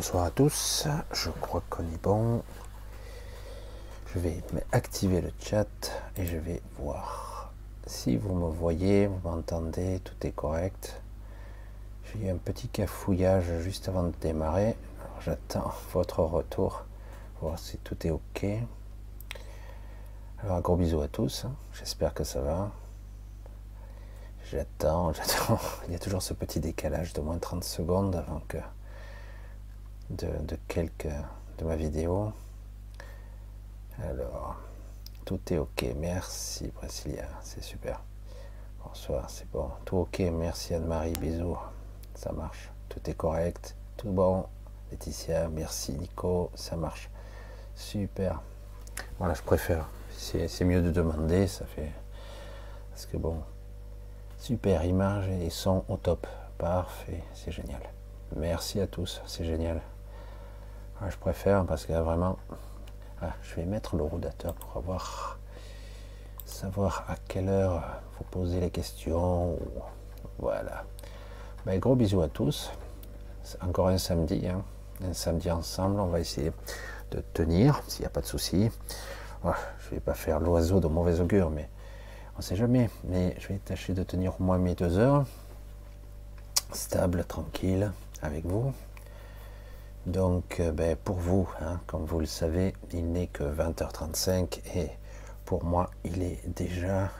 Bonsoir à tous, je crois qu'on est bon. Je vais activer le chat et je vais voir si vous me voyez, vous m'entendez, tout est correct. J'ai eu un petit cafouillage juste avant de démarrer. J'attends votre retour pour voir si tout est ok. Alors un gros bisou à tous, j'espère que ça va. J'attends, j'attends. Il y a toujours ce petit décalage de moins de 30 secondes avant que de, quelques de ma vidéo. Alors, tout est ok. Merci Brasilia, c'est super. Bonsoir, c'est bon. Tout ok. Merci Anne-Marie, bisous. Ça marche. Tout est correct. Tout bon. Laetitia, merci Nico, ça marche. Super. Voilà, je préfère. C'est mieux de demander, ça fait. Parce que bon, super image et son au top. Parfait, c'est génial. Merci à tous, c'est génial je préfère parce que vraiment, ah, je vais mettre le rodateur pour avoir savoir à quelle heure vous posez les questions. Voilà. Ben, gros bisous à tous. Encore un samedi, hein. un samedi ensemble. On va essayer de tenir s'il n'y a pas de souci. je ne vais pas faire l'oiseau de mauvais augure, mais on ne sait jamais. Mais je vais tâcher de tenir au moins mes deux heures, stable, tranquille, avec vous. Donc, euh, ben, pour vous, hein, comme vous le savez, il n'est que 20h35 et pour moi, il est déjà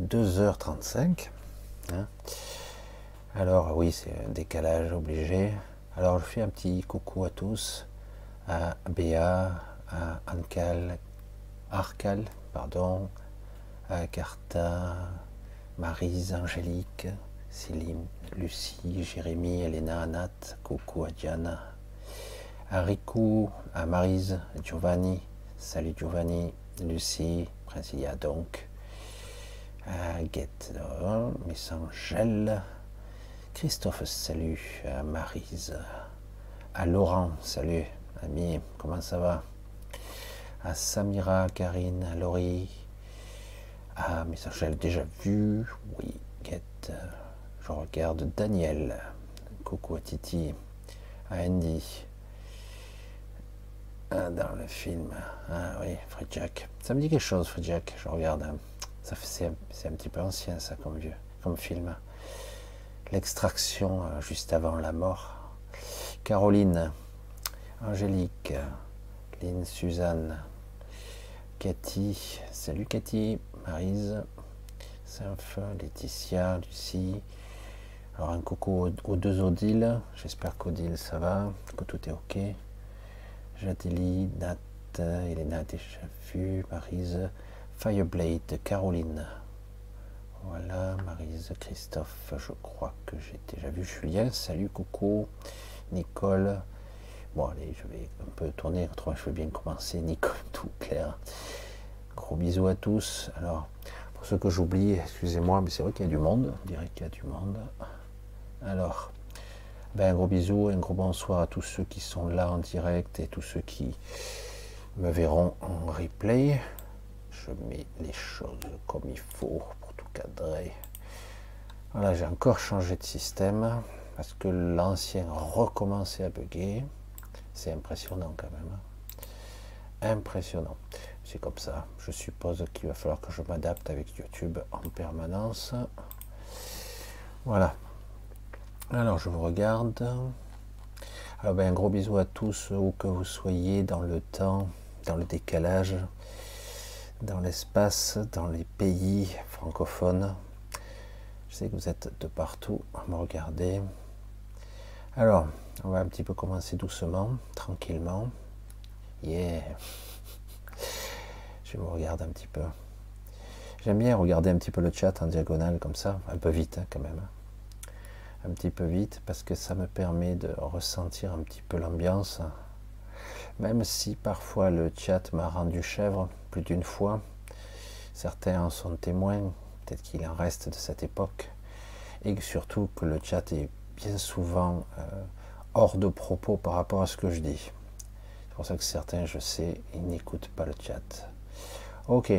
2h35. Hein. Alors, oui, c'est un décalage obligé. Alors, je fais un petit coucou à tous, à Béa, à Ancal, Arcal, pardon, à Carta, Marise, Angélique, Céline, Lucie, Jérémy, Elena, Anat, coucou à Diana, à à Marise, Giovanni, salut Giovanni, Lucie, Princilia donc, à Guette, Miss Angèle, Christophe, salut, à Marise, à Laurent, salut, ami, comment ça va? À Samira, Karine, à Laurie, à Miss Angèle, déjà vu, oui, Guette, je regarde Daniel, coucou à Titi, à Andy, ah, dans le film. Ah oui, Fred Jack. Ça me dit quelque chose, Fred Jack. Je regarde. Hein. C'est un petit peu ancien, ça, comme vieux, comme film. L'extraction euh, juste avant la mort. Caroline, Angélique, Lynn, Suzanne, Cathy. Salut Cathy, Marise, Symph, Laetitia, Lucie. Alors un coucou aux, deux Odile. J'espère qu'Odile ça va, que tout est ok. Jadeli, Nat, Elena déjà vu, Marise, Fireblade, Caroline. Voilà, Marise, Christophe, je crois que j'ai déjà vu Julien. Salut, coucou, Nicole. Bon, allez, je vais un peu tourner, autrement je veux bien commencer. Nicole, tout clair. Gros bisous à tous. Alors, pour ceux que j'oublie, excusez-moi, mais c'est vrai qu'il y a du monde. On dirait qu'il y a du monde. Alors, ben, un gros bisou, un gros bonsoir à tous ceux qui sont là en direct et tous ceux qui me verront en replay. Je mets les choses comme il faut pour tout cadrer. Voilà, j'ai encore changé de système parce que l'ancien recommençait à bugger. C'est impressionnant quand même. Impressionnant. C'est comme ça. Je suppose qu'il va falloir que je m'adapte avec YouTube en permanence. Voilà. Alors je vous regarde. Alors ben, un gros bisou à tous où que vous soyez dans le temps, dans le décalage, dans l'espace, dans les pays francophones. Je sais que vous êtes de partout à me regarder. Alors, on va un petit peu commencer doucement, tranquillement. Yeah. Je vous regarde un petit peu. J'aime bien regarder un petit peu le chat en diagonale comme ça, un peu vite hein, quand même un petit peu vite parce que ça me permet de ressentir un petit peu l'ambiance. Même si parfois le chat m'a rendu chèvre plus d'une fois, certains en sont témoins, peut-être qu'il en reste de cette époque, et surtout que le chat est bien souvent euh, hors de propos par rapport à ce que je dis. C'est pour ça que certains, je sais, ils n'écoutent pas le chat. Ok.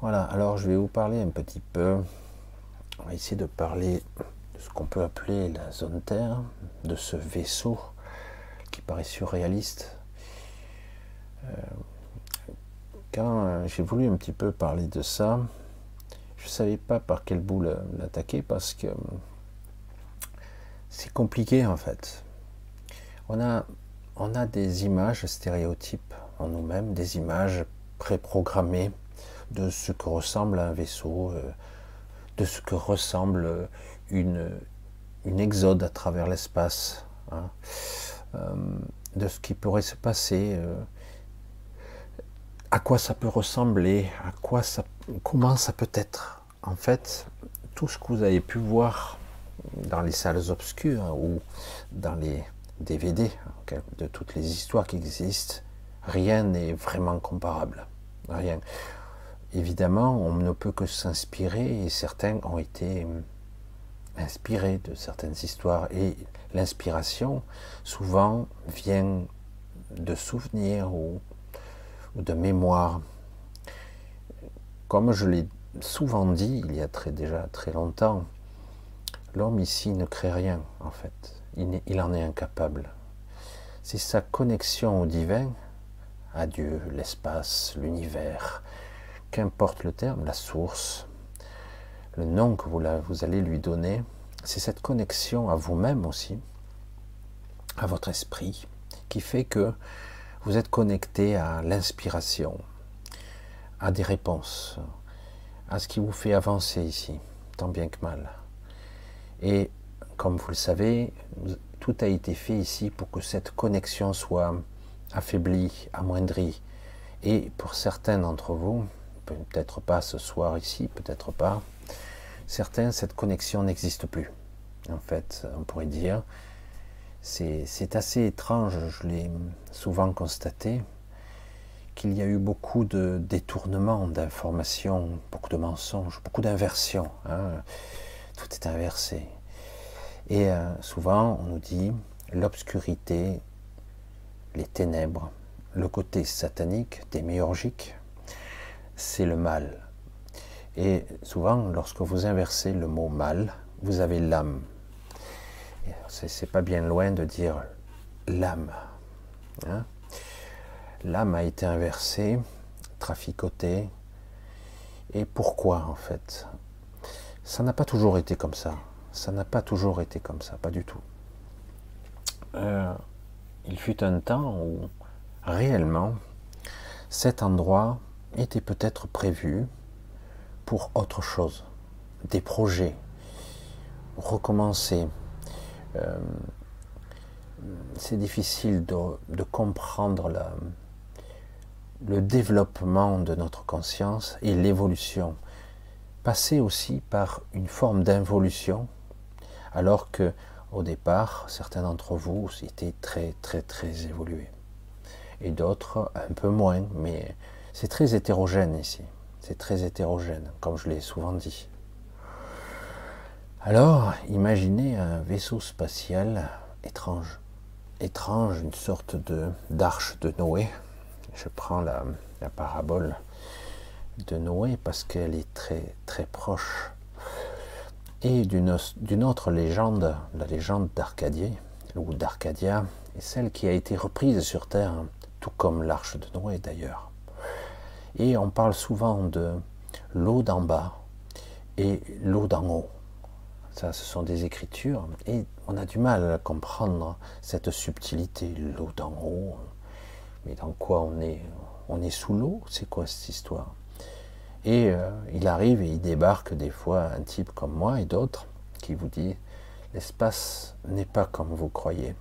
Voilà, alors je vais vous parler un petit peu. On va essayer de parler ce qu'on peut appeler la zone Terre, de ce vaisseau qui paraît surréaliste. Euh, quand euh, j'ai voulu un petit peu parler de ça, je ne savais pas par quel bout l'attaquer parce que c'est compliqué en fait. On a, on a des images stéréotypes en nous-mêmes, des images préprogrammées de ce que ressemble un vaisseau, euh, de ce que ressemble une, une exode à travers l'espace, hein, euh, de ce qui pourrait se passer, euh, à quoi ça peut ressembler, à quoi ça, comment ça peut être. En fait, tout ce que vous avez pu voir dans les salles obscures ou dans les DVD de toutes les histoires qui existent, rien n'est vraiment comparable. Rien. Évidemment, on ne peut que s'inspirer et certains ont été inspirés de certaines histoires et l'inspiration souvent vient de souvenirs ou, de mémoires. Comme je l'ai souvent dit il y a très, déjà très longtemps, l'homme ici ne crée rien en fait. Il, il en est incapable. C'est sa connexion au divin, à Dieu, l'espace, l'univers, qu'importe le terme, la source, le nom que vous, allez lui donner, c'est cette connexion à vous-même aussi, à votre esprit, qui fait que vous êtes connecté à l'inspiration, à des réponses, à ce qui vous fait avancer ici, tant bien que mal. Et comme vous le savez, tout a été fait ici pour que cette connexion soit affaiblie, amoindrie. Et pour certains d'entre vous, peut-être pas ce soir ici, peut-être pas, certains, cette connexion n'existe plus. En fait, on pourrait dire, c'est assez étrange, je l'ai souvent constaté, qu'il y a eu beaucoup de détournements d'informations, beaucoup de mensonges, beaucoup d'inversions. Hein. Tout est inversé. Et euh, souvent, on nous dit l'obscurité, les ténèbres, le côté satanique, démiurgique, c'est le mal. Et souvent, lorsque vous inversez le mot mal, vous avez l'âme. C'est pas bien loin de dire l'âme. Hein. l'âme a été inversée, traficotée. Et pourquoi en fait? Ça n'a pas toujours été comme ça. Ça n'a pas toujours été comme ça, pas du tout. Euh, il fut un temps où réellement cet endroit était peut-être prévu pour autre chose, des projets, recommencer. Euh, c'est difficile de, comprendre le développement de notre conscience et l'évolution. Passer aussi par une forme d'involution, alors que au départ, certains d'entre vous étaient très très très évolués, et d'autres un peu moins, mais c'est très hétérogène ici. Très hétérogène, comme je l'ai souvent dit. Alors, imaginez un vaisseau spatial étrange. Étrange, une sorte de d'arche de Noé. Je prends la, parabole de Noé parce qu'elle est très très proche. Et d'une autre légende, la légende d'Arcadie, ou d'Arcadia, est celle qui a été reprise sur Terre, tout comme l'arche de Noé d'ailleurs. Et on parle souvent de l'eau d'en bas et l'eau d'en haut. Ça, ce sont des écritures et on a du mal à comprendre cette subtilité, l'eau d'en haut. Mais dans quoi on est On est sous l'eau? C'est quoi cette histoire? Et euh, il arrive et il débarque des fois un type comme moi et d'autres qui vous dit l'espace n'est pas comme vous croyez.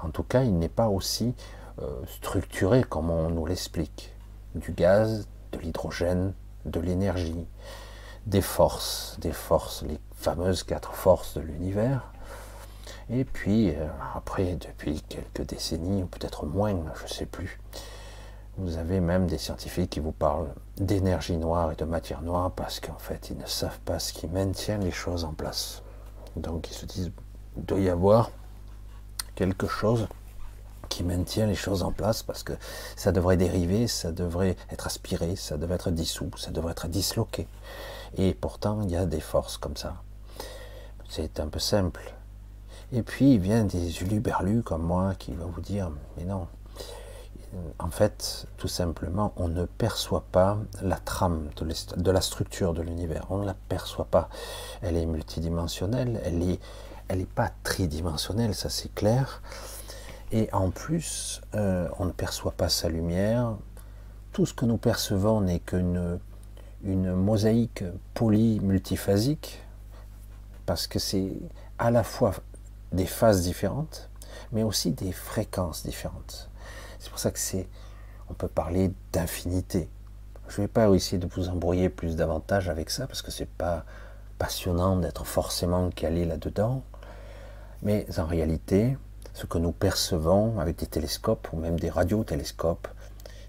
En tout cas, il n'est pas aussi euh, structuré comme on nous l'explique du gaz, de l'hydrogène, de l'énergie, des forces, des forces, les fameuses quatre forces de l'univers. Et puis, euh, après, depuis quelques décennies, ou peut-être moins, je ne sais plus, vous avez même des scientifiques qui vous parlent d'énergie noire et de matière noire parce qu'en fait, ils ne savent pas ce qui maintient les choses en place. Donc, ils se disent, il doit y avoir quelque chose qui maintient les choses en place parce que ça devrait dériver, ça devrait être aspiré, ça devrait être dissous, ça devrait être disloqué. Et pourtant, il y a des forces comme ça. C'est un peu simple. Et puis il vient des uluberlus comme moi qui vont vous dire, mais non, en fait, tout simplement, on ne perçoit pas la trame de, la structure de l'univers. On ne la perçoit pas. Elle est multidimensionnelle, elle n'est elle est pas tridimensionnelle, ça c'est clair. Et en plus, euh, on ne perçoit pas sa lumière. Tout ce que nous percevons n'est qu'une une mosaïque poly multiphasique, parce que c'est à la fois des phases différentes, mais aussi des fréquences différentes. C'est pour ça que c'est, on peut parler d'infinité. Je ne vais pas essayer de vous embrouiller plus davantage avec ça, parce que c'est pas passionnant d'être forcément calé là-dedans. Mais en réalité, ce que nous percevons avec des télescopes ou même des radiotélescopes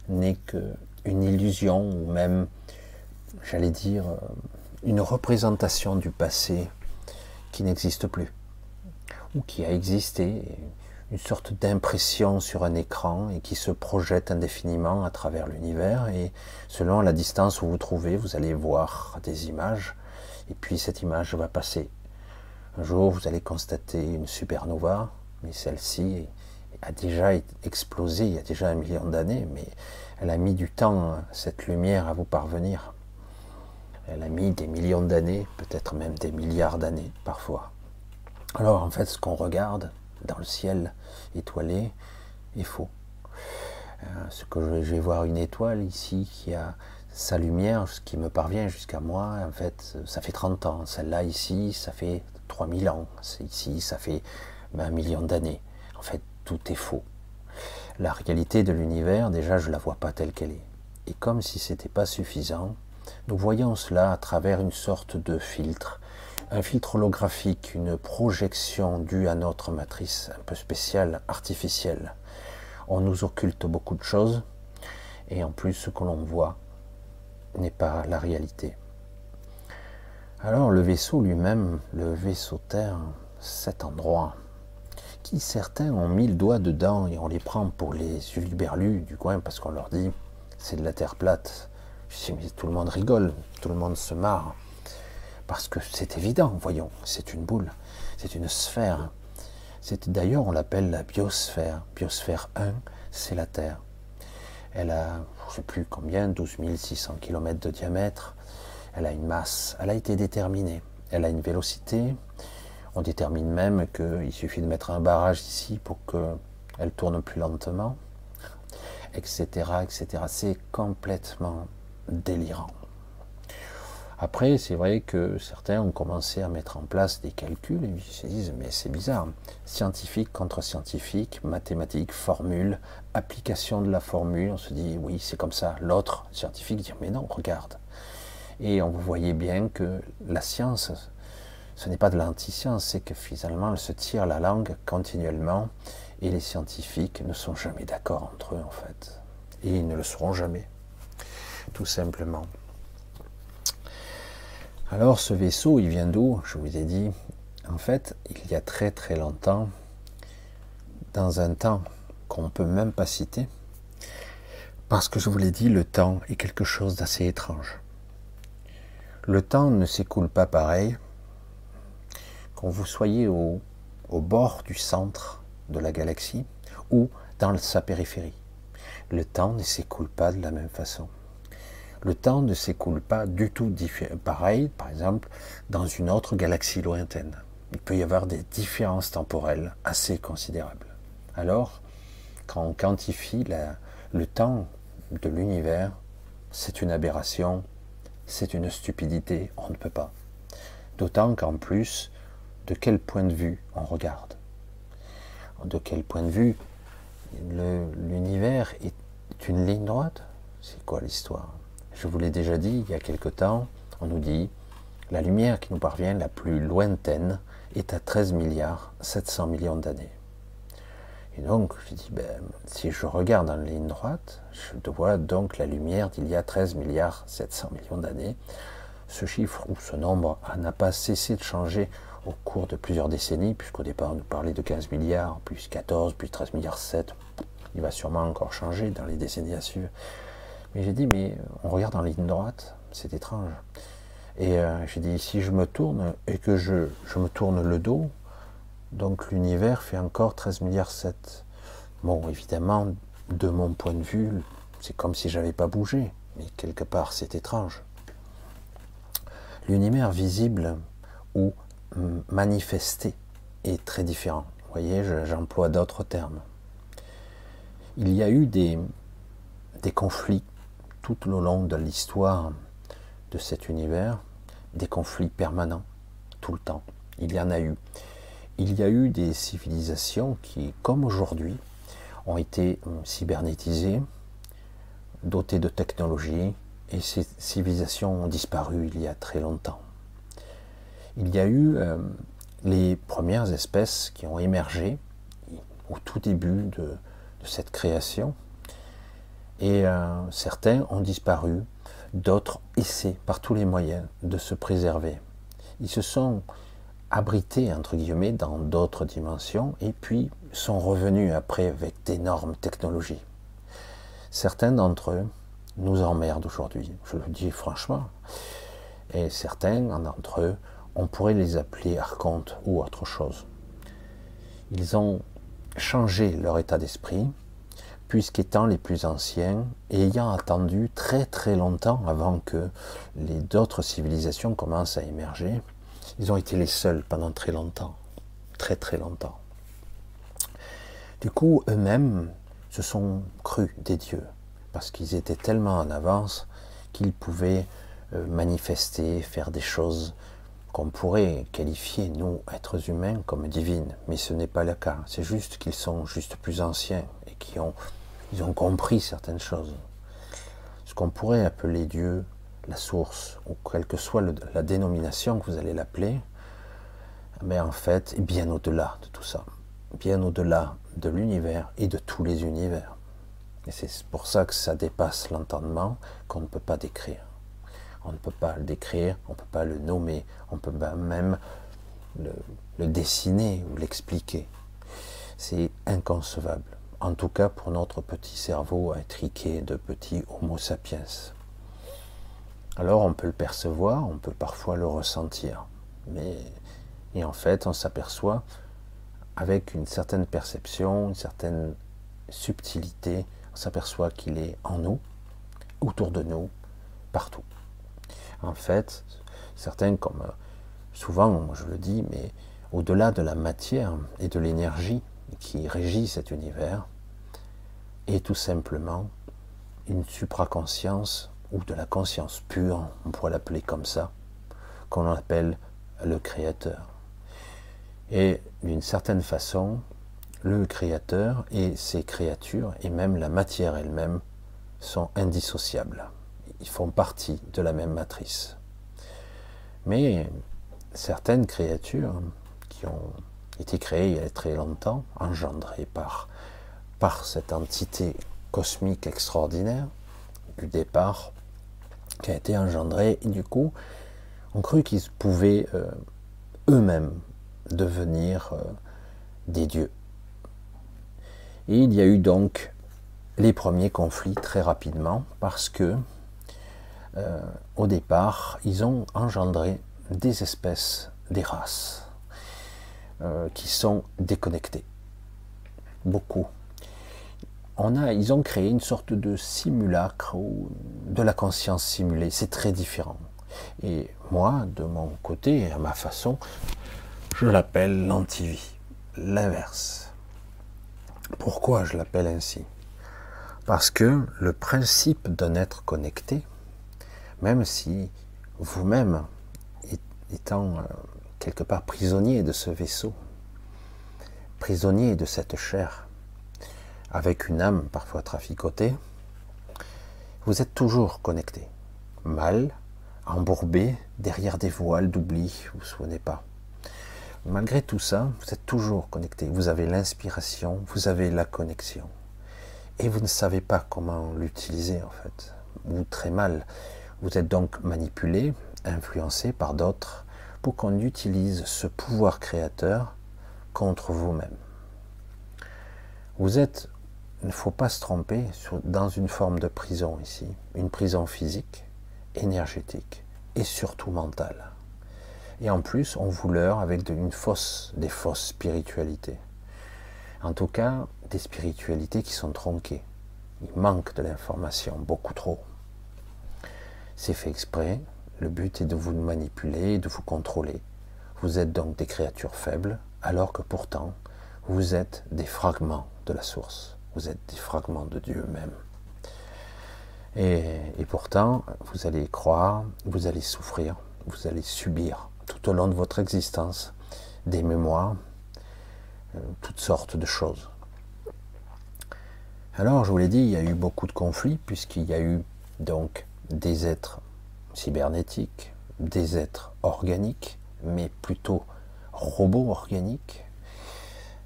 n'est qu'une illusion ou même, j'allais dire, une représentation du passé qui n'existe plus ou qui a existé une sorte d'impression sur un écran et qui se projette indéfiniment à travers l'univers. Et selon la distance où vous trouvez, vous allez voir des images. Et puis cette image va passer. Un jour, vous allez constater une supernova, mais celle-ci a déjà explosé il y a déjà un million d'années, mais elle a mis du temps, cette lumière, à vous parvenir. Elle a mis des millions d'années, peut-être même des milliards d'années parfois. Alors en fait, ce qu'on regarde, dans le ciel étoilé est faux. Euh, ce que je, vais voir une étoile ici qui a sa lumière, ce qui me parvient jusqu'à moi, en fait, ça fait 30 ans. Celle-là ici, ça fait 3000 ans. Ici, ça fait un million d'années. En fait, tout est faux. La réalité de l'univers, déjà, je ne la vois pas telle qu'elle est. Et comme si ce n'était pas suffisant, nous voyons cela à travers une sorte de filtre un filtre holographique, une projection due à notre matrice un peu spéciale, artificielle. On nous occulte beaucoup de choses et en plus ce que l'on voit n'est pas la réalité. Alors le vaisseau lui-même, le vaisseau Terre, cet endroit, qui certains ont mis le doigt dedans et on les prend pour les uluberlus du coin parce qu'on leur dit c'est de la Terre plate. Je mais tout le monde rigole, tout le monde se marre. Parce que c'est évident, voyons, c'est une boule, c'est une sphère. C'est D'ailleurs, on l'appelle la biosphère. Biosphère 1, c'est la Terre. Elle a, je ne sais plus combien, 12 600 km de diamètre. Elle a une masse, elle a été déterminée. Elle a une vélocité. On détermine même qu'il suffit de mettre un barrage ici pour qu'elle tourne plus lentement, etc. etc. C'est complètement délirant. Après, c'est vrai que certains ont commencé à mettre en place des calculs et ils se disent mais c'est bizarre, scientifique contre scientifique, mathématiques, formule, application de la formule, on se dit oui c'est comme ça. L'autre scientifique dit mais non regarde. Et on voyait bien que la science, ce n'est pas de l'anti-science, c'est que finalement elle se tire la langue continuellement et les scientifiques ne sont jamais d'accord entre eux en fait. Et ils ne le seront jamais, tout simplement. Alors ce vaisseau, il vient d'où? Je vous ai dit, en fait, il y a très très longtemps, dans un temps qu'on ne peut même pas citer, parce que je vous l'ai dit, le temps est quelque chose d'assez étrange. Le temps ne s'écoule pas pareil quand vous soyez au, au bord du centre de la galaxie ou dans sa périphérie. Le temps ne s'écoule pas de la même façon le temps ne s'écoule pas du tout pareil, par exemple, dans une autre galaxie lointaine. Il peut y avoir des différences temporelles assez considérables. Alors, quand on quantifie le temps de l'univers, c'est une aberration, c'est une stupidité, on ne peut pas. D'autant qu'en plus, de quel point de vue on regarde? De quel point de vue l'univers est une ligne droite? C'est quoi l'histoire? Je vous l'ai déjà dit il y a quelque temps, on nous dit la lumière qui nous parvient la plus lointaine est à 13 milliards 700 millions d'années. Et donc, je dis, ben, si je regarde en ligne droite, je vois donc la lumière d'il y a 13 milliards 700 millions d'années. Ce chiffre ou ce nombre n'a pas cessé de changer au cours de plusieurs décennies, puisqu'au départ on nous parlait de 15 milliards, puis 14, puis 13 milliards 7. Il va sûrement encore changer dans les décennies à suivre. Mais j'ai dit, mais on regarde en ligne droite, c'est étrange. Et euh, j'ai dit, si je me tourne et que je, je, me tourne le dos, Donc l'univers fait encore 13 milliards 7. Bon, évidemment, de mon point de vue, c'est comme si j'avais pas bougé, mais quelque part c'est étrange. L'univers visible ou manifesté est très différent. Vous voyez, j'emploie d'autres termes. Il y a eu des, conflits tout au long de l'histoire de cet univers, des conflits permanents, tout le temps. Il y en a eu. Il y a eu des civilisations qui, comme aujourd'hui, ont été euh, cybernétisées, dotées de technologies, et ces civilisations ont disparu il y a très longtemps. Il y a eu euh, les premières espèces qui ont émergé au tout début de, cette création, et euh, certains ont disparu, d'autres essaient par tous les moyens de se préserver. Ils se sont abrités, entre guillemets, dans d'autres dimensions, et puis sont revenus après avec d'énormes technologies. Certains d'entre eux nous emmerdent aujourd'hui, je le dis franchement, et certains d'entre eux, on pourrait les appeler archontes ou autre chose. Ils ont changé leur état d'esprit, puisqu'étant les plus anciens et ayant attendu très très longtemps avant que les d'autres civilisations commencent à émerger, ils ont été les seuls pendant très longtemps, très très longtemps. Du coup, eux-mêmes se sont crus des dieux, parce qu'ils étaient tellement en avance qu'ils pouvaient euh, manifester, faire des choses qu'on pourrait qualifier, nous, êtres humains, comme divines. Mais ce n'est pas le cas. C'est juste qu'ils sont juste plus anciens et qui ont compris certaines choses. Ce qu'on pourrait appeler Dieu, la source, ou quelle que soit la dénomination que vous allez l'appeler, mais en fait, bien au-delà de tout ça, bien au-delà de l'univers et de tous les univers. Et c'est pour ça que ça dépasse l'entendement qu'on ne peut pas décrire. On ne peut pas le décrire, on ne peut pas le nommer, on ne peut même le dessiner ou l'expliquer. C'est inconcevable en tout cas pour notre petit cerveau intriqué de petits Homo sapiens. Alors on peut le percevoir, on peut parfois le ressentir, mais et en fait on s'aperçoit avec une certaine perception, une certaine subtilité, s'aperçoit qu'il est en nous, autour de nous, partout. En fait, certains comme souvent je le dis, mais au-delà de la matière et de l'énergie, qui régit cet univers est tout simplement une supraconscience ou de la conscience pure, on pourrait l'appeler comme ça, qu'on appelle le Créateur. Et d'une certaine façon, le Créateur et ses créatures, et même la matière elle-même, sont indissociables. Ils font partie de la même matrice. Mais certaines créatures qui ont été créé il y a très longtemps, engendré par, cette entité cosmique extraordinaire du départ, qui a été engendré, et du coup, on crut qu'ils pouvaient euh, eux-mêmes devenir euh, des dieux. Et il y a eu donc les premiers conflits très rapidement, parce que euh, au départ, ils ont engendré des espèces, des races euh, qui sont déconnectés. Beaucoup. On a, ils ont créé une sorte de simulacre ou de la conscience simulée. C'est très différent. Et moi, de mon côté, à ma façon, je l'appelle l'antivie, l'inverse. Pourquoi je l'appelle ainsi? Parce que le principe d'un être connecté, même si vous-même, étant euh, quelque part prisonnier de ce vaisseau, prisonnier de cette chair, avec une âme parfois traficotée, vous êtes toujours connecté, mal, embourbé derrière des voiles d'oubli, vous vous souvenez pas. Malgré tout ça, vous êtes toujours connecté, vous avez l'inspiration, vous avez la connexion, et vous ne savez pas comment l'utiliser en fait, ou très mal. Vous êtes donc manipulé, influencé par d'autres, pour qu'on utilise ce pouvoir créateur contre vous-même. Vous êtes, il ne faut pas se tromper, dans une forme de prison ici, une prison physique, énergétique et surtout mentale. Et en plus on vous leurre avec une fausse, des fausses spiritualités. En tout cas, des spiritualités qui sont tronquées. Il manque de l'information, beaucoup trop. C'est fait exprès. Le but est de vous manipuler de vous contrôler. Vous êtes donc des créatures faibles, alors que pourtant, vous êtes des fragments de la source. Vous êtes des fragments de Dieu même. Et, pourtant, vous allez croire, vous allez souffrir, vous allez subir tout au long de votre existence des mémoires, euh, toutes sortes de choses. Alors, je vous l'ai dit, il y a eu beaucoup de conflits, puisqu'il y a eu donc des êtres cybernétiques, des êtres organiques, mais plutôt robots organiques,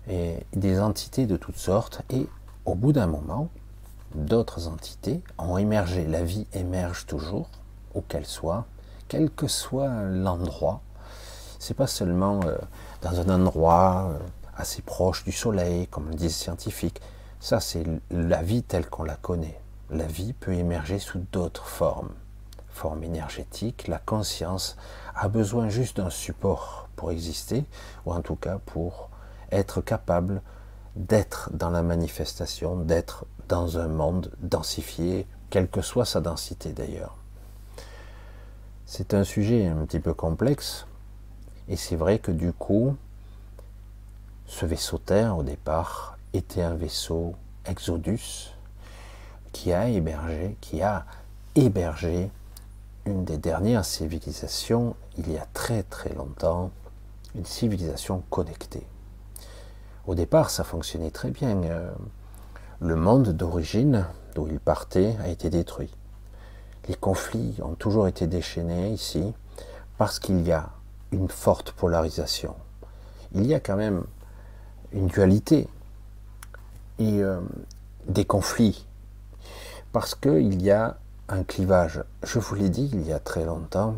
et des entités de toutes sortes, et au bout d'un moment, d'autres entités ont émergé. La vie émerge toujours, où qu'elle soit, quel que soit l'endroit. C'est pas seulement euh, dans un endroit euh, assez proche du Soleil, comme le disent les scientifiques. Ça, c'est la vie telle qu'on la connaît. La vie peut émerger sous d'autres formes. Forme énergétique, la conscience a besoin juste d'un support pour exister, ou en tout cas pour être capable d'être dans la manifestation, d'être dans un monde densifié, quelle que soit sa densité d'ailleurs. C'est un sujet un petit peu complexe, et c'est vrai que du coup, ce vaisseau Terre, au départ, était un vaisseau Exodus qui a hébergé, qui a hébergé une des dernières civilisations, il y a très très longtemps, une civilisation connectée. Au départ, ça fonctionnait très bien. Euh, le monde d'origine, d'où il partait, a été détruit. Les conflits ont toujours été déchaînés ici parce qu'il y a une forte polarisation. Il y a quand même une dualité et euh, des conflits parce qu'il y a un clivage. Je vous l'ai dit il y a très longtemps,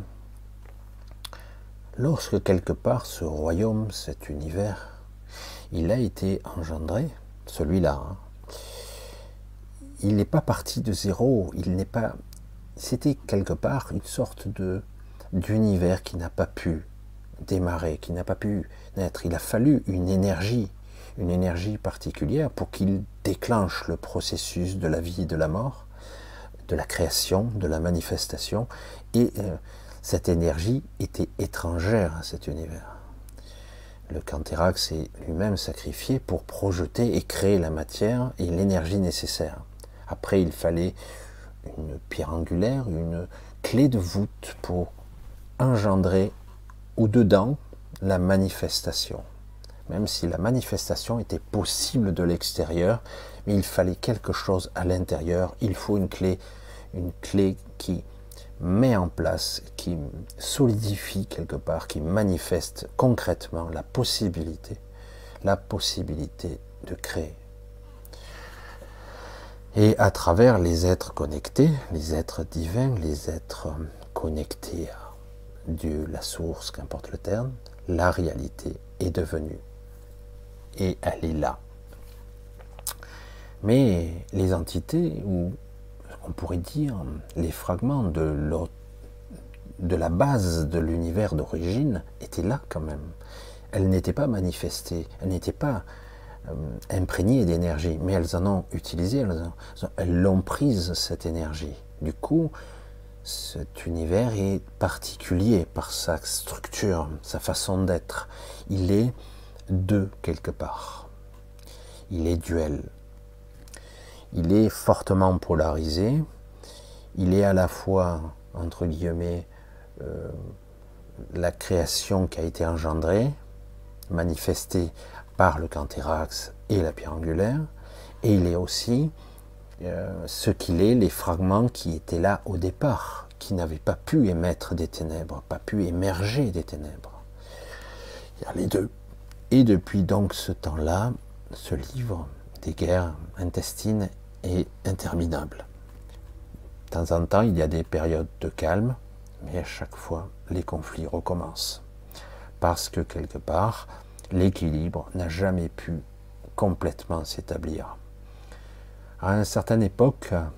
lorsque quelque part ce royaume, cet univers, il a été engendré, celui-là, hein, il n'est pas parti de zéro, il n'est pas. C'était quelque part une sorte de d'univers qui n'a pas pu démarrer, qui n'a pas pu naître. Il a fallu une énergie, une énergie particulière pour qu'il déclenche le processus de la vie et de la mort, de la création, de la manifestation. Et euh, cette énergie était étrangère à cet univers. Le Canthérax s'est lui-même sacrifié pour projeter et créer la matière et l'énergie nécessaire. Après, il fallait une pierre angulaire, une clé de voûte pour engendrer au-dedans la manifestation. Même si la manifestation était possible de l'extérieur, mais il fallait quelque chose à l'intérieur. Il faut une clé, une clé qui met en place, qui solidifie quelque part, qui manifeste concrètement la possibilité, la possibilité de créer. Et à travers les êtres connectés, les êtres divins, les êtres connectés Dieu, la source, qu'importe le terme, la réalité est devenue. Et elle est là. Mais les entités, ou on pourrait dire les fragments de, la base de l'univers d'origine, étaient là quand même. Elles n'étaient pas manifestées, elles n'étaient pas euh, imprégnées d'énergie, mais elles en ont utilisé, elles l'ont prise, cette énergie. Du coup, cet univers est particulier par sa structure, sa façon d'être. Il est deux quelque part. Il est duel. Il est fortement polarisé. Il est à la fois, entre guillemets, euh, la création qui a été engendrée, manifestée par le canthérax et la pierre angulaire, et il est aussi euh, ce qu'il est, les fragments qui étaient là au départ, qui n'avaient pas pu émettre des ténèbres, pas pu émerger des ténèbres. Il y a les deux. Et depuis donc ce temps-là, ce livre des guerres intestines est interminable. De temps en temps, il y a des périodes de calme, mais à chaque fois, les conflits recommencent. Parce que quelque part, l'équilibre n'a jamais pu complètement s'établir à une certaine époque, à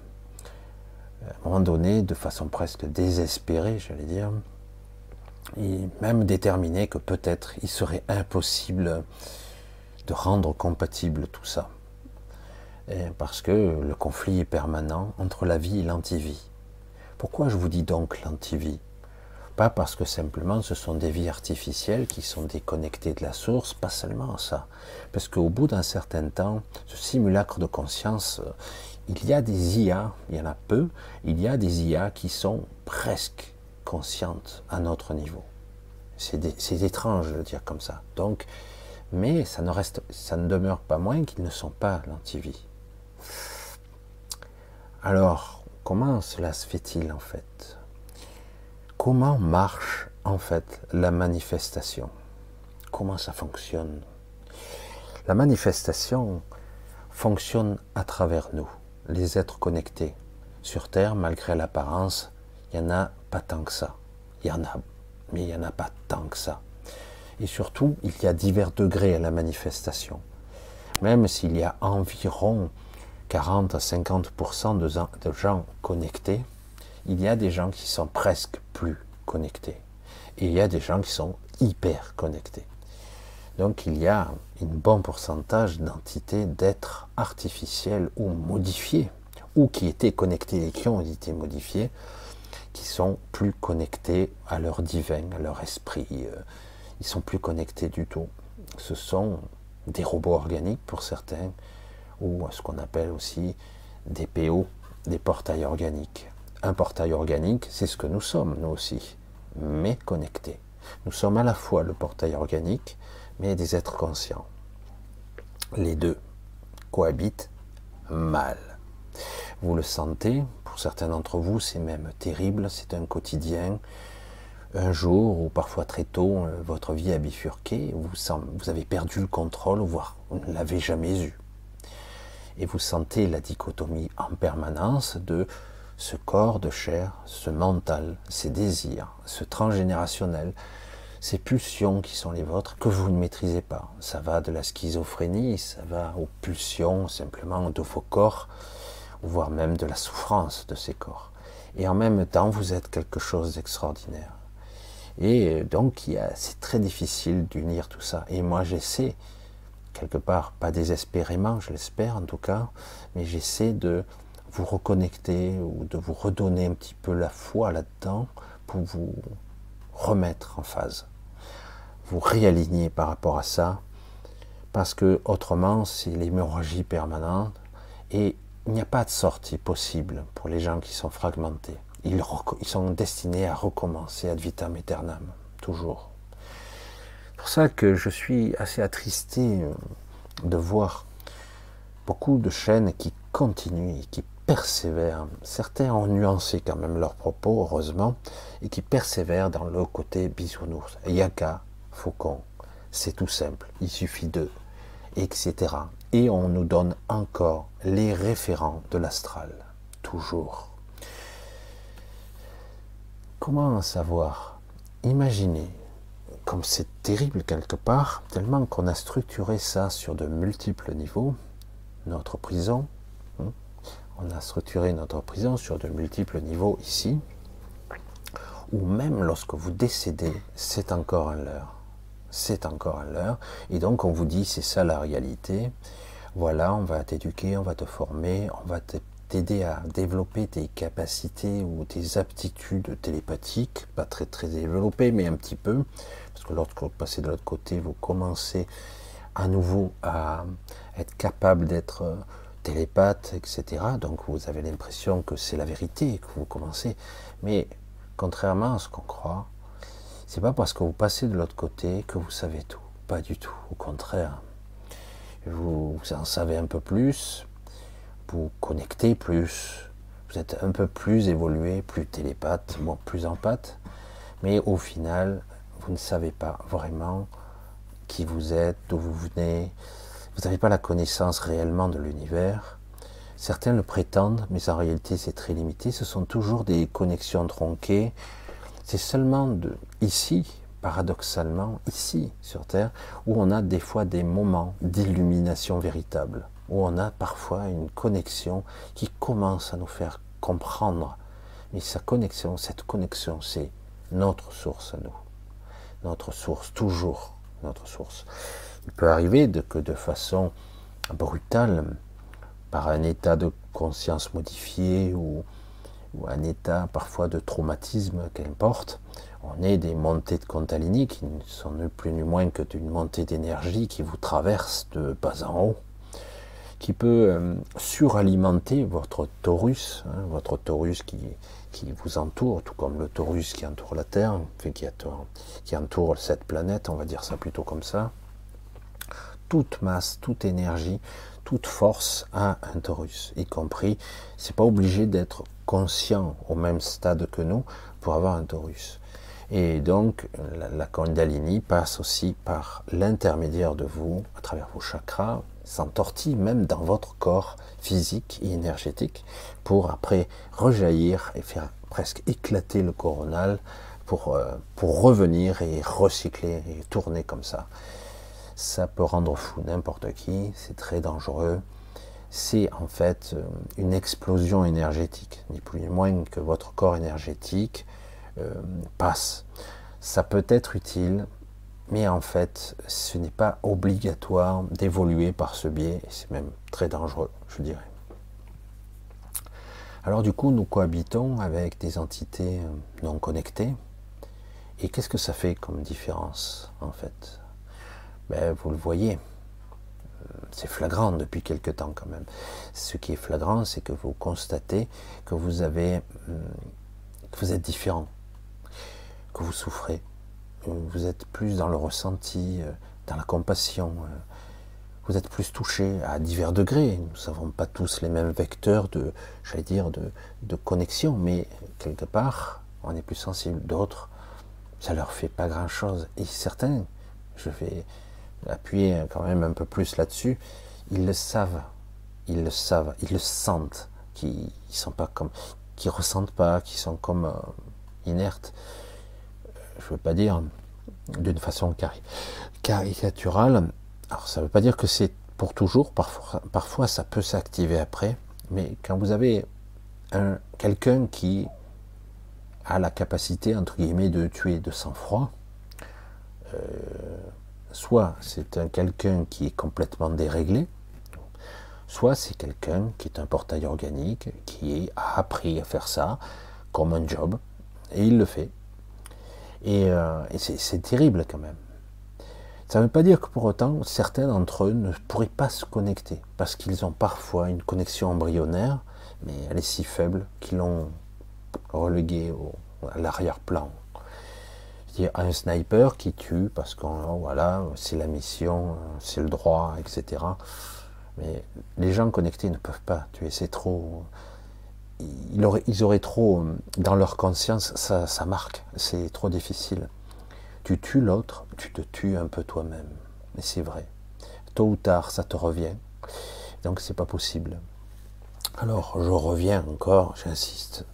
un moment donné, de façon presque désespérée, j'allais dire, et même déterminer que peut-être il serait impossible de rendre compatible tout ça. parce que le conflit est permanent entre la vie et l'antivie. Pourquoi je vous dis donc l'antivie? Pas parce que simplement ce sont des vies artificielles qui sont déconnectées de la source, pas seulement ça. Parce qu'au bout d'un certain temps, ce simulacre de conscience, il y a des IA, il y en a peu, il y a des IA qui sont presque conscientes à notre niveau. C'est étrange de le dire comme ça. Donc, mais ça ne, reste, ça ne demeure pas moins qu'ils ne sont pas l'antivie. Alors, comment cela se fait-il en fait? Comment marche en fait la manifestation? Comment ça fonctionne? La manifestation fonctionne à travers nous les êtres connectés. Sur Terre, malgré l'apparence, il n'y en a pas tant que ça. Il y en a, mais il n'y en a pas tant que ça. Et surtout, il y a divers degrés à la manifestation. Même s'il y a environ 40 à 50% de, de gens connectés, il y a des gens qui sont presque plus connectés. Et il y a des gens qui sont hyper connectés. Donc il y a un bon pourcentage d'entités, d'êtres artificiels ou modifiés, ou qui étaient connectés et qui ont été modifiés, qui sont plus connectés à leur divin, à leur esprit. Euh, ils sont plus connectés du tout. Ce sont des robots organiques pour certains, ou ce qu'on appelle aussi des PO, des portails organiques. Un portail organique, c'est ce que nous sommes, nous aussi, mais connectés. Nous sommes à la fois le portail organique, mais des êtres conscients. Les deux cohabitent mal. Vous le sentez, pour certains d'entre vous, c'est même terrible, c'est un quotidien. Un jour, ou parfois très tôt, euh, votre vie a bifurqué, vous, vous avez perdu le contrôle, voire vous ne l'avez jamais eu. Et vous sentez la dichotomie en permanence de ce corps de chair, ce mental, ces désirs, ce transgénérationnel, ces pulsions qui sont les vôtres que vous ne maîtrisez pas. Ça va de la schizophrénie, ça va aux pulsions simplement de vos corps, voire même de la souffrance de ces corps. Et en même temps, vous êtes quelque chose d'extraordinaire. Et donc, c'est très difficile d'unir tout ça. Et moi, j'essaie, quelque part, pas désespérément, je l'espère en tout cas, mais j'essaie de vous reconnecter ou de vous redonner un petit peu la foi là-dedans pour vous remettre en phase vous réaligner par rapport à ça, parce que autrement c'est l'hémorragie permanente et il n'y a pas de sortie possible pour les gens qui sont fragmentés. Ils, ils sont destinés à recommencer ad vitam aeternam, toujours. C'est pour ça que je suis assez attristé euh, de voir beaucoup de chaînes qui continuent et qui persévèrent. Certains ont nuancé quand même leurs propos, heureusement, et qui persévèrent dans le côté bisounours. Yaka, Faucon. C'est tout simple, il suffit de, etc. Et on nous donne encore les référents de l'astral, toujours. Comment savoir? Imaginez, comme c'est terrible quelque part, tellement qu'on a structuré ça sur de multiples niveaux, notre prison, on a structuré notre prison sur de multiples niveaux ici, ou même lorsque vous décédez, c'est encore un leurre c'est encore à l'heure. Et donc on vous dit c'est ça la réalité. Voilà, on va t'éduquer, on va te former, on va t'aider à développer tes capacités ou tes aptitudes télépathiques, pas très très développées, mais un petit peu, parce que lorsque vous passez de l'autre côté, vous commencez à nouveau à être capable d'être euh, télépathe, etc. Donc vous avez l'impression que c'est la vérité que vous commencez. Mais contrairement à ce qu'on croit, c'est pas parce que vous passez de l'autre côté que vous savez tout. Pas du tout. Au contraire. Vous, en savez un peu plus, vous connectez plus, vous êtes un peu plus évolué, plus télépathe, bon, plus empathe, mais au final, vous ne savez pas vraiment qui vous êtes, d'où vous venez, vous n'avez pas la connaissance réellement de l'univers. Certains le prétendent, mais en réalité c'est très limité. Ce sont toujours des connexions tronquées, c'est seulement ici, paradoxalement, ici sur Terre, où on a des fois des moments d'illumination véritable, où on a parfois une connexion qui commence à nous faire comprendre. Mais cette connexion, c'est notre source à nous. notre source, toujours notre source. Il peut arriver que de façon brutale, par un état de conscience modifié ou, un état parfois de traumatisme qu'importe, on ait des montées de Kundalini qui ne sont ni plus ni moins que d'une montée d'énergie qui vous traverse de bas en haut, qui peut euh, suralimenter votre torus, hein, votre torus qui, vous entoure, tout comme le torus qui entoure la Terre, qui entoure cette planète, on va dire ça plutôt comme ça. Toute masse, toute énergie, toute force a un torus, y compris, c'est pas obligé d'être conscient au même stade que nous pour avoir un torus. Et donc, la, la Kundalini passe aussi par l'intermédiaire de vous, à travers vos chakras, s'entortille même dans votre corps physique et énergétique, pour après rejaillir et faire presque éclater le coronal pour, euh, pour revenir et recycler et tourner comme ça ça peut rendre fou n'importe qui, c'est très dangereux. C'est en fait euh, une explosion énergétique, ni plus ni moins que votre corps énergétique euh, passe. Ça peut être utile, mais en fait, ce n'est pas obligatoire d'évoluer par ce biais, et c'est même très dangereux, je dirais. Alors du coup, nous cohabitons avec des entités euh, non connectées, et qu'est-ce que ça fait comme différence, en fait? Ben, vous le voyez, c'est flagrant depuis quelque temps quand même. Ce qui est flagrant, c'est que vous constatez que vous avez, hum, que vous êtes différent, que vous souffrez, vous êtes plus dans le ressenti, euh, dans la compassion, euh, vous êtes plus touché à divers degrés. Nous n'avons pas tous les mêmes vecteurs de, j'allais dire, de, de connexion, mais quelque part, on est plus sensible. D'autres, ça leur fait pas grand chose. Et certains, je vais appuyer quand même un peu plus là-dessus, ils le savent, ils le savent, ils le sentent, qui sont pas comme, qui ressentent pas, qui sont comme euh, inertes. Je veux pas dire d'une façon caricaturale. Alors ça veut pas dire que c'est pour toujours. Parfois, ça peut s'activer après. Mais quand vous avez un, quelqu'un qui a la capacité entre guillemets de tuer de sang-froid, euh, soit c'est un quelqu'un qui est complètement déréglé, soit c'est quelqu'un qui est un portail organique, qui a appris à faire ça comme un job, et il le fait. Et, euh, c'est terrible quand même. Ça ne veut pas dire que pour autant, certains d'entre eux ne pourraient pas se connecter, parce qu'ils ont parfois une connexion embryonnaire, mais elle est si faible qu'ils l'ont reléguée à l'arrière-plan un sniper qui tue parce que voilà, c'est la mission, c'est le droit, etc. Mais les gens connectés ne peuvent pas tuer, c'est trop. Ils auraient, ils auraient, trop dans leur conscience, ça, ça marque, c'est trop difficile. Tu tues l'autre, tu te tues un peu toi-même. Mais c'est vrai. Tôt ou tard, ça te revient. Donc c'est pas possible. Alors je reviens encore, j'insiste.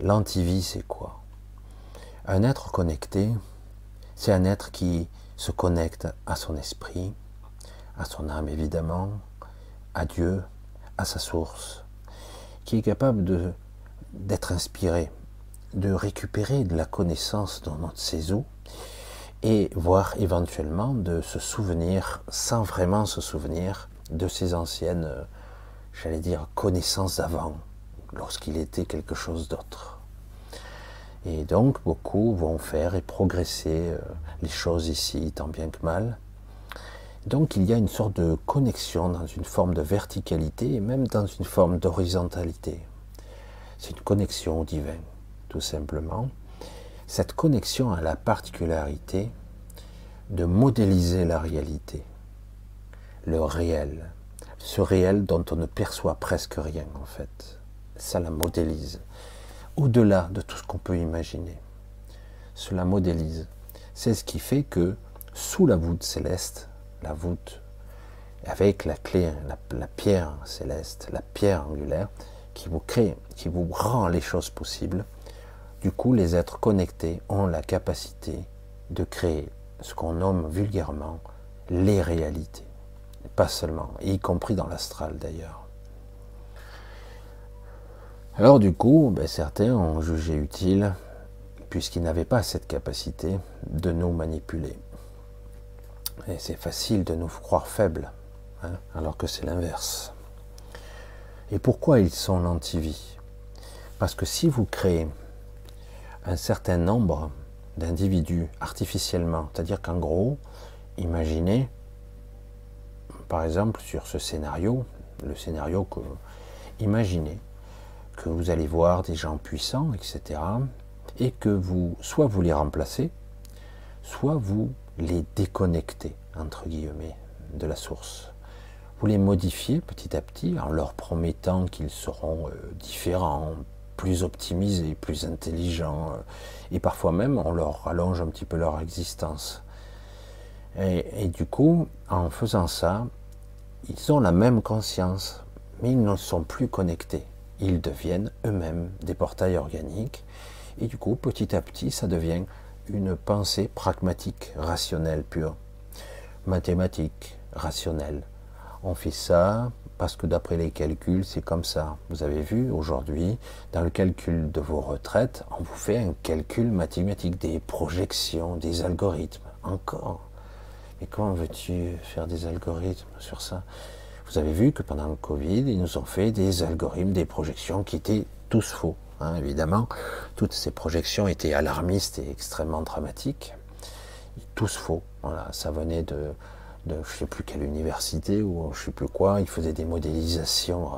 L'antivie, c'est quoi? Un être connecté, c'est un être qui se connecte à son esprit, à son âme évidemment, à Dieu, à sa source, qui est capable d'être inspiré, de récupérer de la connaissance dans notre séjour et voire éventuellement de se souvenir, sans vraiment se souvenir, de ses anciennes, j'allais dire, connaissances d'avant, lorsqu'il était quelque chose d'autre. Et donc beaucoup vont faire et progresser euh, les choses ici, tant bien que mal. Donc il y a une sorte de connexion dans une forme de verticalité et même dans une forme d'horizontalité. C'est une connexion au divin, tout simplement. Cette connexion a la particularité de modéliser la réalité, le réel, ce réel dont on ne perçoit presque rien en fait. Ça la modélise au-delà de tout ce qu'on peut imaginer. Cela modélise. C'est ce qui fait que sous la voûte céleste, la voûte avec la clé, la, pierre céleste, la pierre angulaire, qui vous crée, qui vous rend les choses possibles, du coup, les êtres connectés ont la capacité de créer ce qu'on nomme vulgairement les réalités. Pas seulement, y compris dans l'astral d'ailleurs. Alors du coup, ben, certains ont jugé utile, puisqu'ils n'avaient pas cette capacité de nous manipuler. Et c'est facile de nous croire faibles, hein, alors que c'est l'inverse. Et pourquoi ils sont l'antivie Parce que si vous créez un certain nombre d'individus artificiellement, c'est-à-dire qu'en gros, imaginez, par exemple, sur ce scénario, le scénario que, imaginez que vous allez voir des gens puissants, etc., et que vous, soit vous les remplacez, soit vous les déconnectez, entre guillemets, de la source. Vous les modifiez petit à petit en leur promettant qu'ils seront euh, différents, plus optimisés, plus intelligents, euh, et parfois même on leur rallonge un petit peu leur existence. Et, et, du coup, en faisant ça, ils ont la même conscience, mais ils ne sont plus connectés. Ils deviennent eux-mêmes des portails organiques, et du coup, petit à petit, ça devient une pensée pragmatique, rationnelle, pure, mathématique, rationnelle. On fait ça parce que d'après les calculs, c'est comme ça. Vous avez vu aujourd'hui, dans le calcul de vos retraites, on vous fait un calcul mathématique, des projections, des algorithmes. Encore. Mais comment veux-tu faire des algorithmes sur ça? Vous avez vu que pendant le Covid, ils nous ont fait des algorithmes, des projections qui étaient tous faux. Hein, évidemment, toutes ces projections étaient alarmistes et extrêmement dramatiques. Tous faux. Voilà, ça venait de, je ne sais plus quelle université ou je ne sais plus quoi. Ils faisaient des modélisations.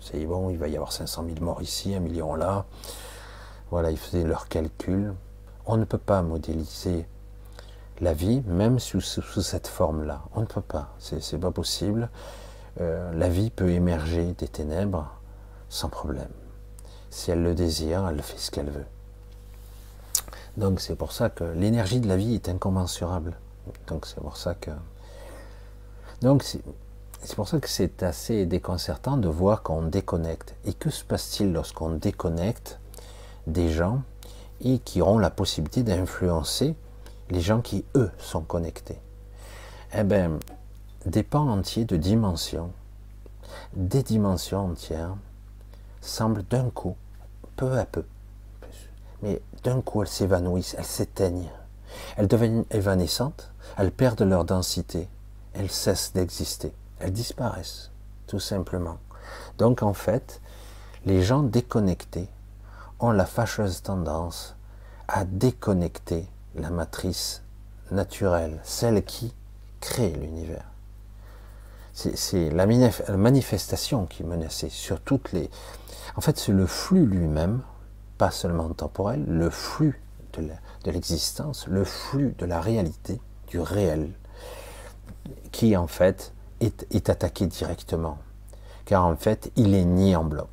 C'est bon, il va y avoir 500 000 morts ici, un million là. Voilà, ils faisaient leurs calculs. On ne peut pas modéliser la vie, même sous, sous cette forme-là. On ne peut pas. C'est pas possible. Euh, la vie peut émerger des ténèbres sans problème. Si elle le désire, elle fait ce qu'elle veut. Donc c'est pour ça que l'énergie de la vie est incommensurable. Donc c'est pour ça que. Donc c'est pour ça que c'est assez déconcertant de voir qu'on déconnecte. Et que se passe-t-il lorsqu'on déconnecte des gens et qui auront la possibilité d'influencer les gens qui, eux, sont connectés? Eh bien, des pans entiers de dimensions, des dimensions entières, semblent d'un coup, peu à peu, mais d'un coup elles s'évanouissent, elles s'éteignent, elles deviennent évanescentes, elles perdent leur densité, elles cessent d'exister, elles disparaissent, tout simplement. Donc en fait, les gens déconnectés ont la fâcheuse tendance à déconnecter la matrice naturelle, celle qui crée l'univers. C'est la manifestation qui est menacée sur toutes les, en fait, c'est le flux lui-même, pas seulement temporel, le flux de l'existence, le flux de la réalité, du réel, qui en fait est, attaqué directement. Car en fait, il est nié en bloc.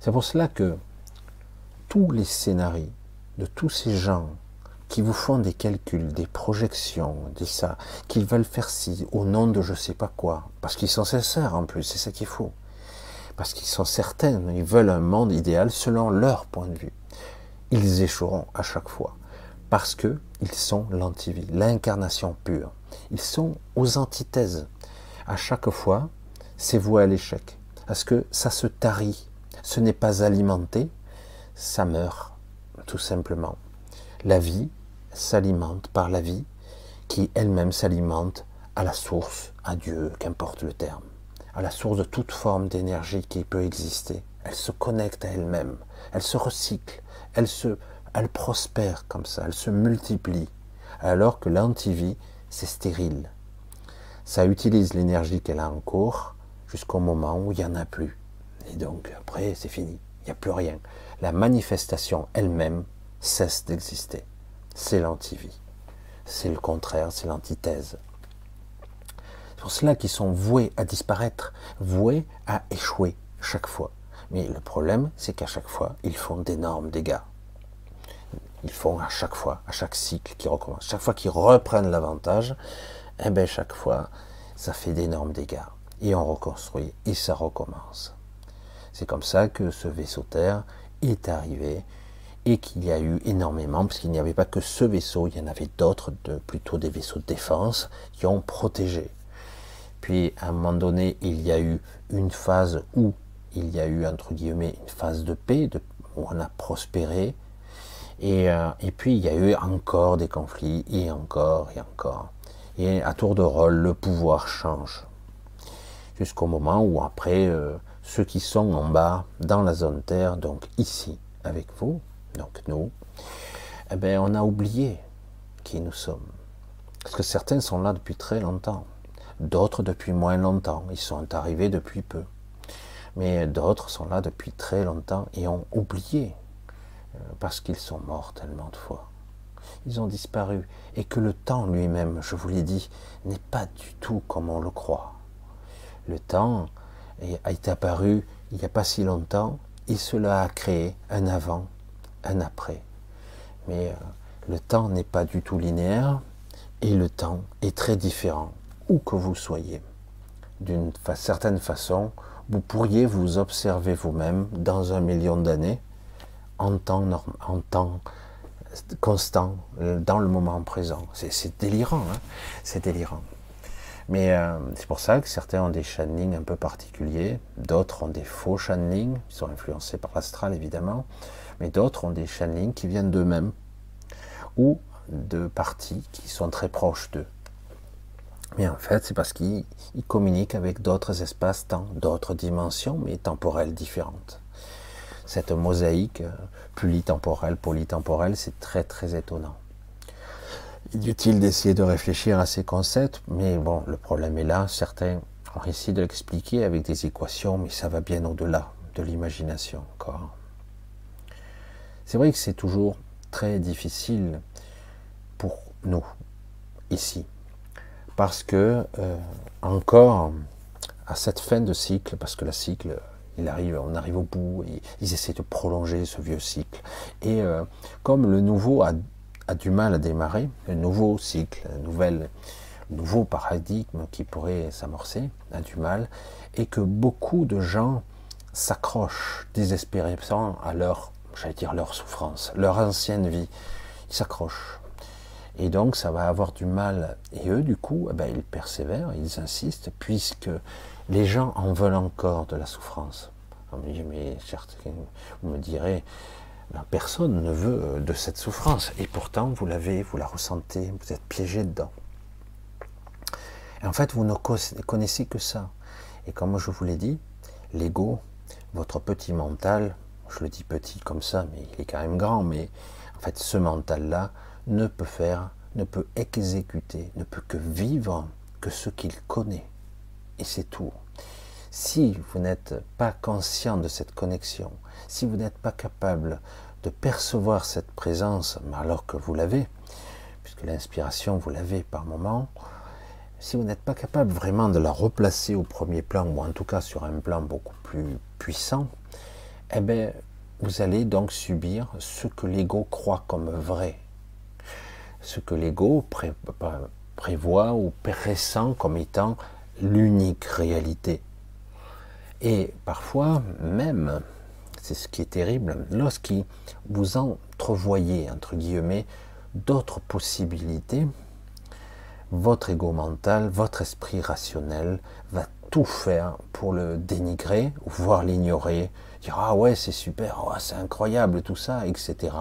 C'est pour cela que tous les scénarios de tous ces gens qui vous font des calculs, des projections, des ça, qu'ils veulent faire ci au nom de je sais pas quoi, parce qu'ils sont sincères en plus, c'est ça qu'il faut parce qu'ils sont certains, ils veulent un monde idéal selon leur point de vue. Ils échoueront à chaque fois, parce que ils sont l'antivie, l'incarnation pure. Ils sont aux antithèses. À chaque fois, c'est voué à l'échec, parce que ça se tarit, ce n'est pas alimenté, ça meurt, tout simplement. La vie s'alimente par la vie, qui elle-même s'alimente à la source, à Dieu, qu'importe le terme à la source de toute forme d'énergie qui peut exister. Elle se connecte à elle-même, elle se recycle, elle, se, elle prospère comme ça, elle se multiplie, alors que l'antivie, c'est stérile. Ça utilise l'énergie qu'elle a en cours jusqu'au moment où il n'y en a plus. Et donc après, c'est fini, il n'y a plus rien. La manifestation elle-même cesse d'exister. C'est l'antivie. C'est le contraire, c'est l'antithèse. C'est pour cela qu'ils sont voués à disparaître, voués à échouer chaque fois. Mais le problème, c'est qu'à chaque fois, ils font d'énormes dégâts. Ils font à chaque fois, à chaque cycle qui recommence, chaque fois qu'ils reprennent l'avantage, eh bien chaque fois, ça fait d'énormes dégâts. Et on reconstruit, et ça recommence. C'est comme ça que ce vaisseau Terre est arrivé et qu'il y a eu énormément, parce qu'il n'y avait pas que ce vaisseau, il y en avait d'autres, plutôt des vaisseaux de défense, qui ont protégé puis à un moment donné, il y a eu une phase où il y a eu, entre guillemets, une phase de paix, où on a prospéré. Et, euh, et puis il y a eu encore des conflits, et encore, et encore. Et à tour de rôle, le pouvoir change. Jusqu'au moment où après, euh, ceux qui sont en bas, dans la zone Terre, donc ici, avec vous, donc nous, eh ben, on a oublié qui nous sommes. Parce que certains sont là depuis très longtemps, d'autres depuis moins longtemps, ils sont arrivés depuis peu. Mais d'autres sont là depuis très longtemps et ont oublié, euh, parce qu'ils sont morts tellement de fois. Ils ont disparu, et que le temps lui-même, je vous l'ai dit, n'est pas du tout comme on le croit. Le temps a été apparu il n'y a pas si longtemps, et cela a créé un avant, un après. Mais euh, le temps n'est pas du tout linéaire et le temps est très différent, où que vous soyez. D'une certaine façon, vous pourriez vous observer vous-même dans un million d'années en temps, en temps constant, euh, dans le moment présent. C'est délirant, hein c'est délirant. Mais euh, c'est pour ça que certains ont des channelings un peu particuliers, d'autres ont des faux channelings, ils sont influencés par l'astral évidemment, mais d'autres ont des channelings qui viennent d'eux-mêmes, ou de parties qui sont très proches d'eux. Mais en fait, c'est parce qu'ils communiquent avec d'autres espaces-temps, d'autres dimensions, mais temporelles différentes. Cette mosaïque euh, pluritemporelle, polytemporelle, c'est très très étonnant. Il est utile d'essayer de réfléchir à ces concepts, mais bon, le problème est là. Certains ont essayé de l'expliquer avec des équations, mais ça va bien au-delà de l'imagination encore. C'est vrai que c'est toujours très difficile pour nous, ici, parce que euh, encore à cette fin de cycle, parce que le cycle, on arrive au bout, ils essaient de prolonger ce vieux cycle. Et euh, comme le nouveau a, du mal à démarrer, le nouveau cycle, nouvel, nouveau paradigme qui pourrait s'amorcer a du mal, et que beaucoup de gens s'accrochent désespérément à leur j'allais dire leur souffrance, leur ancienne vie. Ils s'accrochent. Et donc ça va avoir du mal. Et eux, du coup, eh ben, ils persévèrent, ils insistent, puisque les gens en veulent encore de la souffrance. Mais vous me direz, ben, personne ne veut de cette souffrance. Et pourtant, vous l'avez, vous la ressentez, vous êtes piégé dedans. En fait, vous ne connaissez que ça. Et comme je vous l'ai dit, l'ego, votre petit mental, je le dis petit comme ça, mais il est quand même grand, mais en fait ce mental-là ne peut faire, ne peut exécuter, ne peut que vivre que ce qu'il connaît. Et c'est tout. Si vous n'êtes pas conscient de cette connexion, si vous n'êtes pas capable de percevoir cette présence, alors que vous l'avez, puisque l'inspiration vous l'avez par moment, si vous n'êtes pas capable vraiment de la replacer au premier plan, ou en tout cas sur un plan beaucoup plus puissant, eh bien, vous allez donc subir ce que l'ego croit comme vrai, ce que l'ego prévoit ou pressent comme étant l'unique réalité. Et parfois, même, c'est ce qui est terrible, lorsqu'il vous entrevoyez, entre guillemets, d'autres possibilités, votre ego mental, votre esprit rationnel va tout faire pour le dénigrer, voire l'ignorer, ah ouais c'est super, oh, c'est incroyable tout ça, etc.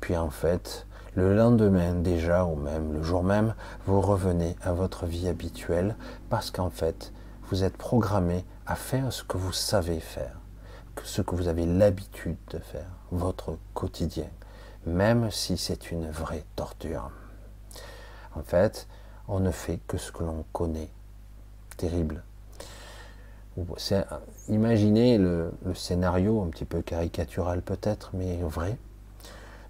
Puis en fait, le lendemain déjà, ou même le jour même, vous revenez à votre vie habituelle parce qu'en fait, vous êtes programmé à faire ce que vous savez faire, ce que vous avez l'habitude de faire, votre quotidien, même si c'est une vraie torture. En fait, on ne fait que ce que l'on connaît. Terrible. Imaginez le, scénario un petit peu caricatural peut-être, mais vrai,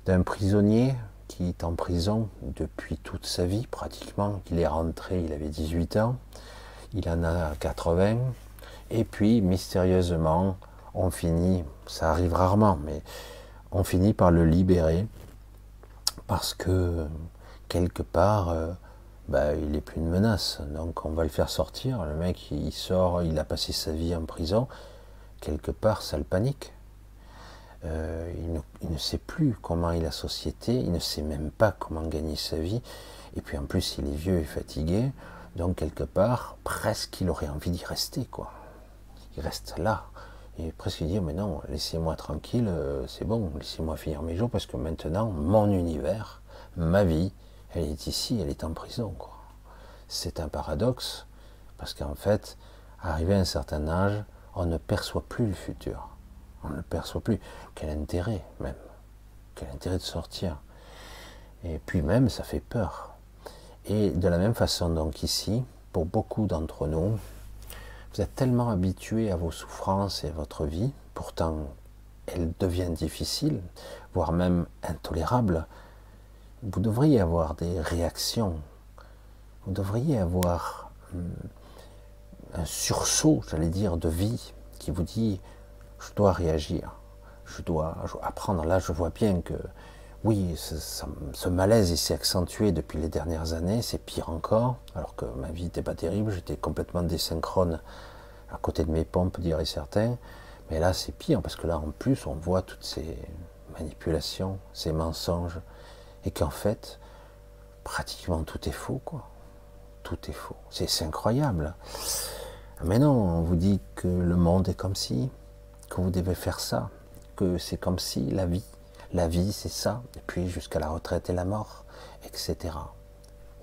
d'un prisonnier qui est en prison depuis toute sa vie pratiquement, qu'il est rentré, il avait 18 ans, il en a 80, et puis mystérieusement, on finit, ça arrive rarement, mais on finit par le libérer parce que quelque part, euh, bah, il n'est plus une menace. Donc on va le faire sortir. Le mec, il sort, il a passé sa vie en prison. Quelque part, ça le panique. Euh, il, ne, sait plus comment est la société, il ne sait même pas comment gagner sa vie. Et puis en plus, il est vieux et fatigué. Donc quelque part, presque, il aurait envie d'y rester. quoi. Il reste là. Et presque dire, mais non, laissez-moi tranquille, euh, c'est bon, laissez-moi finir mes jours, parce que maintenant, mon univers, ma vie, elle est ici, elle est en prison. C'est un paradoxe, parce qu'en fait, arrivé à un certain âge, on ne perçoit plus le futur. On ne le perçoit plus. Quel intérêt, même. Quel intérêt de sortir. Et puis même, ça fait peur. Et de la même façon, donc ici, pour beaucoup d'entre nous, vous êtes tellement habitués à vos souffrances et à votre vie, pourtant elle devient difficile, voire même intolérable, vous devriez avoir des réactions, vous devriez avoir hum, un sursaut, j'allais dire, de vie qui vous dit je dois réagir, je dois apprendre. Là, je vois bien que oui, ce, malaise s'est accentué depuis les dernières années, c'est pire encore, alors que ma vie n'était pas terrible, j'étais complètement désynchrone à côté de mes pompes, diraient certains. Mais là, c'est pire, parce que là, en plus, on voit toutes ces manipulations, ces mensonges, et qu'en fait, pratiquement tout est faux, quoi. Tout est faux. C'est incroyable. Mais non, on vous dit que le monde est comme si, que vous devez faire ça, que c'est comme si la vie, la vie c'est ça, et puis jusqu'à la retraite et la mort, etc.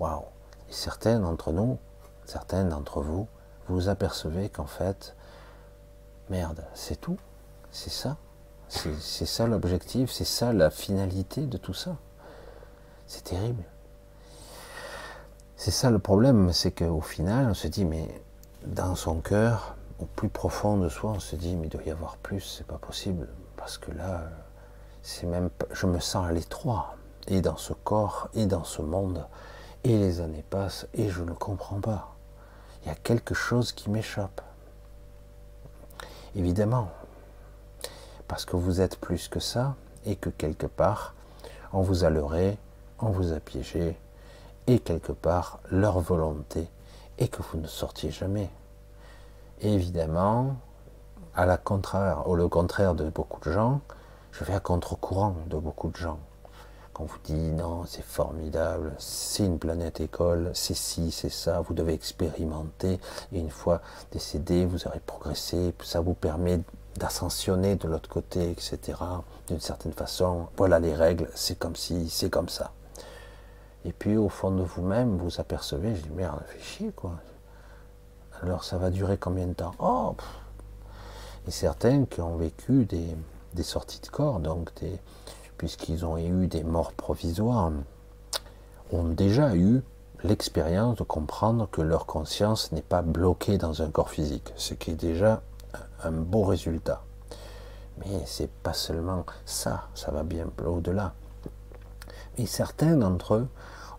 Waouh Et certains d'entre nous, certains d'entre vous, vous apercevez qu'en fait, merde, c'est tout, c'est ça, c'est ça l'objectif, c'est ça la finalité de tout ça. C'est terrible. C'est ça le problème, c'est qu'au final, on se dit, mais dans son cœur, au plus profond de soi, on se dit, mais il doit y avoir plus, c'est pas possible, parce que là, c'est même, je me sens à l'étroit, et dans ce corps, et dans ce monde, et les années passent, et je ne comprends pas. Il y a quelque chose qui m'échappe. Évidemment, parce que vous êtes plus que ça, et que quelque part, on vous a on vous a piégé, et quelque part, leur volonté et que vous ne sortiez jamais. évidemment, à la contraire, au le contraire de beaucoup de gens, je vais à contre-courant de beaucoup de gens. Quand vous dit non, c'est formidable, c'est une planète école, c'est ci, c'est ça, vous devez expérimenter, et une fois décédé, vous aurez progressé, ça vous permet d'ascensionner de l'autre côté, etc. D'une certaine façon, voilà les règles, c'est comme si, c'est comme ça. Et puis au fond de vous-même, vous apercevez, je dis merde, fait chier quoi. Alors ça va durer combien de temps? Oh Et certains qui ont vécu des, sorties de corps, donc puisqu'ils ont eu des morts provisoires, ont déjà eu l'expérience de comprendre que leur conscience n'est pas bloquée dans un corps physique, ce qui est déjà un beau résultat. Mais c'est pas seulement ça, ça va bien au-delà. Et certains d'entre eux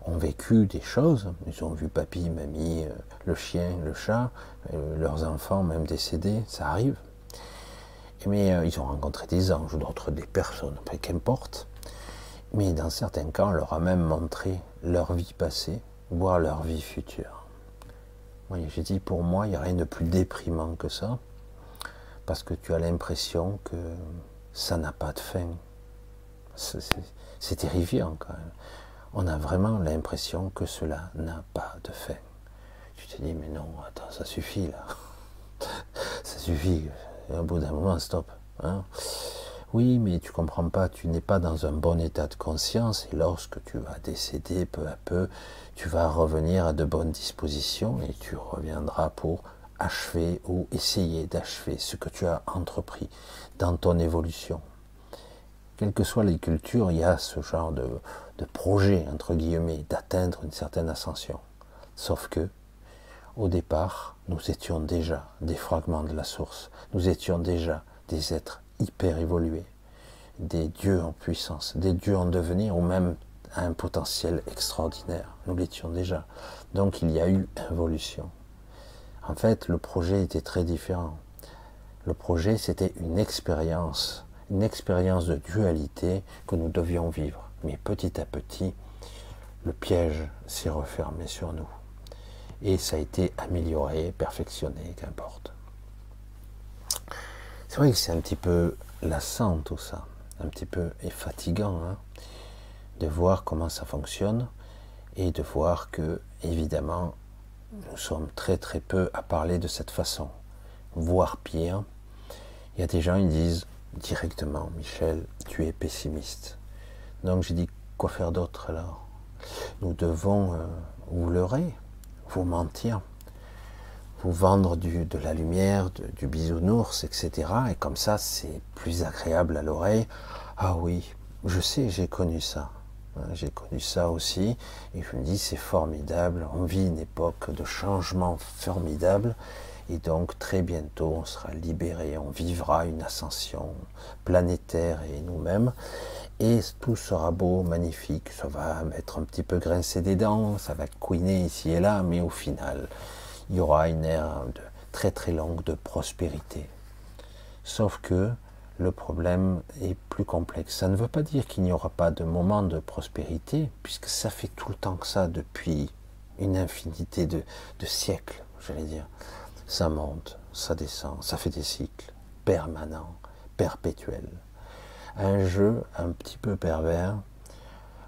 ont vécu des choses. Ils ont vu papy, mamie, euh, le chien, le chat, euh, leurs enfants même décédés, ça arrive. Mais euh, ils ont rencontré des anges ou d'autres, des personnes, qu'importe. Mais dans certains cas, on leur a même montré leur vie passée, voire leur vie future. Oui, j'ai dit, pour moi, il n'y a rien de plus déprimant que ça, parce que tu as l'impression que ça n'a pas de fin. C'est terrifiant quand même on a vraiment l'impression que cela n'a pas de fin. Tu te dis, mais non, attends, ça suffit là. ça suffit. au bout d'un moment, stop. Hein. oui, mais tu comprends pas, tu n'es pas dans un bon état de conscience et lorsque tu vas décéder peu à peu, tu vas revenir à de bonnes dispositions et tu reviendras pour achever ou essayer d'achever ce que tu as entrepris dans ton évolution. Quelles que soient les cultures, il y a ce genre de, de projet, entre guillemets, d'atteindre une certaine ascension. Sauf que, au départ, nous étions déjà des fragments de la source, nous étions déjà des êtres hyper évolués, des dieux en puissance, des dieux en devenir, ou même à un potentiel extraordinaire. Nous l'étions déjà. Donc il y a eu évolution. En fait, le projet était très différent. Le projet, c'était une expérience, une expérience de dualité que nous devions vivre. Mais petit à petit, le piège s'est refermé sur nous. Et ça a été amélioré, perfectionné, qu'importe. C'est vrai que c'est un petit peu lassant tout ça, un petit peu et fatigant hein, de voir comment ça fonctionne et de voir que, évidemment, nous sommes très très peu à parler de cette façon, voire pire. Il y a des gens qui disent directement, Michel, tu es pessimiste. Donc j'ai dit, quoi faire d'autre alors? Nous devons euh, vous leurrer, vous mentir, vous vendre de la lumière, du bisounours, etc. Et comme ça, c'est plus agréable à l'oreille. Ah oui, je sais, j'ai connu ça. Hein, j'ai connu ça aussi. Et je me dis, c'est formidable. On vit une époque de changement formidable. Et donc, très bientôt, on sera libéré. On vivra une ascension planétaire et nous-mêmes. Et tout sera beau, magnifique. Ça va mettre un petit peu grincer des dents. Ça va couiner ici et là. Mais au final, il y aura une ère de très très longue de prospérité. Sauf que le problème est plus complexe. Ça ne veut pas dire qu'il n'y aura pas de moment de prospérité, puisque ça fait tout le temps que ça depuis une infinité de, de siècles, j'allais dire. Ça monte, ça descend, ça fait des cycles permanents, perpétuels. Un jeu un petit peu pervers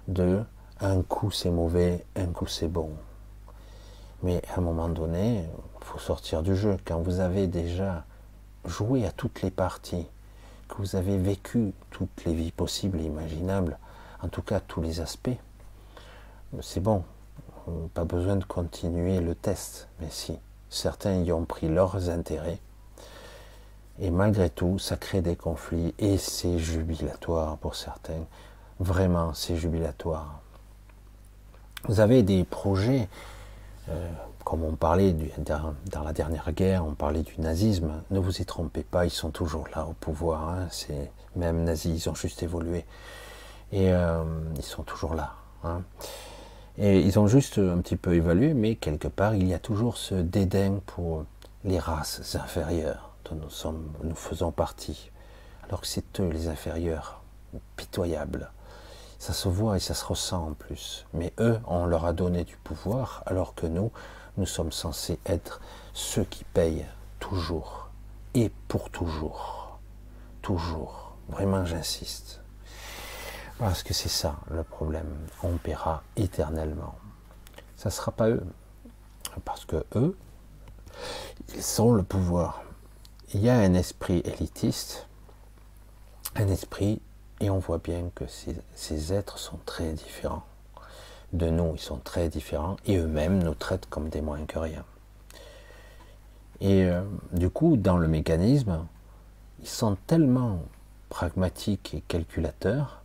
de un coup c'est mauvais, un coup c'est bon. Mais à un moment donné, il faut sortir du jeu. Quand vous avez déjà joué à toutes les parties, que vous avez vécu toutes les vies possibles et imaginables, en tout cas tous les aspects, c'est bon. Pas besoin de continuer le test. Mais si, certains y ont pris leurs intérêts. Et malgré tout, ça crée des conflits et c'est jubilatoire pour certains. Vraiment, c'est jubilatoire. Vous avez des projets euh, comme on parlait dans, la dernière guerre, on parlait du nazisme, ne vous y trompez pas, ils sont toujours là au pouvoir, hein. c'est même nazis, ils ont juste évolué. Et euh, ils sont toujours là. Hein. Et ils ont juste un petit peu évolué, mais quelque part, il y a toujours ce dédain pour les races inférieures dont nous, sommes, nous faisons partie. Alors que c'est eux les inférieurs, pitoyables. Ça se voit et ça se ressent en plus. Mais eux, on leur a donné du pouvoir, alors que nous, nous sommes censés être ceux qui payent toujours et pour toujours. Toujours. Vraiment, j'insiste. Parce que c'est ça le problème. On paiera éternellement. Ça ne sera pas eux. Parce que eux, ils sont le pouvoir. Il y a un esprit élitiste, un esprit et on voit bien que ces, êtres sont très différents. De nous, ils sont très différents et eux-mêmes nous traitent comme des moins que rien. Et euh, du coup, dans le mécanisme, ils sont tellement pragmatiques et calculateurs,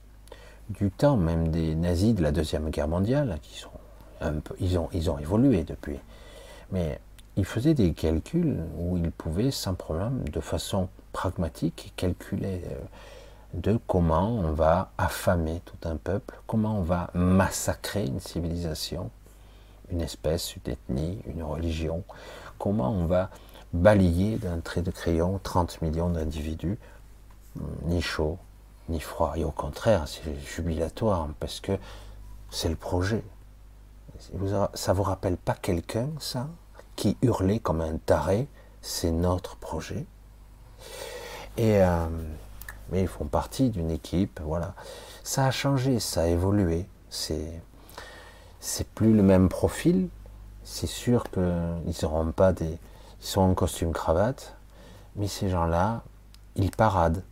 du temps même des nazis de la Deuxième Guerre mondiale, qui sont un peu, ils, ont, ils ont évolué depuis, mais ils faisaient des calculs où ils pouvaient sans problème, de façon pragmatique, calculer euh, de comment on va affamer tout un peuple, comment on va massacrer une civilisation, une espèce, une ethnie, une religion, comment on va balayer d'un trait de crayon 30 millions d'individus, ni chaud, ni froid. Et au contraire, c'est jubilatoire, parce que c'est le projet. Ça vous rappelle pas quelqu'un, ça, qui hurlait comme un taré, c'est notre projet. Et euh, mais ils font partie d'une équipe, voilà. Ça a changé, ça a évolué. C'est c'est plus le même profil. C'est sûr qu'ils seront pas des, ils sont en costume cravate, mais ces gens-là, ils paradent.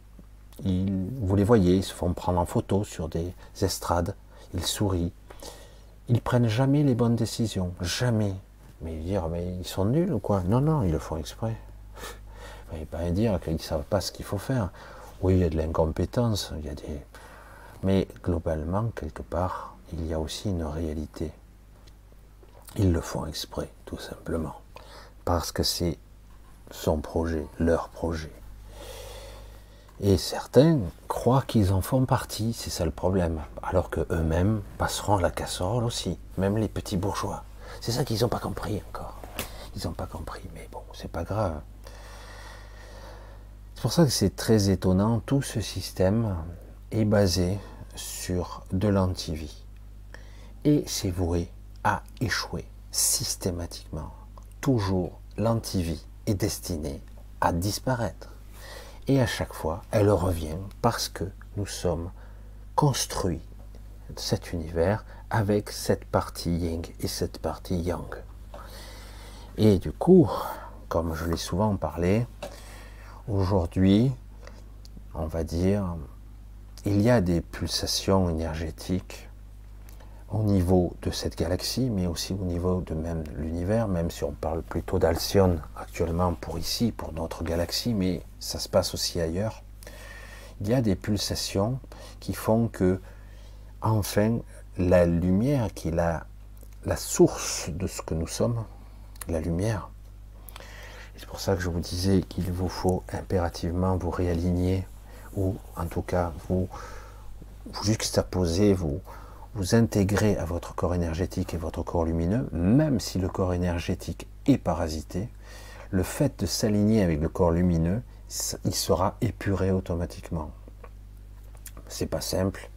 Ils, vous les voyez, ils se font prendre en photo sur des estrades. Ils sourient. Ils prennent jamais les bonnes décisions, jamais. Mais dire, mais ils sont nuls ou quoi? Non, non, ils le font exprès. Vous pas dire qu'ils ne savent pas ce qu'il faut faire. Oui, il y a de l'incompétence, il y a des... mais globalement, quelque part, il y a aussi une réalité. Ils le font exprès, tout simplement, parce que c'est son projet, leur projet. Et certains croient qu'ils en font partie, c'est ça le problème, alors que eux-mêmes passeront la casserole aussi, même les petits bourgeois. C'est ça qu'ils n'ont pas compris encore. Ils n'ont pas compris, mais bon, c'est pas grave. C'est pour ça que c'est très étonnant, tout ce système est basé sur de l'antivie. Et c'est voué à échouer systématiquement. Toujours l'antivie est destinée à disparaître. Et à chaque fois, elle revient parce que nous sommes construits cet univers avec cette partie yin et cette partie yang. Et du coup, comme je l'ai souvent parlé, Aujourd'hui, on va dire, il y a des pulsations énergétiques au niveau de cette galaxie, mais aussi au niveau de même l'univers, même si on parle plutôt d'Alcyone actuellement pour ici, pour notre galaxie, mais ça se passe aussi ailleurs. Il y a des pulsations qui font que, enfin, la lumière qui est la, la source de ce que nous sommes, la lumière, c'est pour ça que je vous disais qu'il vous faut impérativement vous réaligner, ou en tout cas vous, vous juxtaposer, vous, vous intégrer à votre corps énergétique et votre corps lumineux, même si le corps énergétique est parasité, le fait de s'aligner avec le corps lumineux, il sera épuré automatiquement. C'est pas simple,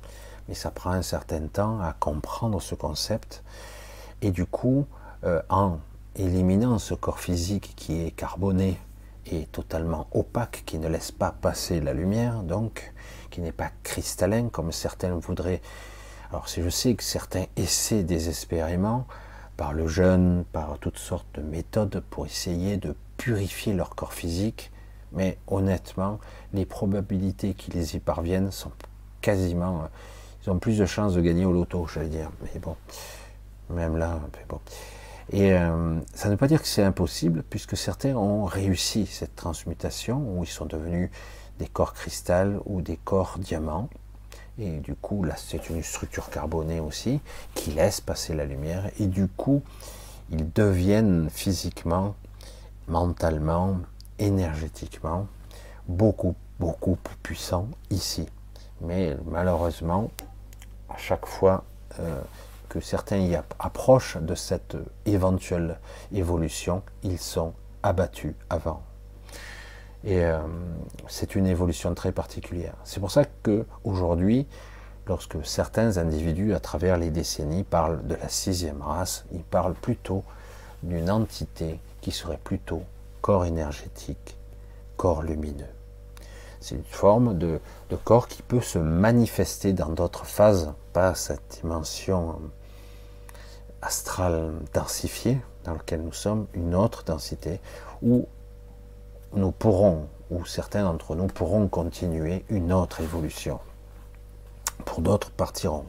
mais ça prend un certain temps à comprendre ce concept. Et du coup, euh, en éliminant ce corps physique qui est carboné et totalement opaque, qui ne laisse pas passer la lumière, donc, qui n'est pas cristallin comme certains voudraient alors si je sais que certains essaient désespérément, par le jeûne, par toutes sortes de méthodes pour essayer de purifier leur corps physique, mais honnêtement, les probabilités qu'ils y parviennent sont quasiment... Euh, ils ont plus de chances de gagner au loto, j'allais dire. Mais bon, même là, bon. Et euh, ça ne veut pas dire que c'est impossible, puisque certains ont réussi cette transmutation, où ils sont devenus des corps cristal ou des corps diamants. Et du coup, là, c'est une structure carbonée aussi qui laisse passer la lumière. Et du coup, ils deviennent physiquement, mentalement, énergétiquement beaucoup, beaucoup plus puissants ici. Mais malheureusement, à chaque fois euh, que certains y approchent de cette éventuelle évolution, ils sont abattus avant. Et euh, c'est une évolution très particulière. C'est pour ça que aujourd'hui, lorsque certains individus, à travers les décennies, parlent de la sixième race, ils parlent plutôt d'une entité qui serait plutôt corps énergétique, corps lumineux. C'est une forme de, corps qui peut se manifester dans d'autres phases, pas cette dimension astrale densifiée dans laquelle nous sommes, une autre densité, où nous pourrons, ou certains d'entre nous pourront continuer une autre évolution. Pour d'autres partiront.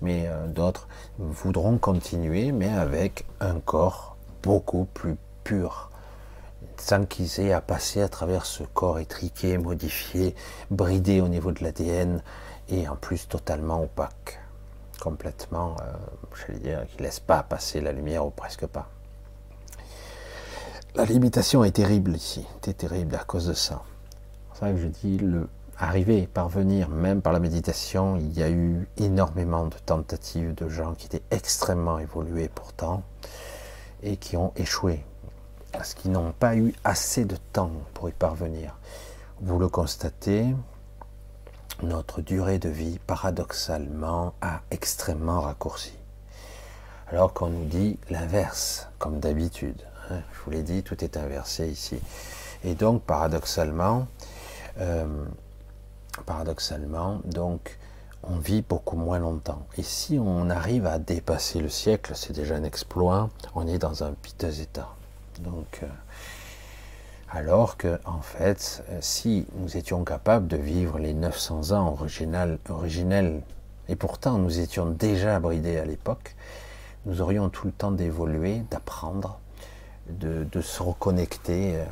Mais euh, d'autres voudront continuer, mais avec un corps beaucoup plus pur, sans qu'ils aient à passer à travers ce corps étriqué, modifié, bridé au niveau de l'ADN, et en plus totalement opaque, complètement, euh, j'allais dire, qui laisse pas passer la lumière ou presque pas. La limitation est terrible ici, c'est terrible à cause de ça. C'est ça que je dis, le arriver, parvenir, même par la méditation, il y a eu énormément de tentatives de gens qui étaient extrêmement évolués pourtant et qui ont échoué parce qu'ils n'ont pas eu assez de temps pour y parvenir. Vous le constatez, notre durée de vie, paradoxalement, a extrêmement raccourci. Alors qu'on nous dit l'inverse, comme d'habitude. Hein, je vous l'ai dit, tout est inversé ici. Et donc, paradoxalement, euh, paradoxalement, donc, on vit beaucoup moins longtemps. Et si on arrive à dépasser le siècle, c'est déjà un exploit, on est dans un piteux état. Donc, euh, alors que, en fait, si nous étions capables de vivre les 900 ans originels, et pourtant nous étions déjà bridés à l'époque, nous aurions tout le temps d'évoluer, d'apprendre, de, se reconnecter, euh,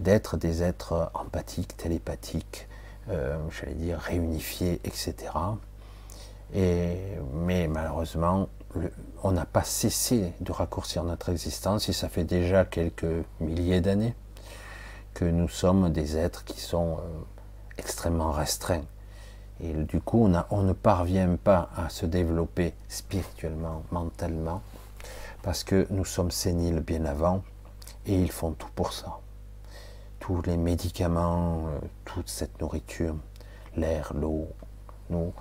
d'être des êtres empathiques, télépathiques, euh, j'allais dire réunifiés, etc. Et, mais malheureusement, on n'a pas cessé de raccourcir notre existence et ça fait déjà quelques milliers d'années que nous sommes des êtres qui sont euh, extrêmement restreints. Et du coup, on, on, ne parvient pas à se développer spirituellement, mentalement, parce que nous sommes séniles bien avant, et ils font tout pour ça. Tous les médicaments, euh, toute cette nourriture, l'air, l'eau, nous,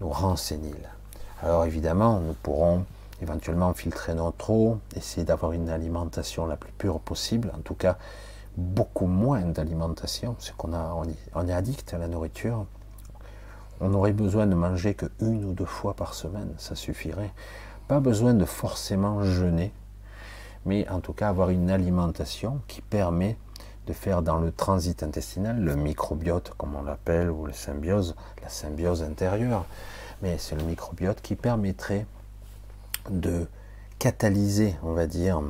nous rend séniles. Alors évidemment, nous pourrons éventuellement filtrer notre eau, essayer d'avoir une alimentation la plus pure possible, en tout cas beaucoup moins d'alimentation, parce qu'on a, on est addict à la nourriture. On aurait besoin de manger que une ou deux fois par semaine, ça suffirait. Pas besoin de forcément jeûner, mais en tout cas avoir une alimentation qui permet de faire dans le transit intestinal, le microbiote comme on l'appelle, ou la symbiose, la symbiose intérieure, mais c'est le microbiote qui permettrait de catalyser, on va dire,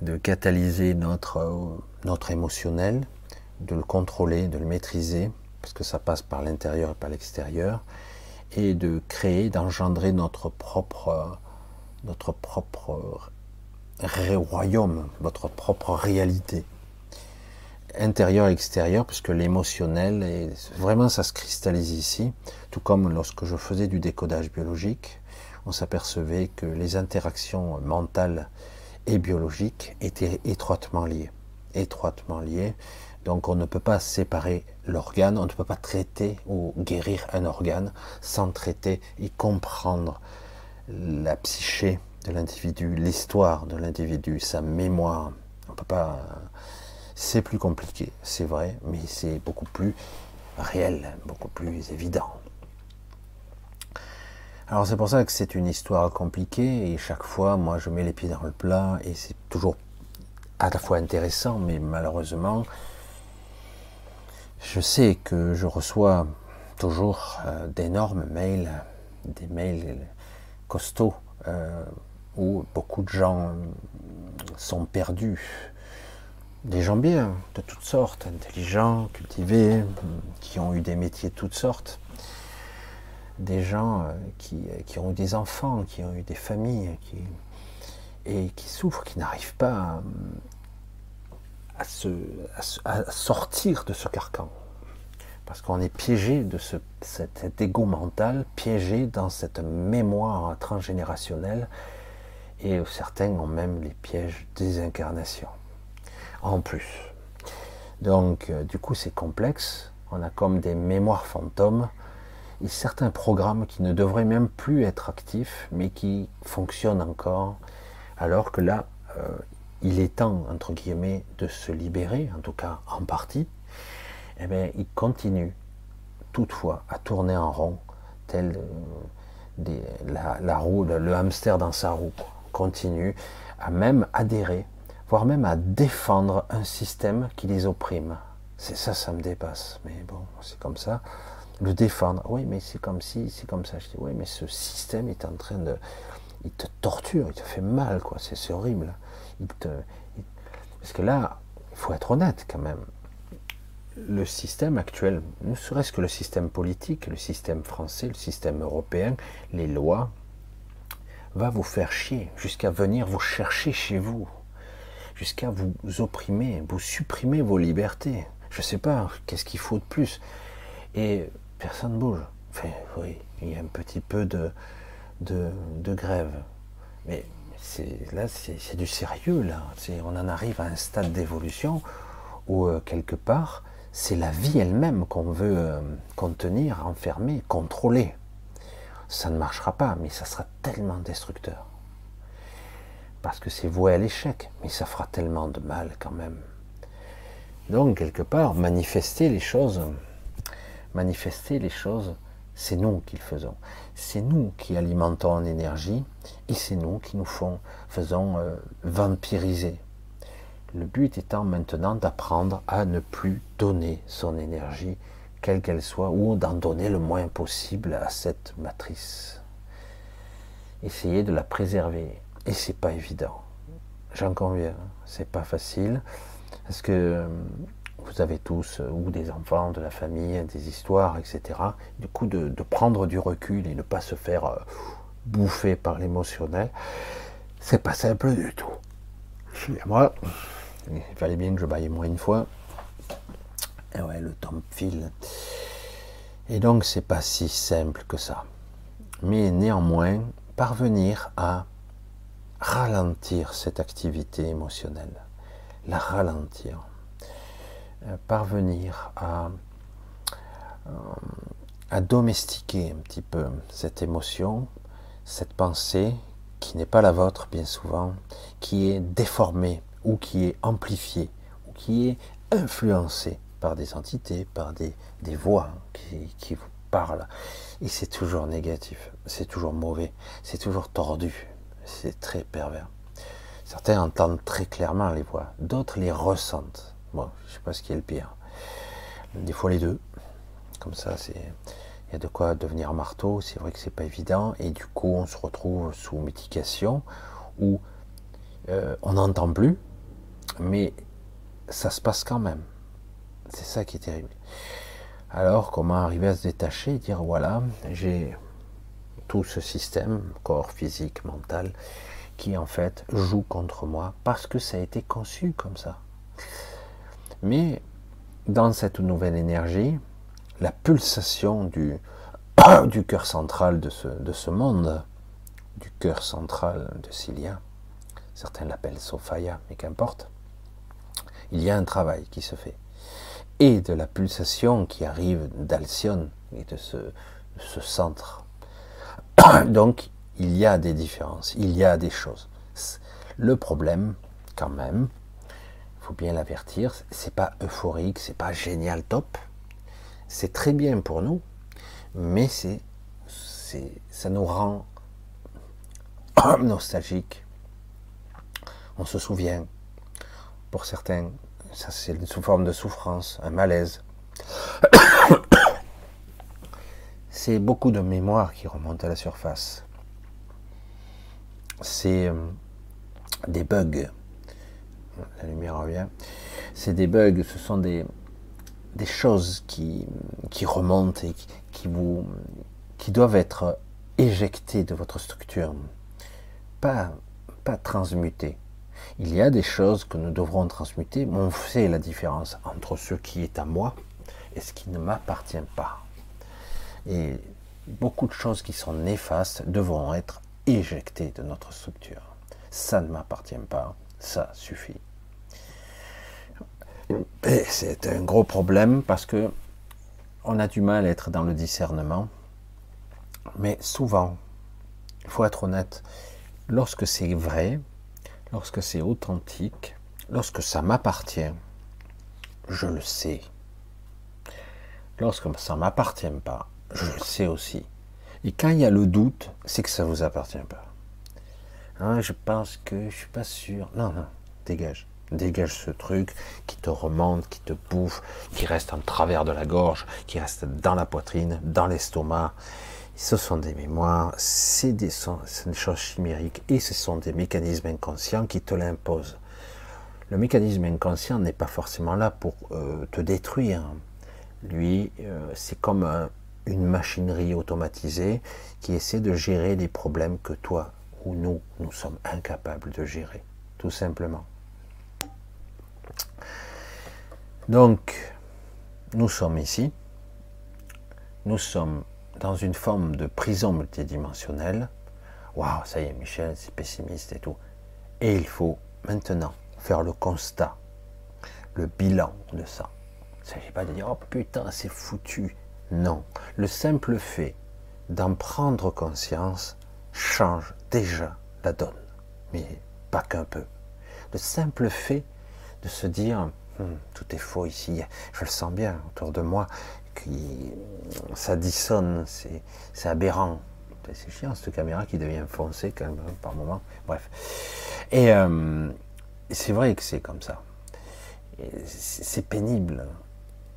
de catalyser notre, notre émotionnel, de le contrôler, de le maîtriser, parce que ça passe par l'intérieur et par l'extérieur, et de créer, d'engendrer notre propre, notre propre royaume, votre propre réalité, intérieure et extérieure, puisque l'émotionnel, vraiment ça se cristallise ici, tout comme lorsque je faisais du décodage biologique, on s'apercevait que les interactions mentales et biologiques étaient étroitement liées. Étroitement liées. Donc on ne peut pas séparer l'organe, on ne peut pas traiter ou guérir un organe sans traiter et comprendre la psyché de l'individu, l'histoire de l'individu, sa mémoire. On peut pas. C'est plus compliqué, c'est vrai, mais c'est beaucoup plus réel, beaucoup plus évident. Alors c'est pour ça que c'est une histoire compliquée et chaque fois, moi, je mets les pieds dans le plat et c'est toujours à la fois intéressant, mais malheureusement, je sais que je reçois toujours euh, d'énormes mails, des mails costauds euh, où beaucoup de gens sont perdus. Des gens bien, de toutes sortes, intelligents, cultivés, qui ont eu des métiers de toutes sortes. Des gens euh, qui, qui ont eu des enfants, qui ont eu des familles, qui, et qui souffrent, qui n'arrivent pas à, sortir de ce carcan. Parce qu'on est piégé de ce, cet, égo mental, piégé dans cette mémoire transgénérationnelle et certains ont même les pièges des incarnations. En plus. Donc, euh, du coup, c'est complexe. On a comme des mémoires fantômes et certains programmes qui ne devraient même plus être actifs, mais qui fonctionnent encore, alors que là, euh, il est temps, entre guillemets, de se libérer, en tout cas en partie. Eh bien, il continue toutefois à tourner en rond, tel euh, la, roue, le, hamster dans sa roue continue à même adhérer, voire même à défendre un système qui les opprime. C'est ça, ça me dépasse. Mais bon, c'est comme ça. Le défendre, oui, mais c'est comme si, c'est comme ça. Je dis, oui, mais ce système est en train de. Il te torture, il te fait mal, quoi. C'est horrible. Parce que là, il faut être honnête quand même. Le système actuel, ne serait-ce que le système politique, le système français, le système européen, les lois, va vous faire chier, jusqu'à venir vous chercher chez vous, jusqu'à vous opprimer, vous supprimer vos libertés. Je sais pas, qu'est-ce qu'il faut de plus Et personne ne bouge. Enfin, oui, il y a un petit peu de, de, grève. Mais là, c'est du sérieux, là. On en arrive à un stade d'évolution où, euh, quelque part, c'est la vie elle-même qu'on veut euh, contenir, enfermer, contrôler ça ne marchera pas, mais ça sera tellement destructeur. Parce que c'est voué à l'échec, mais ça fera tellement de mal quand même. Donc, quelque part, manifester les choses, manifester les choses, c'est nous qui le faisons. C'est nous qui alimentons en énergie et c'est nous qui nous faisons euh, vampiriser. Le but étant maintenant d'apprendre à ne plus donner son énergie quelle qu'elle soit, ou d'en donner le moins possible à cette matrice. Essayez de la préserver. Et c'est pas évident. J'en conviens, c'est pas facile. Parce que euh, vous avez tous, euh, ou des enfants, de la famille, des histoires, etc. Du coup, de, prendre du recul et ne pas se faire euh, bouffer par l'émotionnel, c'est pas simple du tout. Moi, il fallait bien que je baille moins une fois. Et ouais, le temps file. Et donc, c'est pas si simple que ça. Mais néanmoins, parvenir à ralentir cette activité émotionnelle, la ralentir, euh, parvenir euh, à domestiquer un petit peu cette émotion, cette pensée qui n'est pas la vôtre bien souvent, qui est déformée ou qui est amplifiée ou qui est influencée par des entités, par des, voix qui, vous parlent. Et c'est toujours négatif, c'est toujours mauvais, c'est toujours tordu, c'est très pervers. Certains entendent très clairement les voix, d'autres les ressentent. Bon, je sais pas ce qui est le pire. Des fois les deux. Comme ça, c'est il y a de quoi devenir marteau. C'est vrai que c'est pas évident. Et du coup, on se retrouve sous médication où euh, on n'entend plus, mais ça se passe quand même. C'est ça qui est terrible. Alors, comment arriver à se détacher et dire voilà, j'ai tout ce système, corps, physique, mental, qui en fait joue contre moi parce que ça a été conçu comme ça. Mais dans cette nouvelle énergie, la pulsation du, cœur central de ce, de ce monde, du cœur central de Cilia, certains l'appellent Sophia, mais qu'importe, il y a un travail qui se fait. Et de la pulsation qui arrive d'Alcyone et de ce, centre. Donc, il y a des différences, il y a des choses. Le problème, quand même, il faut bien l'avertir, c'est pas euphorique, c'est pas génial, top. C'est très bien pour nous, mais c'est, ça nous rend nostalgique. On se souvient, pour certains, ça c'est sous forme de souffrance, un malaise. c'est beaucoup de mémoire qui remonte à la surface. C'est euh, des bugs. La lumière revient. C'est des bugs, ce sont des, des choses qui, qui remontent et qui, vous, qui doivent être éjectées de votre structure, pas, pas transmutées. Il y a des choses que nous devrons transmuter, mais on sait la différence entre ce qui est à moi et ce qui ne m'appartient pas. Et beaucoup de choses qui sont néfastes devront être éjectées de notre structure. Ça ne m'appartient pas, ça suffit. C'est un gros problème parce que on a du mal à être dans le discernement. Mais souvent, il faut être honnête, lorsque c'est vrai, lorsque c'est authentique, lorsque ça m'appartient, je le sais. Lorsque ça ne m'appartient pas, je le sais aussi. Et quand il y a le doute, c'est que ça ne vous appartient pas. Hein, je pense que je suis pas sûr. Non, non, dégage. Dégage ce truc qui te remonte, qui te bouffe, qui reste en travers de la gorge, qui reste dans la poitrine, dans l'estomac. Ce sont des mémoires, c'est des, choses chimériques et ce sont des mécanismes inconscients qui te l'imposent. Le mécanisme inconscient n'est pas forcément là pour euh, te détruire. Lui, euh, c'est comme une machinerie automatisée qui essaie de gérer les problèmes que toi ou nous, nous sommes incapables de gérer, tout simplement. Donc, nous sommes ici, nous sommes dans une forme de prison multidimensionnelle. Waouh, ça y est, Michel, c'est pessimiste et tout. Et il faut maintenant faire le constat, le bilan de ça. Il ne s'agit pas de dire, oh putain, c'est foutu. Non, le simple fait d'en prendre conscience change déjà la donne, mais pas qu'un peu. Le simple fait de se dire, Hmm, tout est faux ici, je le sens bien autour de moi, qui, ça dissonne, c'est aberrant. C'est chiant cette caméra qui devient foncée quand même, par moment. Bref. Et euh, c'est vrai que c'est comme ça. C'est pénible.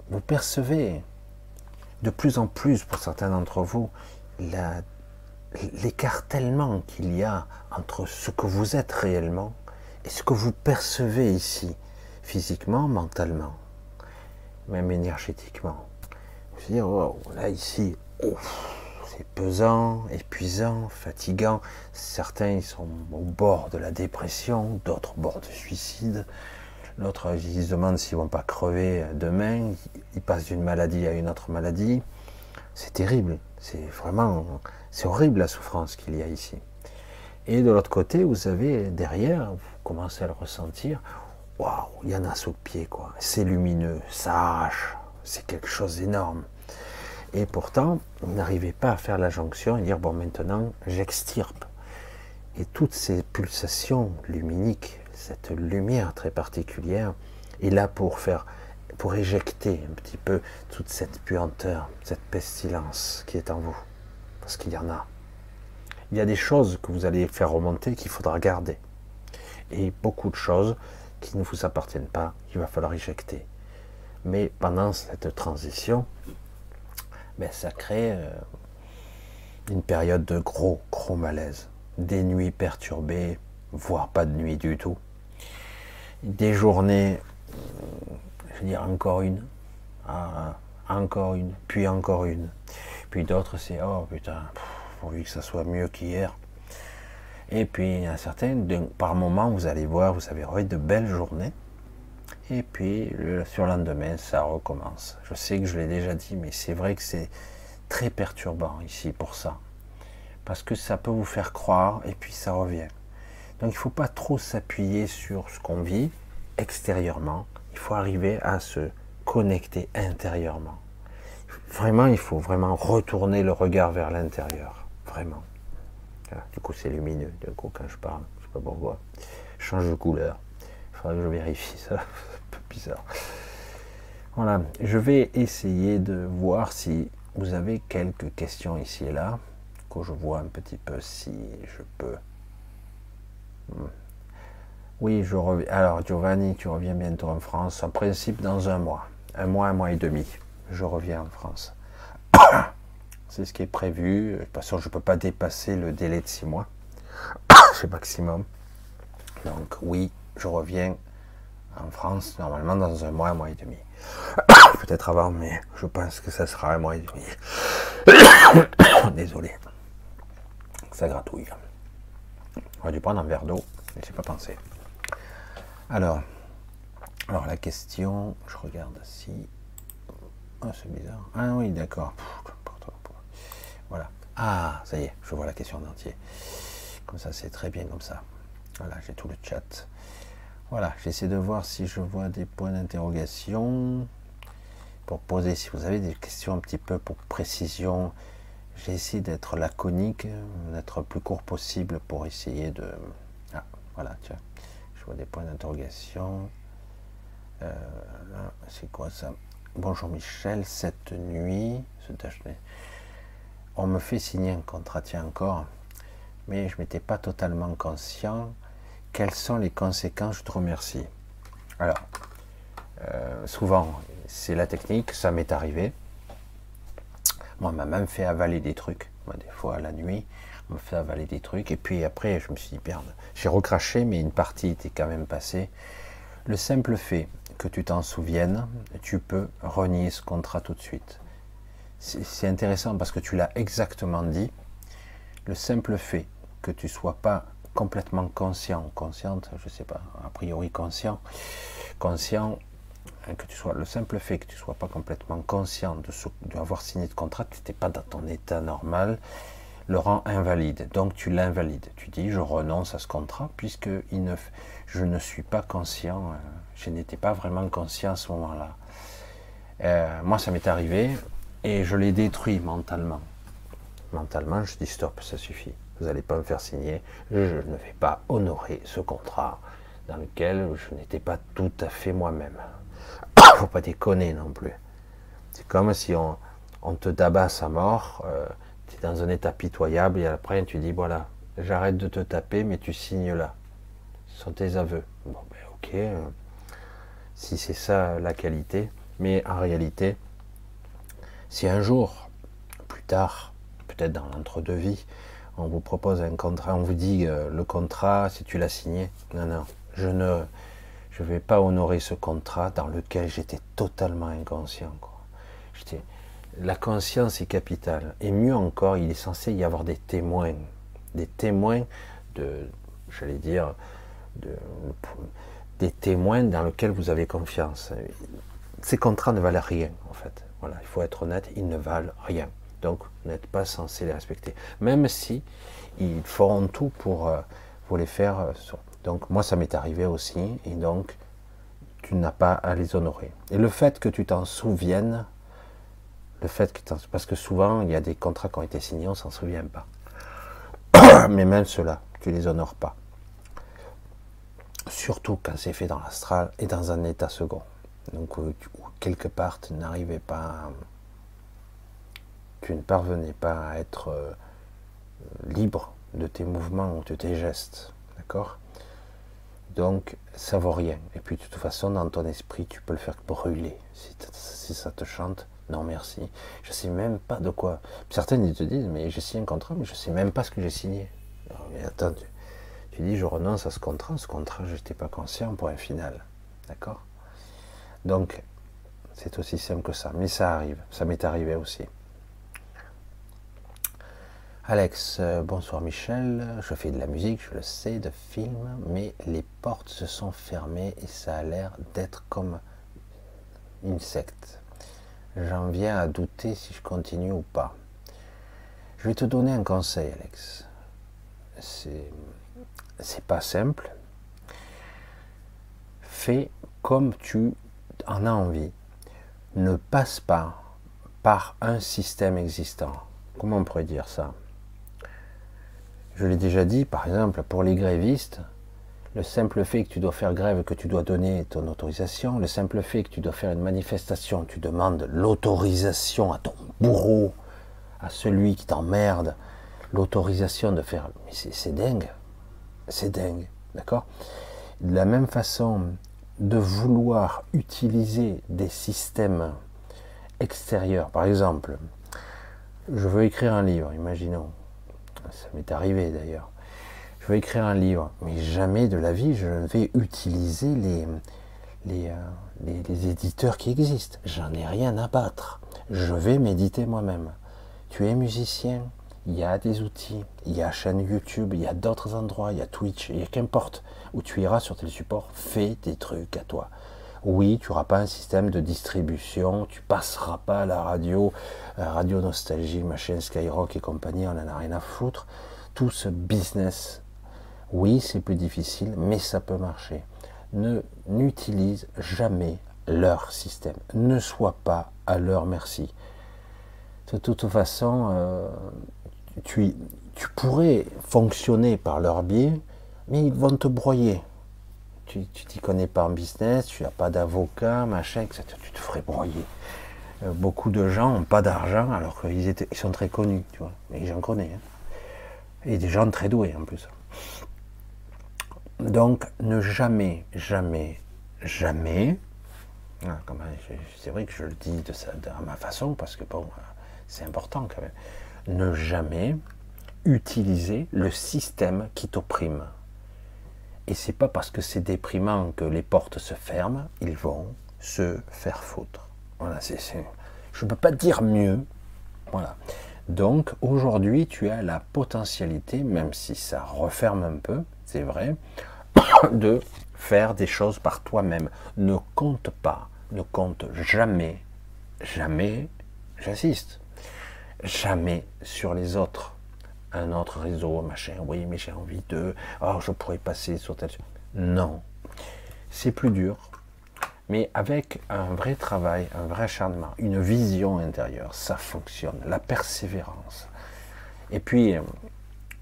Vous percevez de plus en plus, pour certains d'entre vous, l'écartèlement qu'il y a entre ce que vous êtes réellement et ce que vous percevez ici physiquement, mentalement, même énergétiquement. Dire, là ici, c'est pesant, épuisant, fatigant. Certains ils sont au bord de la dépression, d'autres au bord du suicide. L'autre, ils se demandent s'ils vont pas crever demain. Ils passent d'une maladie à une autre maladie. C'est terrible. C'est vraiment, c'est horrible la souffrance qu'il y a ici. Et de l'autre côté, vous avez derrière, vous commencez à le ressentir, waouh, il y en a sous le pied, quoi. C'est lumineux, ça arrache, c'est quelque chose d'énorme. Et pourtant, vous n'arrivez pas à faire la jonction et dire, bon, maintenant, j'extirpe. Et toutes ces pulsations luminiques, cette lumière très particulière, est là pour faire, pour éjecter un petit peu toute cette puanteur, cette pestilence qui est en vous. Parce qu'il y en a. Il y a des choses que vous allez faire remonter qu'il faudra garder. Et beaucoup de choses qui ne vous appartiennent pas, il va falloir éjecter. Mais pendant cette transition, ben, ça crée euh, une période de gros, gros malaise. Des nuits perturbées, voire pas de nuit du tout. Des journées, je veux dire encore une, ah, encore une, puis encore une. Puis d'autres, c'est oh putain, pourvu que ça soit mieux qu'hier. Et puis, il y par moment, vous allez voir, vous avez de belles journées. Et puis, le surlendemain, ça recommence. Je sais que je l'ai déjà dit, mais c'est vrai que c'est très perturbant ici pour ça. Parce que ça peut vous faire croire, et puis ça revient. Donc, il ne faut pas trop s'appuyer sur ce qu'on vit extérieurement. Il faut arriver à se connecter intérieurement. Vraiment, il faut vraiment retourner le regard vers l'intérieur. Vraiment. Du coup, c'est lumineux, du coup, quand je parle. Je sais pas pourquoi. change de couleur. Il faudrait que je vérifie ça. Voilà. Je vais essayer de voir si vous avez quelques questions ici et là. Que je vois un petit peu si je peux. Hmm. Oui, je reviens. Alors, Giovanni, tu reviens bientôt en France. En principe, dans un mois. Un mois, un mois et demi. Je reviens en France. C'est ce qui est prévu. De toute façon, je ne peux pas dépasser le délai de six mois. C'est maximum. Donc oui, je reviens en France normalement dans un mois, un mois et demi. Peut-être avant, mais je pense que ça sera un mois et demi. Désolé. Ça gratouille. Va dû prendre un verre d'eau, mais j'ai pas pensé. Alors, alors la question, je regarde si. Oh, c'est bizarre. Ah oui, d'accord. Voilà. Ah, ça y est, je vois la question en entier. Comme ça, c'est très bien comme ça. Voilà, j'ai tout le chat. Voilà, j'essaie de voir si je vois des points d'interrogation pour poser. Si vous avez des questions un petit peu pour précision, j'ai essayé d'être laconique, d'être le plus court possible pour essayer de. Ah, voilà, tiens, je vois des points d'interrogation. Euh, c'est quoi ça? Bonjour Michel, cette nuit, on me fait signer un contrat, tiens encore, mais je m'étais pas totalement conscient. Quelles sont les conséquences Je te remercie. Alors, euh, souvent, c'est la technique, ça m'est arrivé. Moi, on m'a même fait avaler des trucs. Moi, des fois, la nuit, on me fait avaler des trucs. Et puis après, je me suis dit, merde, j'ai recraché, mais une partie était quand même passée. Le simple fait que tu t'en souviennes, tu peux renier ce contrat tout de suite c'est intéressant parce que tu l'as exactement dit. Le simple fait que tu sois pas complètement conscient, consciente, je sais pas, a priori conscient, conscient, hein, que tu sois, le simple fait que tu sois pas complètement conscient de, d'avoir signé de contrat, tu n'étais pas dans ton état normal, le rend invalide. Donc tu l'invalides. Tu dis je renonce à ce contrat puisque ne, je ne suis pas conscient, euh, je n'étais pas vraiment conscient à ce moment-là. Euh, moi, ça m'est arrivé et je l'ai détruit mentalement. Mentalement, je dis stop, ça suffit. Vous n'allez pas me faire signer. Je ne vais pas honorer ce contrat dans lequel je n'étais pas tout à fait moi-même. Faut pas déconner non plus. C'est comme si on, te tabasse à mort, euh, tu es dans un état pitoyable et après tu dis voilà, j'arrête de te taper mais tu signes là. Ce sont tes aveux. Bon ben ok, euh, si c'est ça la qualité, mais en réalité, si un jour, plus tard, peut-être dans l'entre-deux vies, on vous propose un contrat, on vous dit euh, le contrat, si tu l'as signé, non, non, je ne je vais pas honorer ce contrat dans lequel j'étais totalement inconscient. La conscience est capitale. Et mieux encore, il est censé y avoir des témoins. Des témoins de, j'allais dire, des témoins dans lesquels vous avez confiance. Ces contrats ne valent rien, en fait. Il faut être honnête, ils ne valent rien. Donc, vous n'êtes pas censé les respecter. Même si ils feront tout pour euh, les faire. Euh, donc, moi, ça m'est arrivé aussi. Et donc, tu n'as pas à les honorer. Et le fait que tu t'en souviennes, le fait que parce que souvent, il y a des contrats qui ont été signés, on s'en souvient pas. Mais même ceux-là, tu les honores pas. Surtout quand c'est fait dans l'astral et dans un état second. Donc, euh, quelque part, tu n'arrivais pas, tu ne parvenais pas à être euh, libre de tes mouvements ou de tes gestes. D'accord? Donc, ça vaut rien. Et puis, de toute façon, dans ton esprit, tu peux le faire brûler. Si, ça te chante, non merci. Je sais même pas de quoi. Certaines ils te disent, mais j'ai signé un contrat, mais je sais même pas ce que j'ai signé. mais attends, tu, dis, je renonce à ce contrat. Ce contrat, je n'étais pas conscient pour un final. D'accord? Donc, c'est aussi simple que ça. Mais ça arrive. Ça m'est arrivé aussi. Alex, euh, bonsoir Michel, je fais de la musique, je le sais, de films, mais les portes se sont fermées et ça a l'air d'être comme une secte. J'en viens à douter si je continue ou pas. Je vais te donner un conseil, Alex. C'est pas simple. Fais comme tu en as envie. Ne passe pas par un système existant. Comment on pourrait dire ça? Je l'ai déjà dit, par exemple, pour les grévistes, le simple fait que tu dois faire grève, que tu dois donner ton autorisation, le simple fait que tu dois faire une manifestation, tu demandes l'autorisation à ton bourreau, à celui qui t'emmerde, l'autorisation de faire. Mais c'est dingue. C'est dingue. D'accord? De la même façon, de vouloir utiliser des systèmes extérieurs, par exemple, je veux écrire un livre, imaginons, ça m'est arrivé d'ailleurs. Je vais écrire un livre, mais jamais de la vie je ne vais utiliser les, les, euh, les, éditeurs qui existent. J'en ai rien à battre. Je vais méditer moi-même. Tu es musicien, il y a des outils, il y a chaîne YouTube, il y a d'autres endroits, il y a Twitch, a qu'importe où tu iras sur tes supports, fais des trucs à toi. Oui, tu n'auras pas un système de distribution, tu passeras pas à la radio, euh, Radio Nostalgie, machin, Skyrock et compagnie, on n'en a rien à foutre. Tout ce business, oui, c'est plus difficile, mais ça peut marcher. Ne n'utilise jamais leur système. Ne sois pas à leur merci. De toute façon, euh, tu, tu pourrais fonctionner par leur biais, mais ils vont te broyer tu t'y connais pas en business, tu n'as pas d'avocat, machin, etc. Tu te ferais broyer. Euh, beaucoup de gens n'ont pas d'argent alors qu'ils sont très connus, tu vois. Mais j'en connais. Hein. Et des gens très doués en plus. Donc, ne jamais, jamais, jamais, ah, c'est vrai que je le dis de ma façon parce que bon, c'est important quand même, ne jamais utiliser le système qui t'opprime. Et c'est pas parce que c'est déprimant que les portes se ferment, ils vont se faire foutre. Voilà, je ne peux pas dire mieux. Voilà. Donc aujourd'hui, tu as la potentialité, même si ça referme un peu, c'est vrai, de faire des choses par toi-même. Ne compte pas, ne compte jamais, jamais, j'insiste, jamais sur les autres un autre réseau, machin, oui, mais j'ai envie de, oh, je pourrais passer sur tel. Non, c'est plus dur, mais avec un vrai travail, un vrai acharnement, une vision intérieure, ça fonctionne, la persévérance. Et puis,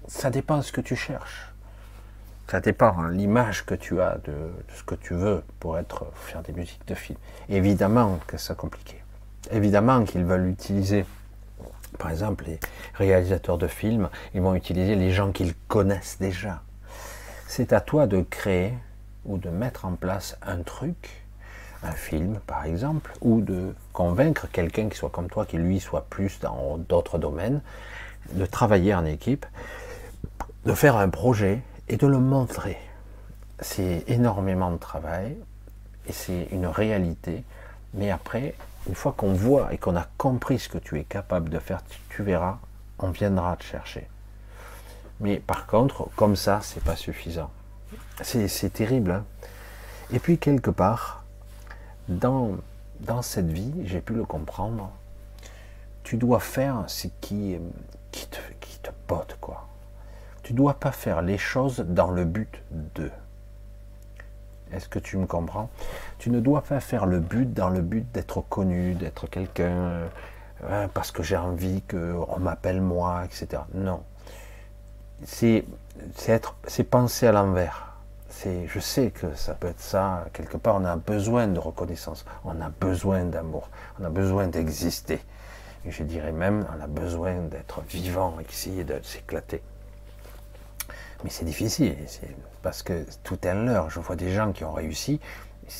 ça dépend de ce que tu cherches. Ça dépend hein, l'image que tu as de, ce que tu veux pour être faire des musiques de film. Évidemment que c'est compliqué. Évidemment qu'ils veulent utiliser par exemple, les réalisateurs de films, ils vont utiliser les gens qu'ils connaissent déjà. C'est à toi de créer ou de mettre en place un truc, un film par exemple, ou de convaincre quelqu'un qui soit comme toi, qui lui soit plus dans d'autres domaines, de travailler en équipe, de faire un projet et de le montrer. C'est énormément de travail et c'est une réalité, mais après, une fois qu'on voit et qu'on a compris ce que tu es capable de faire, tu verras, on viendra te chercher. Mais par contre, comme ça, c'est pas suffisant. C'est terrible. Hein. et puis quelque part, dans, dans cette vie, j'ai pu le comprendre, tu dois faire ce qui, te, qui te botte, quoi. Tu dois pas faire les choses dans le but de. Est-ce que tu me comprends? Tu ne dois pas faire le but dans le but d'être connu, d'être quelqu'un, euh, hein, parce que j'ai envie qu'on m'appelle moi, etc. Non. C'est penser à l'envers. Je sais que ça peut être ça. Quelque part, on a besoin de reconnaissance, on a besoin d'amour, on a besoin d'exister. Je dirais même, on a besoin d'être vivant ici et de s'éclater. Mais c'est difficile, parce que tout est un leurre. Je vois des gens qui ont réussi,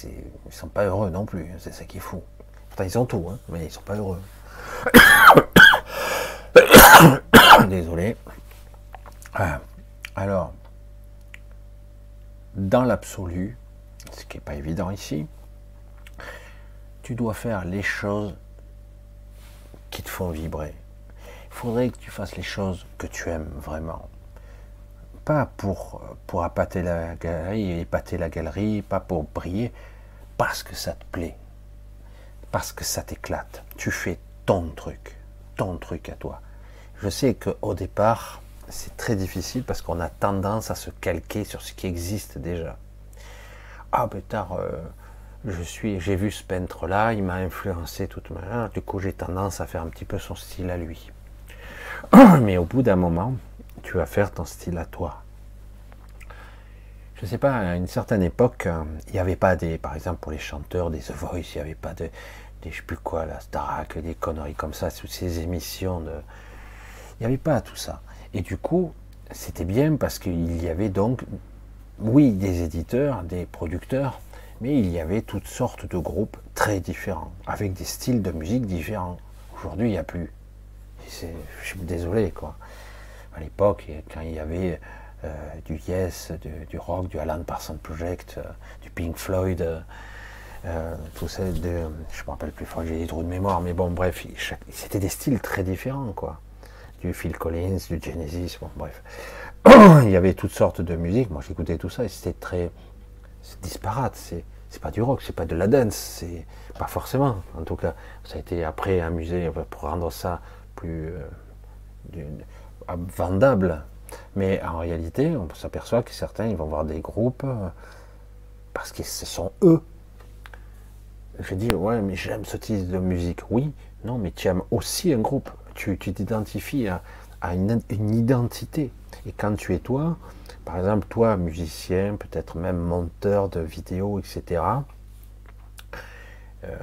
ils ne sont pas heureux non plus, c'est ça qui est fou. Pourtant, ils ont tout, hein, mais ils ne sont pas heureux. Désolé. Ah, alors, dans l'absolu, ce qui n'est pas évident ici, tu dois faire les choses qui te font vibrer. Il faudrait que tu fasses les choses que tu aimes vraiment. Pas pour, pour appâter la galerie, épater la galerie, pas pour briller, parce que ça te plaît, parce que ça t'éclate. Tu fais ton truc, ton truc à toi. Je sais qu'au départ, c'est très difficile parce qu'on a tendance à se calquer sur ce qui existe déjà. Ah, tard, euh, je suis, j'ai vu ce peintre-là, il m'a influencé toute ma du coup j'ai tendance à faire un petit peu son style à lui. Mais au bout d'un moment, tu vas faire ton style à toi. Je ne sais pas, à une certaine époque, euh, il n'y avait pas des, par exemple pour les chanteurs, des The Voice, il n'y avait pas de, des, je sais plus quoi, la Starac, des conneries comme ça, toutes ces émissions de, il n'y avait pas tout ça. Et du coup, c'était bien parce qu'il y avait donc, oui, des éditeurs, des producteurs, mais il y avait toutes sortes de groupes très différents, avec des styles de musique différents. Aujourd'hui, il n'y a plus. je suis désolé, quoi. À l'époque, quand il y avait euh, du Yes, du, rock, du Alan Parsons Project, euh, du Pink Floyd, euh, tout ça, je ne me rappelle plus, j'ai des trous de mémoire, mais bon, bref, c'était des styles très différents, quoi du Phil Collins, du Genesis, bon, bref. il y avait toutes sortes de musique. Moi, j'écoutais tout ça et c'était très disparate. C'est, c'est pas du rock, c'est pas de la dance, c'est pas forcément. En tout cas, ça a été après amusé pour rendre ça plus vendable. Mais en réalité, on s'aperçoit que certains ils vont voir des groupes euh, parce que ce sont eux. Je dis ouais, mais j'aime ce type de musique. Oui, non, mais tu aimes aussi un groupe tu t'identifies à, une, identité. Et quand tu es toi, par exemple, toi, musicien, peut-être même monteur de vidéos, etc., euh,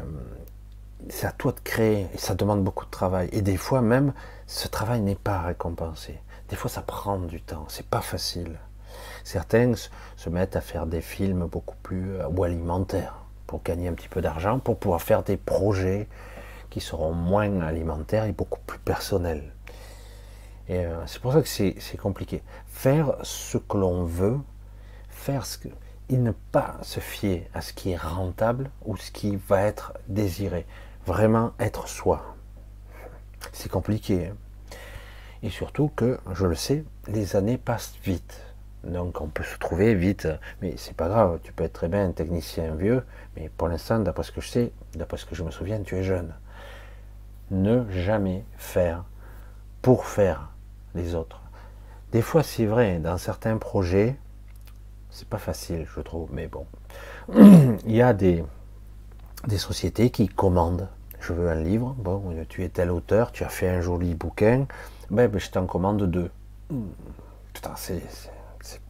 c'est à toi de créer, et ça demande beaucoup de travail. Et des fois même, ce travail n'est pas récompensé. Des fois, ça prend du temps, c'est pas facile. Certains se mettent à faire des films beaucoup plus euh, ou alimentaires pour gagner un petit peu d'argent, pour pouvoir faire des projets qui seront moins alimentaires et beaucoup plus personnels. Et euh, c'est pour ça que c'est compliqué. Faire ce que l'on veut, faire ce que. Et ne pas se fier à ce qui est rentable ou ce qui va être désiré. Vraiment être soi. C'est compliqué. Hein. et surtout que, je le sais, les années passent vite. Donc on peut se trouver vite, mais c'est pas grave, tu peux être très bien technicien vieux, mais pour l'instant, d'après ce que je sais, d'après ce que je me souviens, tu es jeune ne jamais faire pour faire les autres. Des fois, c'est vrai, dans certains projets, c'est pas facile, je trouve, mais bon. Il y a des, des sociétés qui commandent. Je veux un livre, bon, tu es tel auteur, tu as fait un joli bouquin, ben, ben je t'en commande deux. Putain, c'est,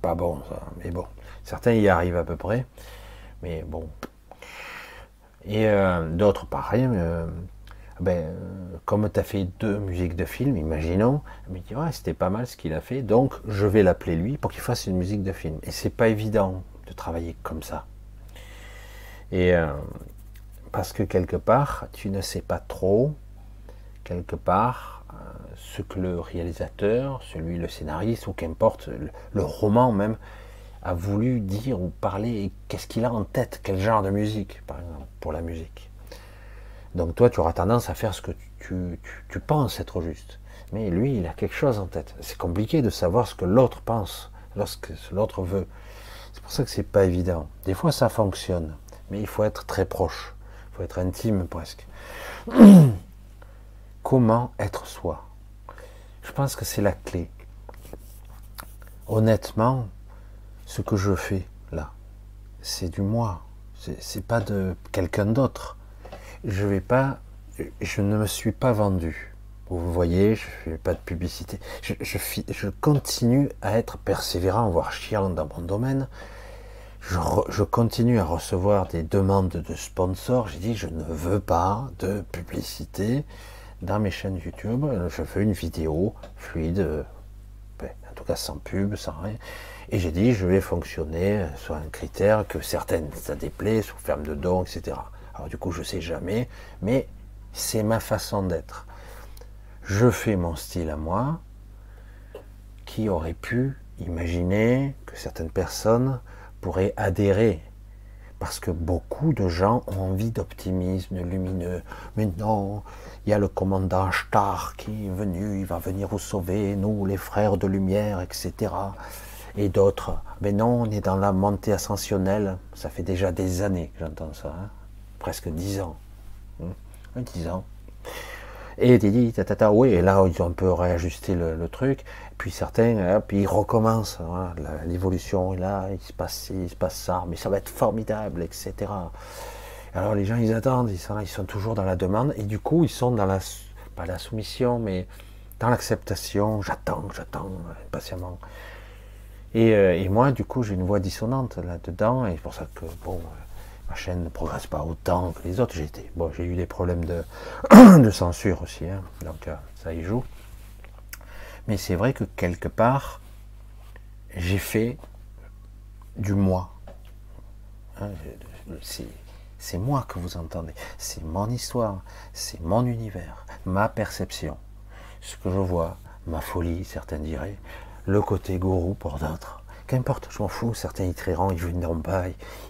pas bon ça, mais bon. Certains y arrivent à peu près, mais bon. Et euh, d'autres pareil, euh, ben, comme tu as fait deux musiques de film, imaginons, mais dit, ouais, c'était pas mal ce qu'il a fait, donc je vais l'appeler lui pour qu'il fasse une musique de film. Et c'est pas évident de travailler comme ça. Et euh, parce que quelque part, tu ne sais pas trop, quelque part, euh, ce que le réalisateur, celui, le scénariste, ou qu'importe, le, roman même, a voulu dire ou parler, et qu'est-ce qu'il a en tête, quel genre de musique, par exemple, pour la musique. Donc toi, tu auras tendance à faire ce que tu, penses être juste. Mais lui, il a quelque chose en tête. C'est compliqué de savoir ce que l'autre pense, lorsque l'autre veut. C'est pour ça que c'est pas évident. Des fois, ça fonctionne, mais il faut être très proche. Être intime presque. Comment être soi? Je pense que c'est la clé. Honnêtement, ce que je fais là, c'est du moi. C'est pas de quelqu'un d'autre je vais pas, je ne me suis pas vendu. Vous voyez, je fais pas de publicité. Je, je, continue à être persévérant, voire chiant dans mon domaine. Je, continue à recevoir des demandes de sponsors. J'ai dit, je ne veux pas de publicité dans mes chaînes YouTube. Je fais une vidéo fluide, ben, tout cas sans pub, sans rien. Et j'ai dit, je vais fonctionner sur un critère que certaines, ça déplaît, sous ferme de dons, etc. Alors du coup, je sais jamais, mais c'est ma façon d'être. Je fais mon style à moi, qui aurait pu imaginer que certaines personnes pourraient adhérer parce que beaucoup de gens ont envie d'optimisme lumineux. Mais non, il y a le commandant Star qui est venu, il va venir vous sauver, nous, les frères de lumière, etc. Et d'autres. Mais non, on est dans la montée ascensionnelle. Ça fait déjà des années que j'entends ça. Hein. Presque dix ans. Hein. Dix ans. Et dit, tata, oui, et là, ils ont un peu réajusté le, truc. Puis certains, hop, ils recommencent. L'évolution est là, il se passe il se passe ça, mais ça va être formidable, etc. Alors les gens, ils attendent, ils sont, toujours dans la demande, et du coup, ils sont dans la, pas la soumission, mais dans l'acceptation. J'attends, j'attends, impatiemment. Et, euh, et, moi, du coup, j'ai une voix dissonante là-dedans, et c'est pour ça que, bon, ma chaîne ne progresse pas autant que les autres. J'ai eu des problèmes de, de censure aussi, hein. donc euh, ça y joue. Mais c'est vrai que quelque part, j'ai fait du moi. Hein, c'est moi que vous entendez. C'est mon histoire, c'est mon univers, ma perception, ce que je vois, ma folie, certains diraient, le côté gourou pour d'autres. Qu'importe, je m'en fous, certains y trieront, ils viendront pas,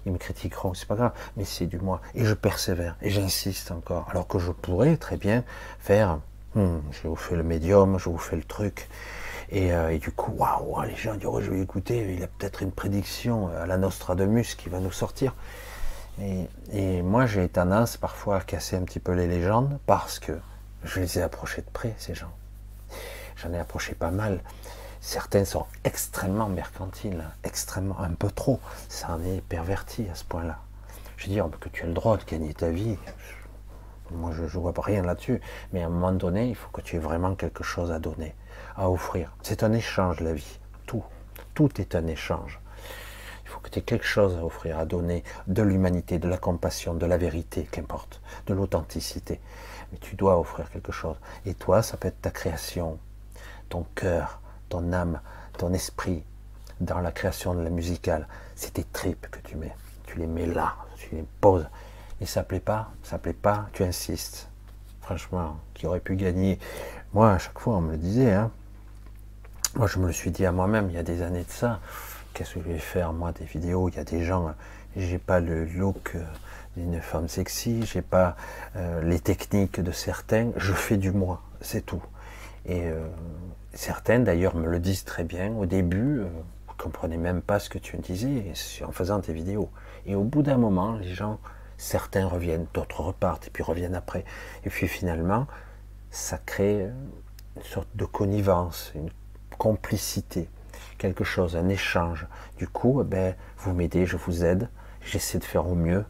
ils me critiqueront, c'est pas grave, mais c'est du moi. Et je persévère, et j'insiste encore. Alors que je pourrais très bien faire, hmm, je vous fais le médium, je vous fais le truc, et, euh, du coup, waouh, les gens diront, je vais écouter, il a peut-être une prédiction à la Nostradamus qui va nous sortir. Et, et moi, j'ai tendance parfois à casser un petit peu les légendes parce que je les ai approchés de près, ces gens. J'en ai approché pas mal. Certains sont extrêmement mercantiles, extrêmement, un peu trop. Ça en est perverti à ce point-là. Je veux dire que tu as le droit de gagner ta vie. Moi, je ne vois rien là-dessus. Mais à un moment donné, il faut que tu aies vraiment quelque chose à donner, à offrir. C'est un échange, la vie. Tout. Tout est un échange. Il faut que tu aies quelque chose à offrir, à donner de l'humanité, de la compassion, de la vérité, qu'importe, de l'authenticité. Mais tu dois offrir quelque chose. Et toi, ça peut être ta création, ton cœur, ton âme, ton esprit dans la création de la musicale. C'est tes tripes que tu mets. Tu les mets là, tu les poses. Et ça plaît pas, ça plaît pas, tu insistes. Franchement, qui aurait pu gagner? Moi, à chaque fois, on me le disait. Hein. Moi, je me le suis dit à moi-même il y a des années de ça. Qu'est-ce que je vais faire, moi, des vidéos? Il y a des gens, j'ai pas le look euh, d'une femme sexy, j'ai pas euh, les techniques de certains. Je fais du moi, c'est tout. Et euh, certains d'ailleurs me le disent très bien. Au début, euh, ne comprenez même pas ce que tu disais en faisant tes vidéos. Et au bout d'un moment, les gens, certains reviennent, d'autres repartent et puis reviennent après. Et puis finalement, ça crée une sorte de connivence, une complicité, quelque chose, un échange. Du coup, eh ben, vous m'aidez, je vous aide, j'essaie de faire au mieux,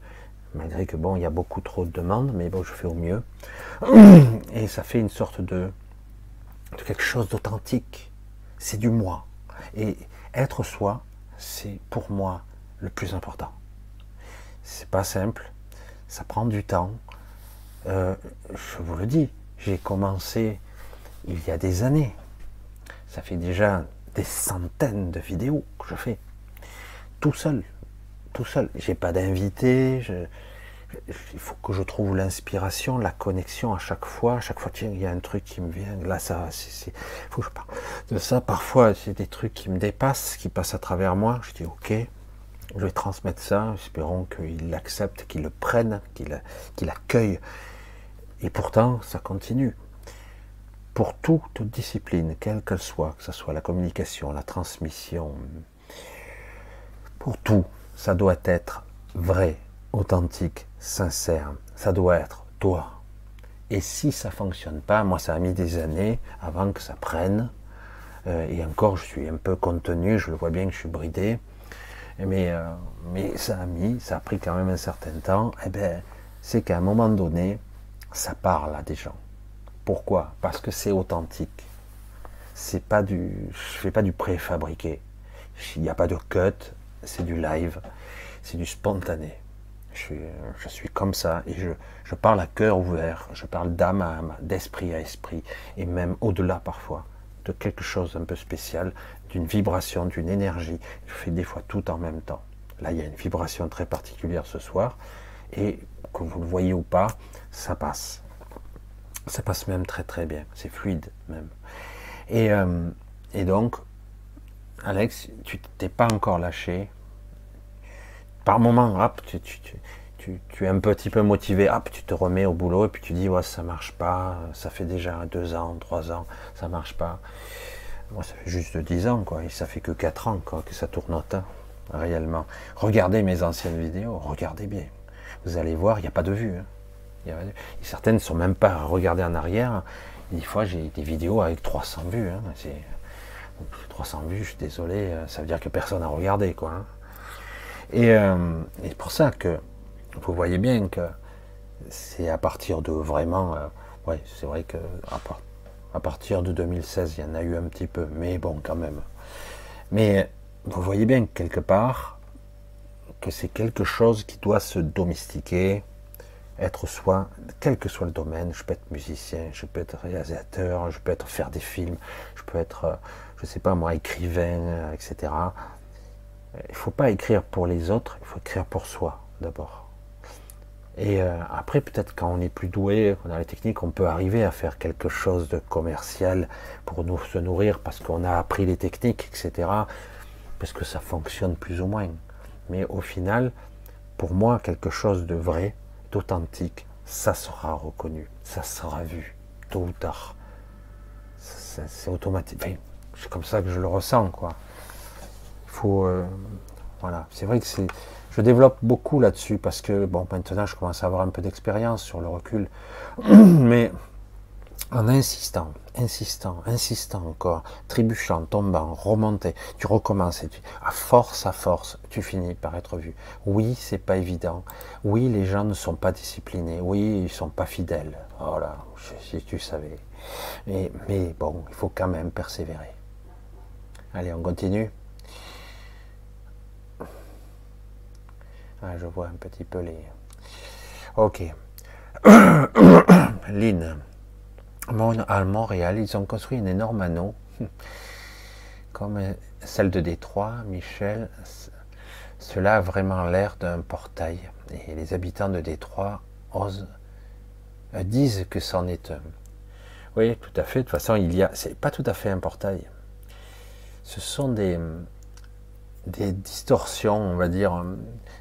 malgré que bon, il y a beaucoup trop de demandes, mais bon, je fais au mieux. Et ça fait une sorte de, de quelque chose d'authentique. C'est du moi. Et être soi, c'est pour moi le plus important. C'est pas simple, ça prend du temps. Euh, je vous le dis, j'ai commencé il y a des années. Ça fait déjà des centaines de vidéos que je fais. Tout seul. Tout seul. J'ai pas d'invité, je, il faut que je trouve l'inspiration, la connexion à chaque fois. À chaque fois, tiens, il y a un truc qui me vient. Là, ça, c'est, faut que je parle de ça. Parfois, c'est des trucs qui me dépassent, qui passent à travers moi. Je dis, ok, je vais transmettre ça. Espérons qu'il l'accepte, qu'il le prenne, qu'il, qu'il accueille. Et pourtant, ça continue. Pour toute discipline, quelle qu'elle soit, que ce soit la communication, la transmission, pour tout, ça doit être vrai, authentique, sincère. Ça doit être toi. Et si ça fonctionne pas, moi ça a mis des années avant que ça prenne. Euh, et encore, je suis un peu contenu, je le vois bien que je suis bridé. Mais, euh, mais ça a mis, ça a pris quand même un certain temps. Eh ben, c'est qu'à un moment donné, ça parle à des gens. Pourquoi? Parce que c'est authentique. C'est pas du, je fais pas du préfabriqué. Il n'y a pas de cut, c'est du live, c'est du spontané. Je suis, comme ça et je, parle à cœur ouvert, je parle d'âme à âme, d'esprit à esprit et même au-delà parfois de quelque chose un peu spécial, d'une vibration, d'une énergie. Je fais des fois tout en même temps. Là, il y a une vibration très particulière ce soir, et que vous le voyez ou pas, ça passe. Ça passe même très très bien, c'est fluide même. Et, euh, donc, Alex, tu t'es pas encore lâché. Par moment, hop, tu, tu, es un petit peu motivé, hop, tu te remets au boulot et puis tu dis, ouais, ça marche pas, ça fait déjà deux ans, trois ans, ça marche pas. Moi, ça fait juste dix ans, quoi, et ça fait que quatre ans, quoi, que ça tourne au temps, réellement. Regardez mes anciennes vidéos, regardez bien. Vous allez voir, il n'y a pas de vue. Hein. certaines ne sont même pas à regarder en arrière. Des fois, j'ai des vidéos avec 300 vues. Hein. 300 vues, je suis désolé, euh, ça veut dire que personne n'a regardé, quoi. Hein. Et, euh, et c'est pour ça que vous voyez bien que c'est à partir de vraiment, euh, ouais, c'est vrai que partir de 2016, il y en a eu un petit peu, mais bon, quand même. Mais vous voyez bien quelque part que c'est quelque chose qui doit se domestiquer, être soi, quel que soit le domaine. Je peux être musicien, je peux être réalisateur, je peux être faire des films, je peux être, je sais pas moi, écrivain, etc. Il ne faut pas écrire pour les autres, il faut écrire pour soi d'abord. Et euh, après, peut-être quand on est plus doué, qu'on a la technique, on peut arriver à faire quelque chose de commercial pour nous se nourrir parce qu'on a appris les techniques, etc. Parce que ça fonctionne plus ou moins. Mais au final, pour moi, quelque chose de vrai, d'authentique, ça sera reconnu, ça sera vu, tôt ou tard. C'est automatique. c'est comme ça que je le ressens, quoi. Il faut, euh, voilà. C'est vrai que c'est je développe beaucoup là-dessus parce que, bon, maintenant je commence à avoir un peu d'expérience sur le recul, mais en insistant, insistant, insistant encore, trébuchant, tombant, remontant, tu recommences et tu, à force, à force, tu finis par être vu. Oui, c'est pas évident. Oui, les gens ne sont pas disciplinés. Oui, ils sont pas fidèles. Voilà, si tu savais. Mais bon, il faut quand même persévérer. Allez, on continue. Ah, je vois un petit peu les. Ok. Lynn. À Montréal, ils ont construit une énorme anneau, comme celle de Détroit. Michel, cela a vraiment l'air d'un portail. Et les habitants de Détroit osent, euh, disent que c'en est un. Oui, tout à fait. De toute façon, il y a. C'est pas tout à fait un portail. Ce sont des, des distorsions, on va dire.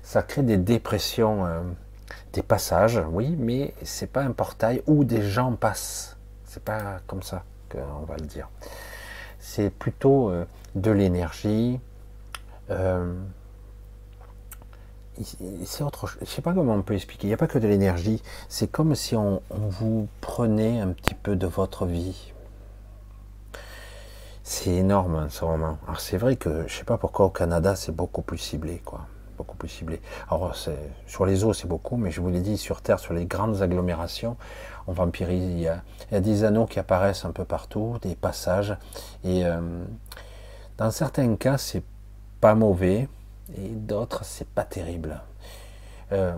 Ça crée des dépressions, euh, des passages, oui, mais c'est pas un portail où des gens passent. C'est pas comme ça qu'on va le dire. C'est plutôt euh, de l'énergie. Euh, c'est autre chose. Je sais pas comment on peut expliquer. Il n'y a pas que de l'énergie. C'est comme si on vous prenait un petit peu de votre vie, c'est énorme en ce moment. Alors c'est vrai que je sais pas pourquoi au Canada c'est beaucoup plus ciblé, quoi. Beaucoup plus ciblé. Alors sur les eaux c'est beaucoup, mais je vous l'ai dit, sur Terre, sur les grandes agglomérations, on vampirise. Il y, a, il y a des anneaux qui apparaissent un peu partout, des passages. Et euh, dans certains cas c'est pas mauvais, et d'autres c'est pas terrible. Euh,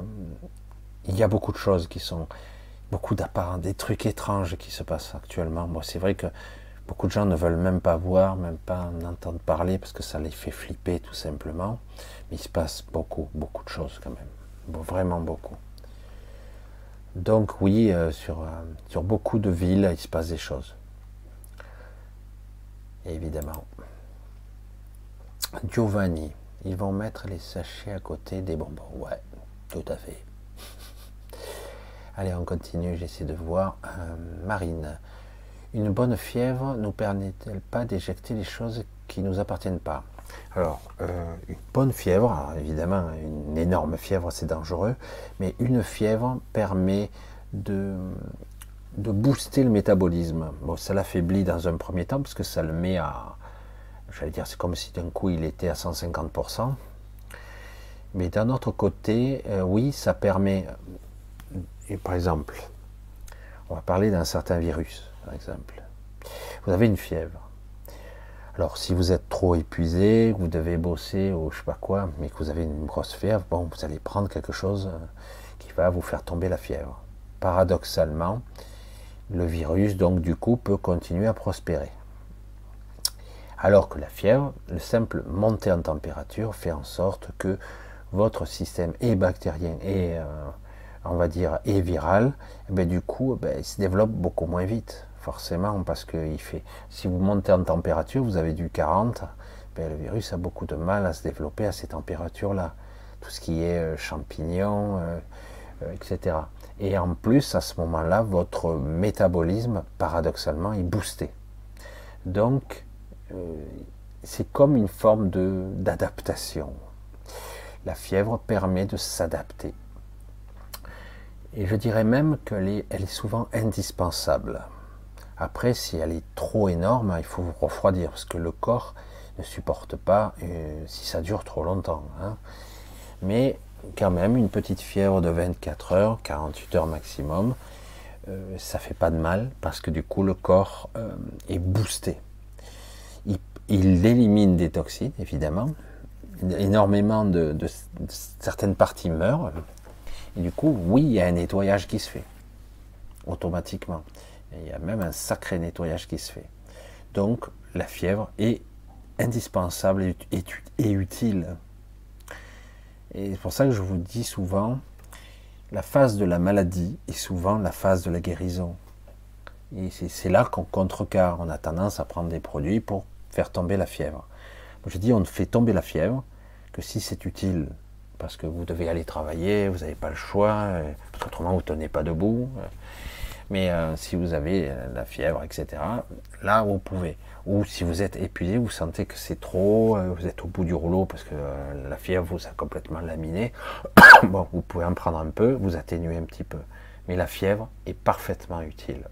il y a beaucoup de choses qui sont beaucoup d'apparents, des trucs étranges qui se passent actuellement. Moi, c'est vrai que Beaucoup de gens ne veulent même pas voir, même pas en entendre parler parce que ça les fait flipper tout simplement. Mais il se passe beaucoup, beaucoup de choses quand même. Vraiment beaucoup. Donc oui, euh, sur, euh, sur beaucoup de villes, il se passe des choses. évidemment. Giovanni, ils vont mettre les sachets à côté des bonbons. Ouais, tout à fait. Allez, on continue, j'essaie de voir. Euh, Marine, une bonne fièvre nous permet-elle pas d'éjecter les choses qui ne nous appartiennent pas? Alors, euh, une bonne fièvre, évidemment, une énorme fièvre, c'est dangereux, mais une fièvre permet de, de booster le métabolisme. Bon, ça l'affaiblit dans un premier temps, parce que ça le met à, j'allais dire, c'est comme si d'un coup il était à 150%. Mais d'un autre côté, euh, oui, ça permet, et par exemple, on va parler d'un certain virus exemple. Vous avez une fièvre. Alors, si vous êtes trop épuisé, vous devez bosser ou je sais pas quoi, mais que vous avez une grosse fièvre, bon, vous allez prendre quelque chose euh, qui va vous faire tomber la fièvre. Paradoxalement, le virus, donc, du coup, peut continuer à prospérer. Alors que la fièvre, le simple montée en température fait en sorte que votre système est bactérien et euh, on va dire est viral, et eh ben, du coup ben, il se développe beaucoup moins vite, forcément, parce que il fait, si vous montez en température, vous avez du 40, ben, le virus a beaucoup de mal à se développer à ces températures-là. Tout ce qui est euh, champignons, euh, etc. Et en plus, à ce moment-là, votre métabolisme, paradoxalement, est boosté. Donc, c'est comme une forme d'adaptation. La fièvre permet de s'adapter. Et je dirais même qu'elle elle est souvent indispensable. Après, si elle est trop énorme, il faut vous refroidir, parce que le corps ne supporte pas euh, si ça dure trop longtemps. Hein. Mais quand même, une petite fièvre de 24 heures, 48 heures maximum, euh, ça fait pas de mal, parce que du coup, le corps euh, est boosté. il élimine des toxines, évidemment, énormément de, certaines parties meurent. Et du coup, oui, il y a un nettoyage qui se fait automatiquement. Il y a même un sacré nettoyage qui se fait. Donc, la fièvre est indispensable et, utile. Et c'est pour ça que je vous dis souvent, la phase de la maladie est souvent la phase de la guérison. Et c'est là qu'on contrecarre. On a tendance à prendre des produits pour faire tomber la fièvre. Je dis, on ne fait tomber la fièvre que si c'est utile, parce que vous devez aller travailler, vous n'avez pas le choix, euh, parce qu'autrement vous ne tenez pas debout. Euh. Mais euh, si vous avez la fièvre, etc., là vous pouvez. Ou si vous êtes épuisé, vous sentez que c'est trop, vous êtes au bout du rouleau parce que la fièvre vous a complètement laminé, bon, vous pouvez en prendre un peu, vous atténuer un petit peu. Mais la fièvre est parfaitement utile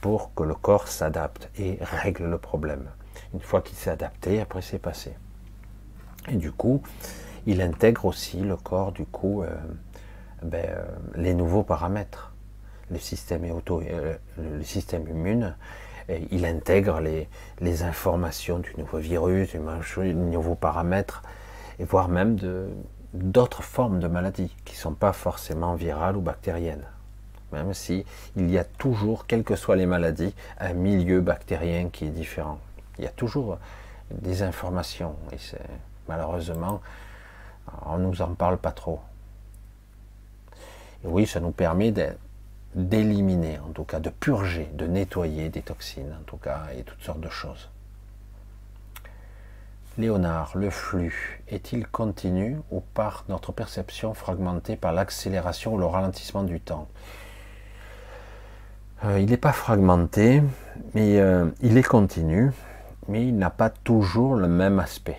pour que le corps s'adapte et règle le problème. Une fois qu'il s'est adapté, après c'est passé. Et du coup, il intègre aussi le corps, du coup, euh, ben, euh, les nouveaux paramètres. Le système, auto, euh, le système immune, il intègre les, les, informations du nouveau virus, du nouveaux paramètres, et voire même d'autres formes de maladies qui ne sont pas forcément virales ou bactériennes. Même si il y a toujours, quelles que soient les maladies, un milieu bactérien qui est différent. Il y a toujours des informations. Et malheureusement, on ne nous en parle pas trop. Oui, ça nous permet d'éliminer, en tout cas, de purger, de nettoyer des toxines, en tout cas, et toutes sortes de choses. Léonard, le flux est-il continu ou par notre perception fragmentée par l'accélération ou le ralentissement du temps? Euh, Il n'est pas fragmenté, mais euh, il est continu mais il n'a pas toujours le même aspect.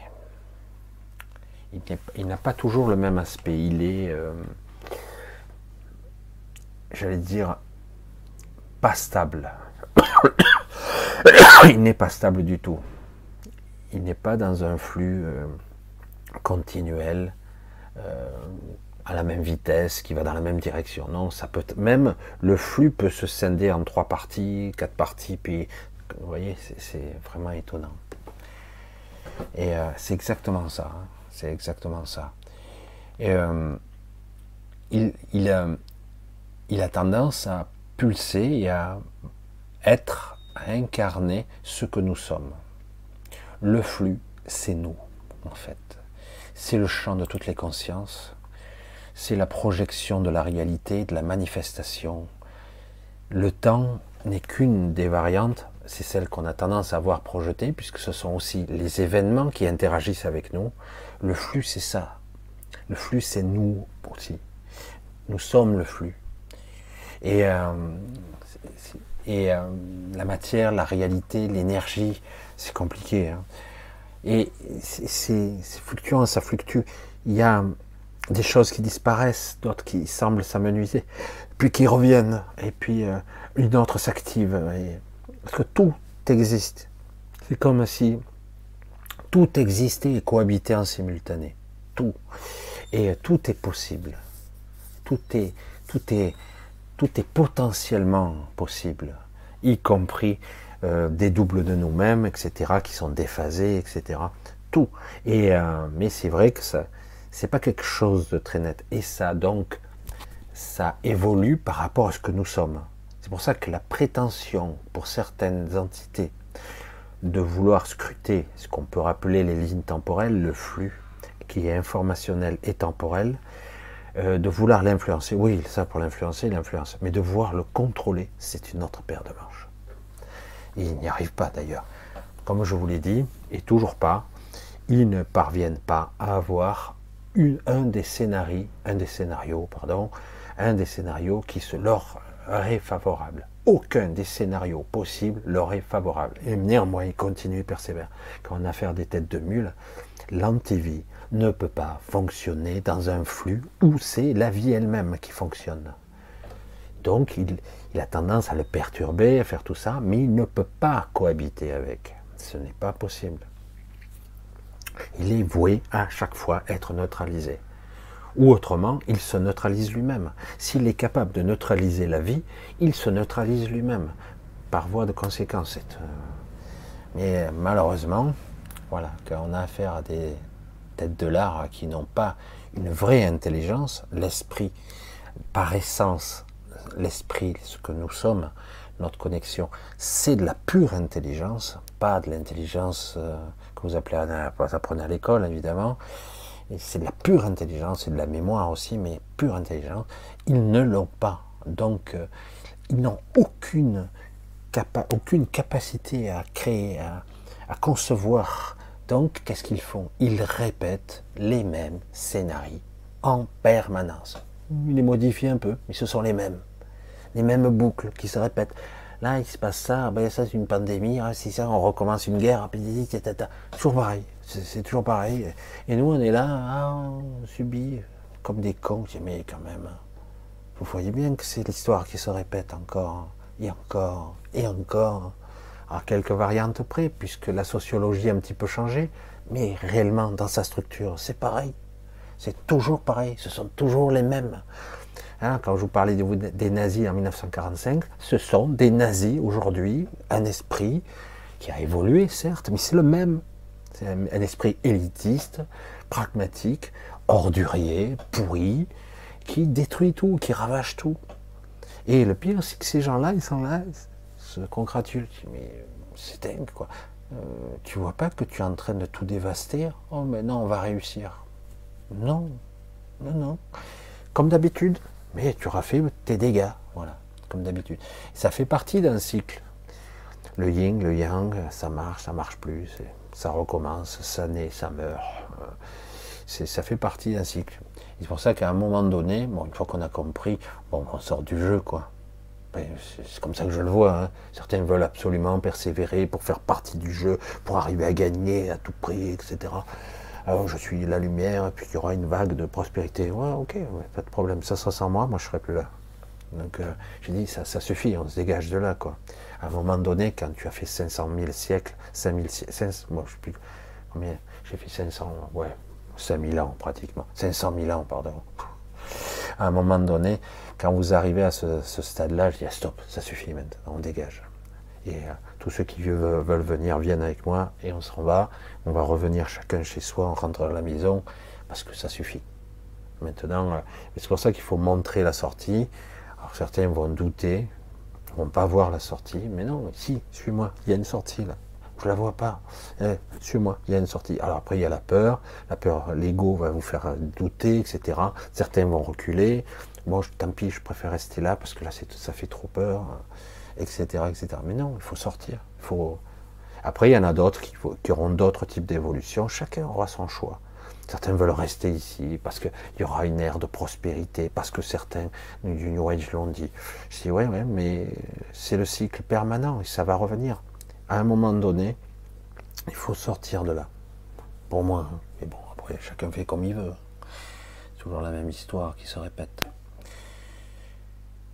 Il n'a pas toujours le même aspect. Il est, euh, j'allais dire, pas stable. il n'est pas stable du tout. Il n'est pas dans un flux euh, continuel, euh, à la même vitesse, qui va dans la même direction. Non, ça peut même le flux peut se scinder en trois parties, quatre parties, puis vous voyez, c'est vraiment étonnant. Et euh, c'est exactement ça. Hein. C'est exactement ça. Et, euh, il, il, il, a tendance à pulser et à être, à incarner ce que nous sommes. Le flux, c'est nous, en fait. C'est le champ de toutes les consciences. C'est la projection de la réalité, de la manifestation. Le temps n'est qu'une des variantes c'est celle qu'on a tendance à voir projetée, puisque ce sont aussi les événements qui interagissent avec nous. Le flux, c'est ça. Le flux, c'est nous aussi. Nous sommes le flux. Et, euh, et euh, la matière, la réalité, l'énergie, c'est compliqué. Hein. Et c'est fluctuant, ça fluctue. Il y a des choses qui disparaissent, d'autres qui semblent s'amenuiser, puis qui reviennent, et puis euh, une autre s'active. Parce que tout existe. C'est comme si tout existait et cohabitait en simultané. Tout. Et tout est possible. Tout est, tout est, tout est potentiellement possible, y compris euh, des doubles de nous-mêmes, etc., qui sont déphasés, etc. Tout. Et euh, mais c'est vrai que ça, c'est pas quelque chose de très net. Et ça, donc, ça évolue par rapport à ce que nous sommes. C'est pour ça que la prétention pour certaines entités de vouloir scruter ce qu'on peut rappeler les lignes temporelles, le flux qui est informationnel et temporel, euh, de vouloir l'influencer. Oui, ça pour l'influencer, l'influence, mais de vouloir le contrôler, c'est une autre paire de manches. Ils n'y arrivent pas d'ailleurs. Comme je vous l'ai dit, et toujours pas, ils ne parviennent pas à avoir un des scénarios, un des scénarios, pardon, un des scénarios qui se leur est favorable. Aucun des scénarios possibles leur est favorable. Et néanmoins, ils continuent et persévèrent. Quand on a affaire des têtes de mule, l'antivie ne peut pas fonctionner dans un flux où c'est la vie elle-même qui fonctionne. Donc, il, a tendance à le perturber, à faire tout ça, mais il ne peut pas cohabiter avec. Ce n'est pas possible. Il est voué à chaque fois être neutralisé. Ou autrement, il se neutralise lui-même. S'il est capable de neutraliser la vie, il se neutralise lui-même, par voie de conséquence. Euh, mais malheureusement, voilà, quand on a affaire à des têtes de l'art qui n'ont pas une vraie intelligence, l'esprit, par essence, l'esprit, ce que nous sommes, notre connexion, c'est de la pure intelligence, pas de l'intelligence euh, que vous appelez à, apprenez à l'école, évidemment, c'est de la pure intelligence, et de la mémoire aussi, mais pure intelligence, ils ne l'ont pas. Donc, euh, ils n'ont aucune, aucune capacité à créer, à, concevoir. Donc, qu'est-ce qu'ils font? Ils répètent les mêmes scénarios en permanence. Ils les modifient un peu, mais ce sont les mêmes. Les mêmes boucles qui se répètent. Là, il se passe ça, ben ça c'est une pandémie, ah, si ça, on recommence une guerre, toujours pareil. C'est toujours pareil. Et nous, on est là, ah, on subit comme des cons. Mais quand même, vous voyez bien que c'est l'histoire qui se répète encore et encore et encore. À quelques variantes près, puisque la sociologie a un petit peu changé, mais réellement, dans sa structure, c'est pareil. C'est toujours pareil. Ce sont toujours les mêmes. Hein, quand je vous parlais des nazis en 1945, ce sont des nazis aujourd'hui, un esprit qui a évolué, certes, mais c'est le même. C'est un, esprit élitiste, pragmatique, ordurier, pourri, qui détruit tout, qui ravage tout. Et le pire, c'est que ces gens-là, ils sont là, se congratulent. Mais c'est dingue, quoi. Euh, tu vois pas que tu es en train de tout dévaster? Oh, mais non, on va réussir. Non, non, non. Comme d'habitude, mais tu auras fait tes dégâts, voilà, comme d'habitude. Ça fait partie d'un cycle. Le yin, le yang, ça marche, ça marche plus ça recommence, ça naît, ça meurt. Euh, ça fait partie d'un cycle. C'est pour ça qu'à un moment donné, bon, une fois qu'on a compris, bon, on sort du jeu, quoi. Ben, c'est comme ça que je le vois. Hein. Certains veulent absolument persévérer pour faire partie du jeu, pour arriver à gagner à tout prix, etc. Alors je suis la lumière, et puis il y aura une vague de prospérité. Ouais, ok, pas de problème. Ça sera sans moi, moi je serai plus là. Donc euh, j'ai dit, ça, suffit, on se dégage de là, quoi à un moment donné, quand tu as fait 500 000 siècles, 5000 siècles, moi je sais plus combien, j'ai fait 500, ouais, 5000 ans pratiquement, 500 000 ans, pardon. À un moment donné, quand vous arrivez à ce, stade-là, je dis ah, stop, ça suffit maintenant, on dégage. Et euh, tous ceux qui veulent, venir viennent avec moi et on s'en va. On va revenir chacun chez soi, on rentre à la maison parce que ça suffit. Maintenant, euh, c'est pour ça qu'il faut montrer la sortie. Alors certains vont douter, vont pas voir la sortie. Mais non, si, suis-moi, il y a une sortie là. Je la vois pas. Eh, suis-moi, il y a une sortie. Alors après, il y a la peur. La peur, l'ego va vous faire douter, etc. Certains vont reculer. Moi, tant pis, je préfère rester là parce que là, ça fait trop peur, etc., etc. Mais non, il faut sortir. Il faut. Après, il y en a d'autres qui, qui auront d'autres types d'évolution. Chacun aura son choix. Certains veulent rester ici parce qu'il y aura une ère de prospérité, parce que certains du New Age l'ont dit. Je dis, ouais, ouais, mais c'est le cycle permanent et ça va revenir. À un moment donné, il faut sortir de là. Pour moi. Hein. Mais bon, après, chacun fait comme il veut. Toujours la même histoire qui se répète.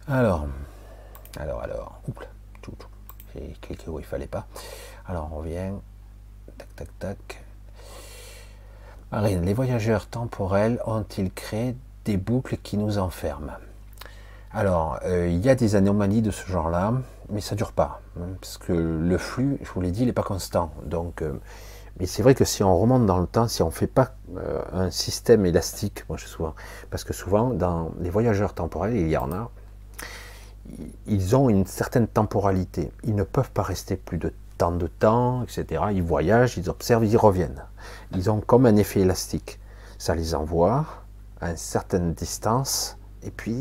Alors, alors, alors, oups. J'ai cliqué où il fallait pas. Alors, on revient. Tac, tac, tac les voyageurs temporels ont-ils créé des boucles qui nous enferment? Alors, euh, il y a des anomalies de ce genre-là, mais ça dure pas, hein, parce que le flux, je vous l'ai dit, il n'est pas constant. Donc, euh, mais c'est vrai que si on remonte dans le temps, si on ne fait pas euh, un système élastique, moi je souvent, parce que souvent dans les voyageurs temporels, il y en a, ils ont une certaine temporalité. Ils ne peuvent pas rester plus de tant de temps, etc. Ils voyagent, ils observent, ils reviennent. Ils ont comme un effet élastique. Ça les envoie à une certaine distance, et puis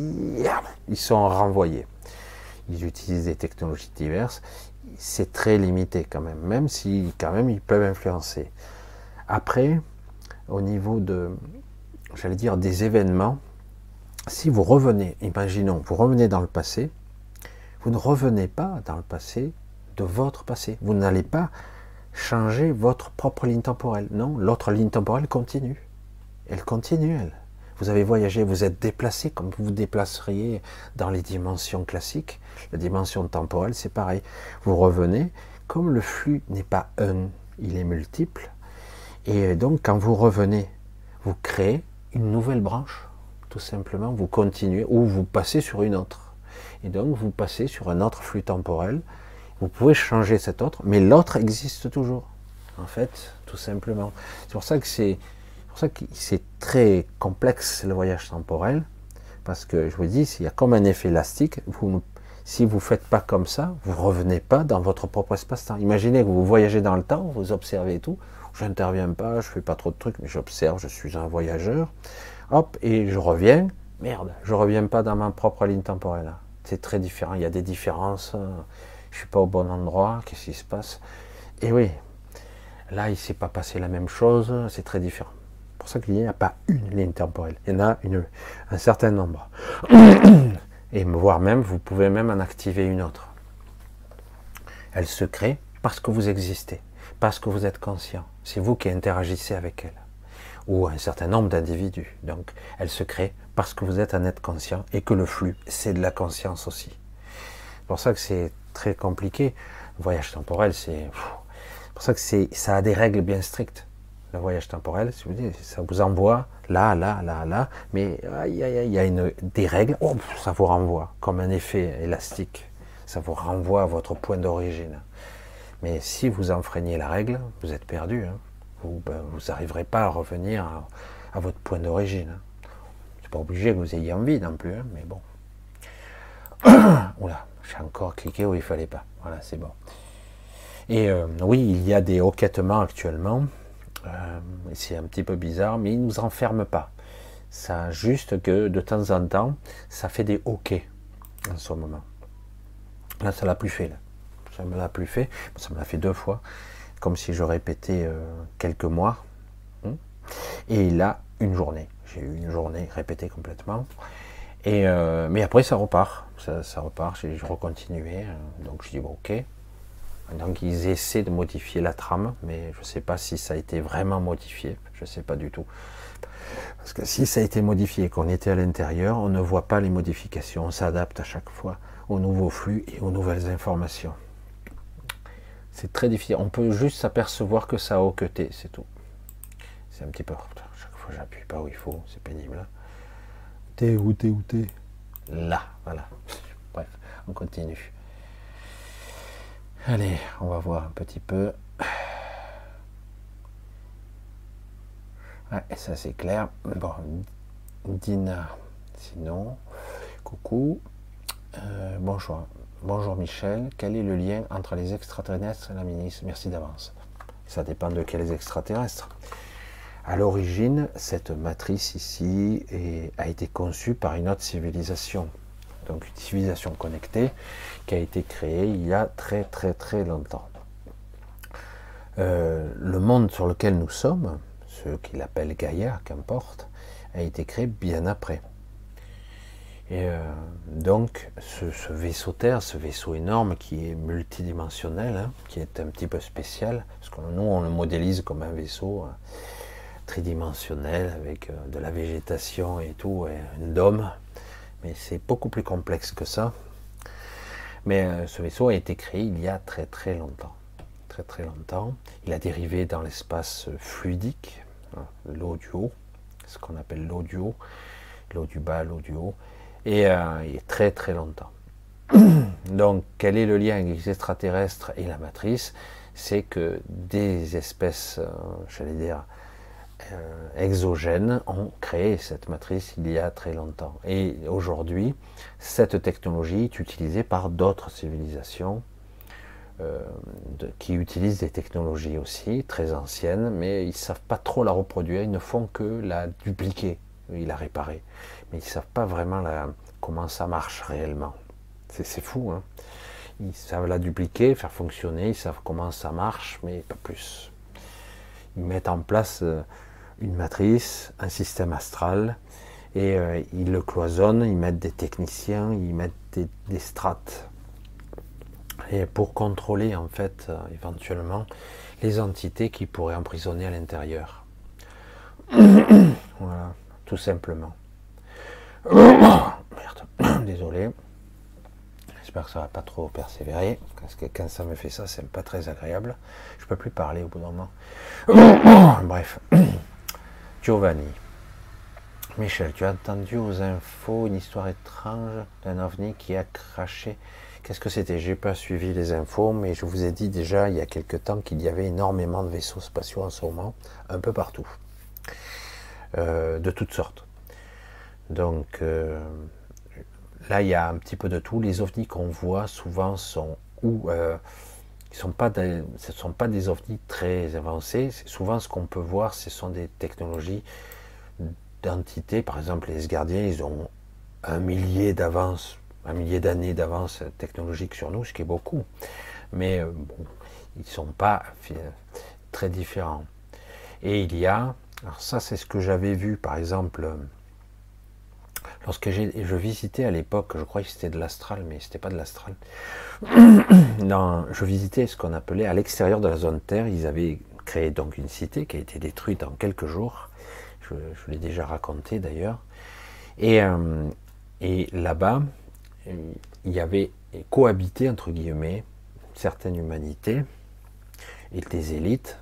ils sont renvoyés. Ils utilisent des technologies diverses. C'est très limité quand même, même si quand même ils peuvent influencer. Après, au niveau de, j'allais dire, des événements, si vous revenez, imaginons, vous revenez dans le passé, vous ne revenez pas dans le passé de votre passé. Vous n'allez pas changer votre propre ligne temporelle. Non, l'autre ligne temporelle continue. Elle continue, elle. Vous avez voyagé, vous êtes déplacé comme vous vous déplaceriez dans les dimensions classiques. La dimension temporelle, c'est pareil. Vous revenez, comme le flux n'est pas un, il est multiple. Et donc, quand vous revenez, vous créez une nouvelle branche tout simplement, vous continuez ou vous passez sur une autre. Et donc vous passez sur un autre flux temporel. Vous pouvez changer cet autre, mais l'autre existe toujours. En fait, tout simplement. C'est pour ça que c'est pour ça que c'est très complexe le voyage temporel, parce que je vous dis, s'il y a comme un effet élastique, vous, si vous ne faites pas comme ça, vous revenez pas dans votre propre espace-temps. Imaginez que vous voyagez dans le temps, vous observez tout. Je n'interviens pas, je fais pas trop de trucs, mais j'observe, je suis un voyageur hop, et je reviens, merde, je reviens pas dans ma propre ligne temporelle. C'est très différent, il y a des différences, je suis pas au bon endroit, qu'est-ce qui se passe? Et oui, là, il s'est pas passé la même chose, c'est très différent. C'est pour ça qu'il n'y a pas une ligne temporelle, il y en a une, un certain nombre. Et voire même, vous pouvez même en activer une autre. Elle se crée parce que vous existez, parce que vous êtes conscient. C'est vous qui interagissez avec elle ou un certain nombre d'individus. Donc elle se crée parce que vous êtes un être conscient et que le flux, c'est de la conscience aussi. C'est pour ça que c'est très compliqué. Le voyage temporel, c'est pour ça que c'est ça a des règles bien strictes. Le voyage temporel, si vous dites, ça vous envoie là, là, là, là, mais il y a une, des règles, oh, ça vous renvoie comme un effet élastique. Ça vous renvoie à votre point d'origine. Mais si vous enfreignez la règle, vous êtes perdu. Hein vous n'arriverez ben, pas à revenir à, votre point d'origine. C'est pas obligé que vous ayez envie non plus, hein, mais bon. Oula, j'ai encore cliqué où il fallait pas. Voilà, c'est bon. Et euh, oui, il y a des hoquettements actuellement. Euh, c'est un petit peu bizarre, mais ils ne nous enferment pas. Ça juste que de temps en temps, ça fait des hoquets en ce moment. Là, ça l'a plus fait. Là. Ça me l'a plus fait. Ça me l'a fait deux fois comme si je répétais euh, quelques mois. Hein. Et là, une journée. J'ai eu une journée répétée complètement. Et euh, mais après, ça repart. Ça, repart. J'ai recontinué. Euh, donc, je dis, bon, ok. Donc, ils essaient de modifier la trame, mais je ne sais pas si ça a été vraiment modifié. Je ne sais pas du tout. Parce que si ça a été modifié, qu'on était à l'intérieur, on ne voit pas les modifications. On s'adapte à chaque fois aux nouveaux flux et aux nouvelles informations. C'est très difficile. On peut juste s'apercevoir que ça a hoqueté, c'est tout. C'est un petit peu. Chaque fois, j'appuie pas où il faut, c'est pénible. T'es où t'es où t'es Là, voilà. Bref, on continue. Allez, on va voir un petit peu. Ouais, ça c'est clair. Bon, Dina, sinon, coucou. Euh, bonjour. Bonjour Michel, quel est le lien entre les extraterrestres et la ministre Merci d'avance. Ça dépend de quels extraterrestres. À l'origine, cette matrice ici a été conçue par une autre civilisation, donc une civilisation connectée qui a été créée il y a très très très longtemps. Euh, le monde sur lequel nous sommes, ce qu'il appelle Gaïa, qu'importe, a été créé bien après. Et euh, donc, ce, vaisseau Terre, ce vaisseau énorme qui est multidimensionnel, hein, qui est un petit peu spécial, parce que nous, on le modélise comme un vaisseau hein, tridimensionnel avec euh, de la végétation et tout, et un dôme, mais c'est beaucoup plus complexe que ça. Mais euh, ce vaisseau a été créé il y a très très longtemps. Très très longtemps. Il a dérivé dans l'espace fluidique, hein, haut, ce qu'on appelle haut, l'eau du bas, l'eau du haut et euh, très très longtemps. Donc, quel est le lien avec les extraterrestres et la matrice? C'est que des espèces, euh, j'allais dire, euh, exogènes ont créé cette matrice il y a très longtemps. Et aujourd'hui, cette technologie est utilisée par d'autres civilisations qui utilisent des technologies aussi très anciennes, mais ils ne savent pas trop la reproduire, ils ne font que la dupliquer, ils la réparer, mais ils ne savent pas vraiment comment ça marche réellement. C'est fou, hein ils savent la dupliquer, faire fonctionner, ils savent comment ça marche, mais pas plus. Ils mettent en place euh, une matrice, un système astral, et euh, ils le cloisonnent, ils mettent des techniciens, ils mettent des, strates. Et pour contrôler en fait euh, éventuellement les entités qui pourraient emprisonner à l'intérieur. voilà, tout simplement. Merde, désolé. J'espère que ça va pas trop persévérer, parce que quand ça me fait ça, c'est pas très agréable. Je peux plus parler au bout d'un moment. Bref. Giovanni. Michel, tu as entendu aux infos une histoire étrange d'un ovni qui a craché? Qu'est-ce que c'était? J'ai pas suivi les infos, mais je vous ai dit déjà il y a quelque temps qu'il y avait énormément de vaisseaux spatiaux en ce moment, un peu partout, euh, de toutes sortes. Donc, euh, Là, il y a un petit peu de tout. Les ovnis qu'on voit souvent sont ou euh, sont pas ce ne sont pas des ovnis très avancés. Souvent, ce qu'on peut voir, ce sont des technologies d'entités. Par exemple, les gardiens, ils ont un millier d'avance, un millier d'années d'avance technologique sur nous, ce qui est beaucoup. Mais ils ne sont pas très différents. Et il y a, alors ça c'est ce que j'avais vu par exemple Lorsque je visitais à l'époque, je croyais que c'était de l'astral, mais c'était pas de l'astral. je visitais ce qu'on appelait à l'extérieur de la zone Terre. Ils avaient créé donc une cité qui a été détruite en quelques jours. Je, l'ai déjà raconté d'ailleurs. Et, euh, et là-bas, il y avait cohabité entre guillemets certaines humanités et des élites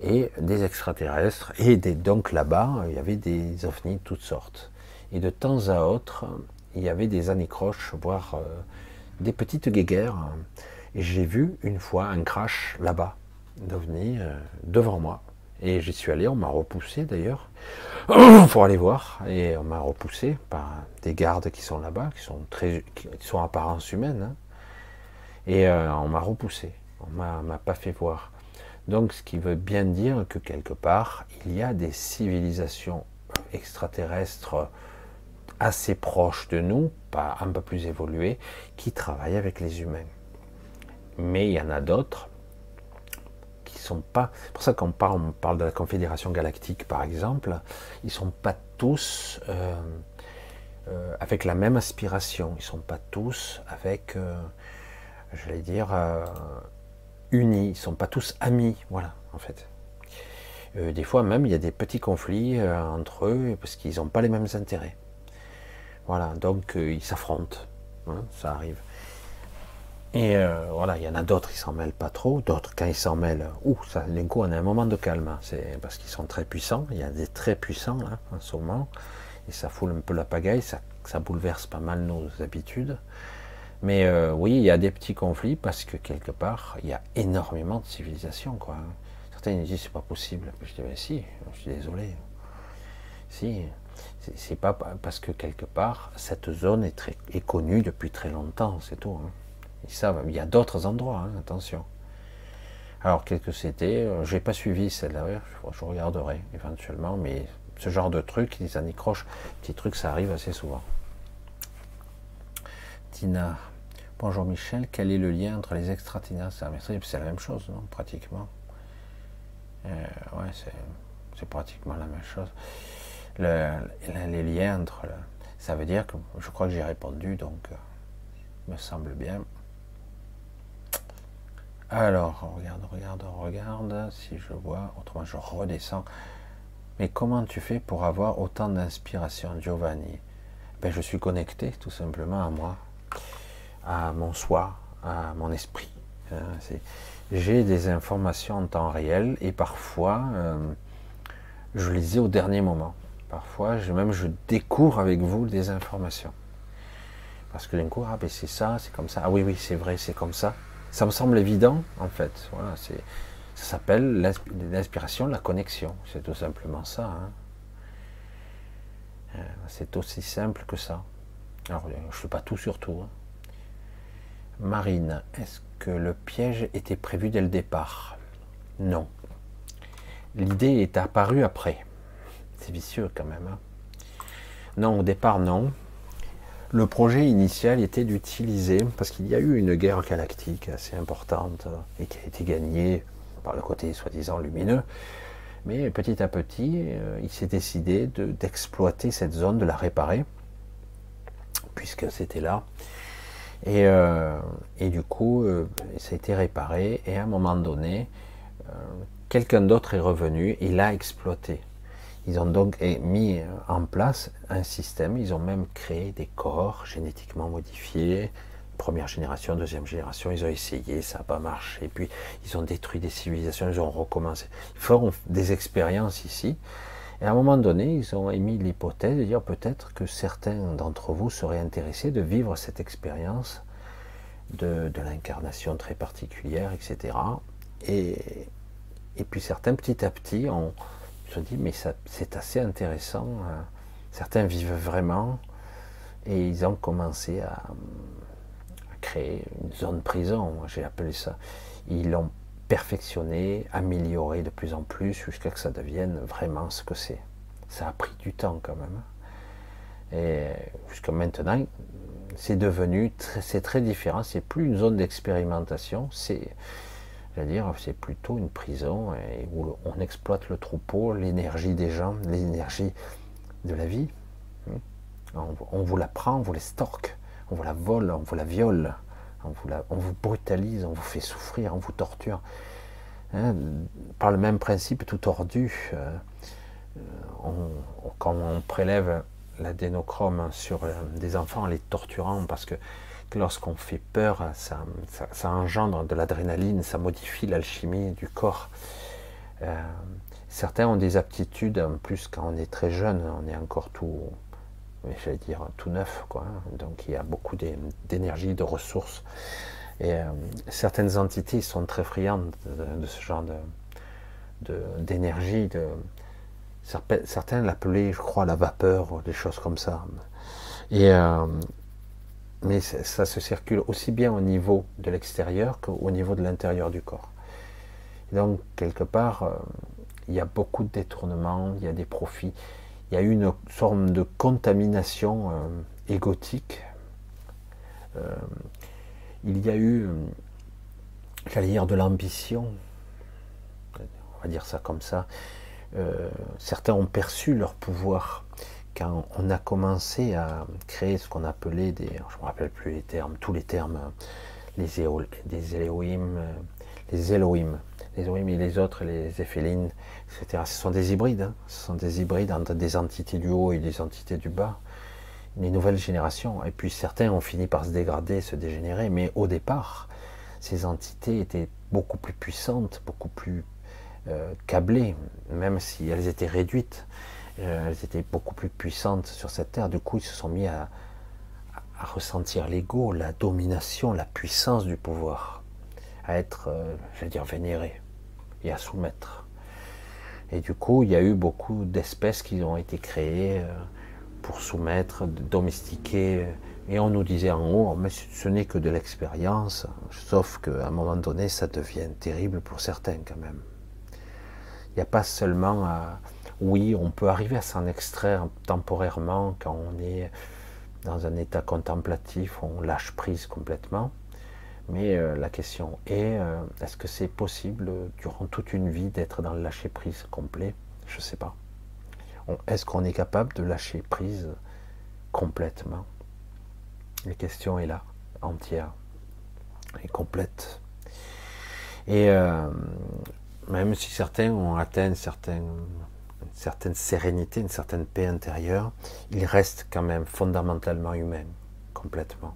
et des extraterrestres. Et donc là-bas, il y avait des ovnis de toutes sortes. Et de temps à autre, il y avait des anicroches, voire euh, des petites guéguerres. Et j'ai vu une fois un crash là-bas, d'OVNI, euh, devant moi. Et j'y suis allé, on m'a repoussé d'ailleurs, pour aller voir. Et on m'a repoussé par des gardes qui sont là-bas, qui sont très, qui sont apparence humaine. Hein. Et euh, on m'a repoussé. On m'a pas fait voir. Donc, ce qui veut bien dire que quelque part, il y a des civilisations extraterrestres assez proches de nous, pas un peu plus évolués, qui travaillent avec les humains. Mais il y en a d'autres qui sont pas. Pour ça qu'on parle, on parle de la Confédération Galactique, par exemple. Ils sont pas tous euh, euh, avec la même aspiration. Ils sont pas tous avec, euh, j'allais dire, unis. Ils sont pas tous amis. Voilà, en fait. des fois même, il y a des petits conflits entre eux parce qu'ils n'ont pas les mêmes intérêts. Voilà, donc euh, ils s'affrontent, hein, ça arrive. Et euh, voilà, il y en a d'autres qui s'en mêlent pas trop, d'autres quand ils s'en mêlent, ouh, ça, d'un coup on a un moment de calme, hein. c'est parce qu'ils sont très puissants, il y a des très puissants là en ce moment, et ça fout un peu la pagaille, ça, bouleverse pas mal nos habitudes. Mais euh, oui, il y a des petits conflits parce que quelque part, il y a énormément de civilisation. Quoi. Certains disent c'est pas possible. Je dis ben si, je suis désolé. Si, c'est pas parce que quelque part, cette zone est, très, est connue depuis très longtemps, c'est tout. Hein. Ils savent, il y a d'autres endroits, hein, attention. Alors, quel que c'était, euh, j'ai pas suivi celle-là, je, regarderai éventuellement, mais ce genre de truc, les anicroches, petits trucs, ça arrive assez souvent. Bonjour Michel, quel est le lien entre les extraterrestres C'est la même chose, non, pratiquement. Euh, c'est pratiquement la même chose les liens entre. ça veut dire que je crois que j'ai répondu, donc euh, me semble bien. Alors, regarde, regarde, regarde, si je vois, autrement je redescends. Mais comment tu fais pour avoir autant d'inspiration, Giovanni? Ben, Je suis connecté tout simplement à moi, à mon soi, à mon esprit. Hein, j'ai des informations en temps réel et parfois euh, je les ai au dernier moment. Parfois, même je découvre avec vous des informations. Parce que d'un coup, ah ben c'est ça, c'est comme ça. Ah oui, oui, c'est vrai, c'est comme ça. Ça me semble évident, en fait. Voilà, ça s'appelle l'inspiration, la connexion. C'est tout simplement ça. Hein. Euh, c'est aussi simple que ça. Alors, je ne fais pas tout sur tout. Hein. Marine, est-ce que le piège était prévu dès le départ? Non. L'idée est apparue après. C'est vicieux quand même. Hein. non, au départ, non. Le projet initial était d'utiliser, parce qu'il y a eu une guerre galactique assez importante et qui a été gagnée par le côté soi-disant lumineux, mais petit à petit, euh, il s'est décidé d'exploiter cette zone, de la réparer, puisque c'était là. Et, euh, du coup, euh, ça a été réparé, et à un moment donné, quelqu'un d'autre est revenu. Et l'a exploité. Ils ont donc mis en place un système, ils ont même créé des corps génétiquement modifiés, première génération, deuxième génération, ils ont essayé, ça n'a pas marché, puis ils ont détruit des civilisations, ils ont recommencé. Ils font des expériences ici, et à un moment donné, ils ont émis l'hypothèse de dire peut-être que certains d'entre vous seraient intéressés de vivre cette expérience de, l'incarnation très particulière, etc. Et, et puis certains, petit à petit, ont se dit, mais c'est assez intéressant. Hein. Certains vivent vraiment et ils ont commencé à, créer une zone prison, j'ai appelé ça. Ils perfectionné, amélioré de plus en plus jusqu'à que ça devienne vraiment ce que c'est. Ça a pris du temps quand même. Et jusqu'à maintenant, c'est devenu, c'est très différent. C'est plus une zone d'expérimentation, c'est c'est-à-dire, c'est plutôt une prison où on exploite le troupeau, l'énergie des gens, l'énergie de la vie. On, vous la prend, on vous l'estorque, on vous la vole, on vous la viole, on vous, brutalise, on vous fait souffrir, on vous torture. Hein, par le même principe, tout tordu, euh, quand on prélève l'adénochrome sur euh, des enfants en les torturant parce que lorsqu'on fait peur, ça, engendre de l'adrénaline, ça modifie l'alchimie du corps. Euh, certains ont des aptitudes, en plus quand on est très jeune, on est encore tout, j'allais dire tout neuf, quoi. Donc il y a beaucoup d'énergie, de ressources. Et euh, certaines entités sont très friandes de, ce genre d'énergie. De, certains l'appelaient, je crois, la vapeur, des choses comme ça. Et euh, mais ça se circule aussi bien au niveau de l'extérieur qu'au niveau de l'intérieur du corps. donc, quelque part, euh, il y a beaucoup de détournements, il y a des profits, il y a eu une forme de contamination euh, égotique. Euh, il y a eu, j'allais dire, de l'ambition, on va dire ça comme ça. certains ont perçu leur pouvoir quand on a commencé à créer ce qu'on appelait des, je ne me rappelle plus les termes, tous les termes, les, Éo, des Elohim, les Elohim, les Elohim et les autres, les Ephélines, etc. Ce sont des hybrides, hein. ce sont des hybrides entre des entités du haut et des entités du bas, les nouvelles générations. Et puis certains ont fini par se dégrader, se dégénérer, mais au départ, ces entités étaient beaucoup plus puissantes, beaucoup plus euh, câblées, même si elles étaient réduites. Euh, elles étaient beaucoup plus puissantes sur cette terre. Du coup, ils se sont mis à, ressentir l'ego, la domination, la puissance du pouvoir, à être, euh, je vais dire, vénérés à soumettre. Et du coup, il y a eu beaucoup d'espèces qui ont été créées euh, pour soumettre, domestiquer. Et on nous disait en haut, mais ce n'est que de l'expérience, sauf qu'à un moment donné, ça devient terrible pour certains quand même. Il n'y a pas seulement à, oui, on peut arriver à s'en extraire temporairement quand on est dans un état contemplatif, on lâche prise complètement. Mais euh, la question est, euh, est-ce que c'est possible durant toute une vie d'être dans le lâcher prise complet? Je ne sais pas. Est-ce qu'on est capable de lâcher prise complètement? La question est là, entière et complète. Et euh, même si certains ont atteint une certaine sérénité, une certaine paix intérieure, il reste quand même fondamentalement humain, complètement.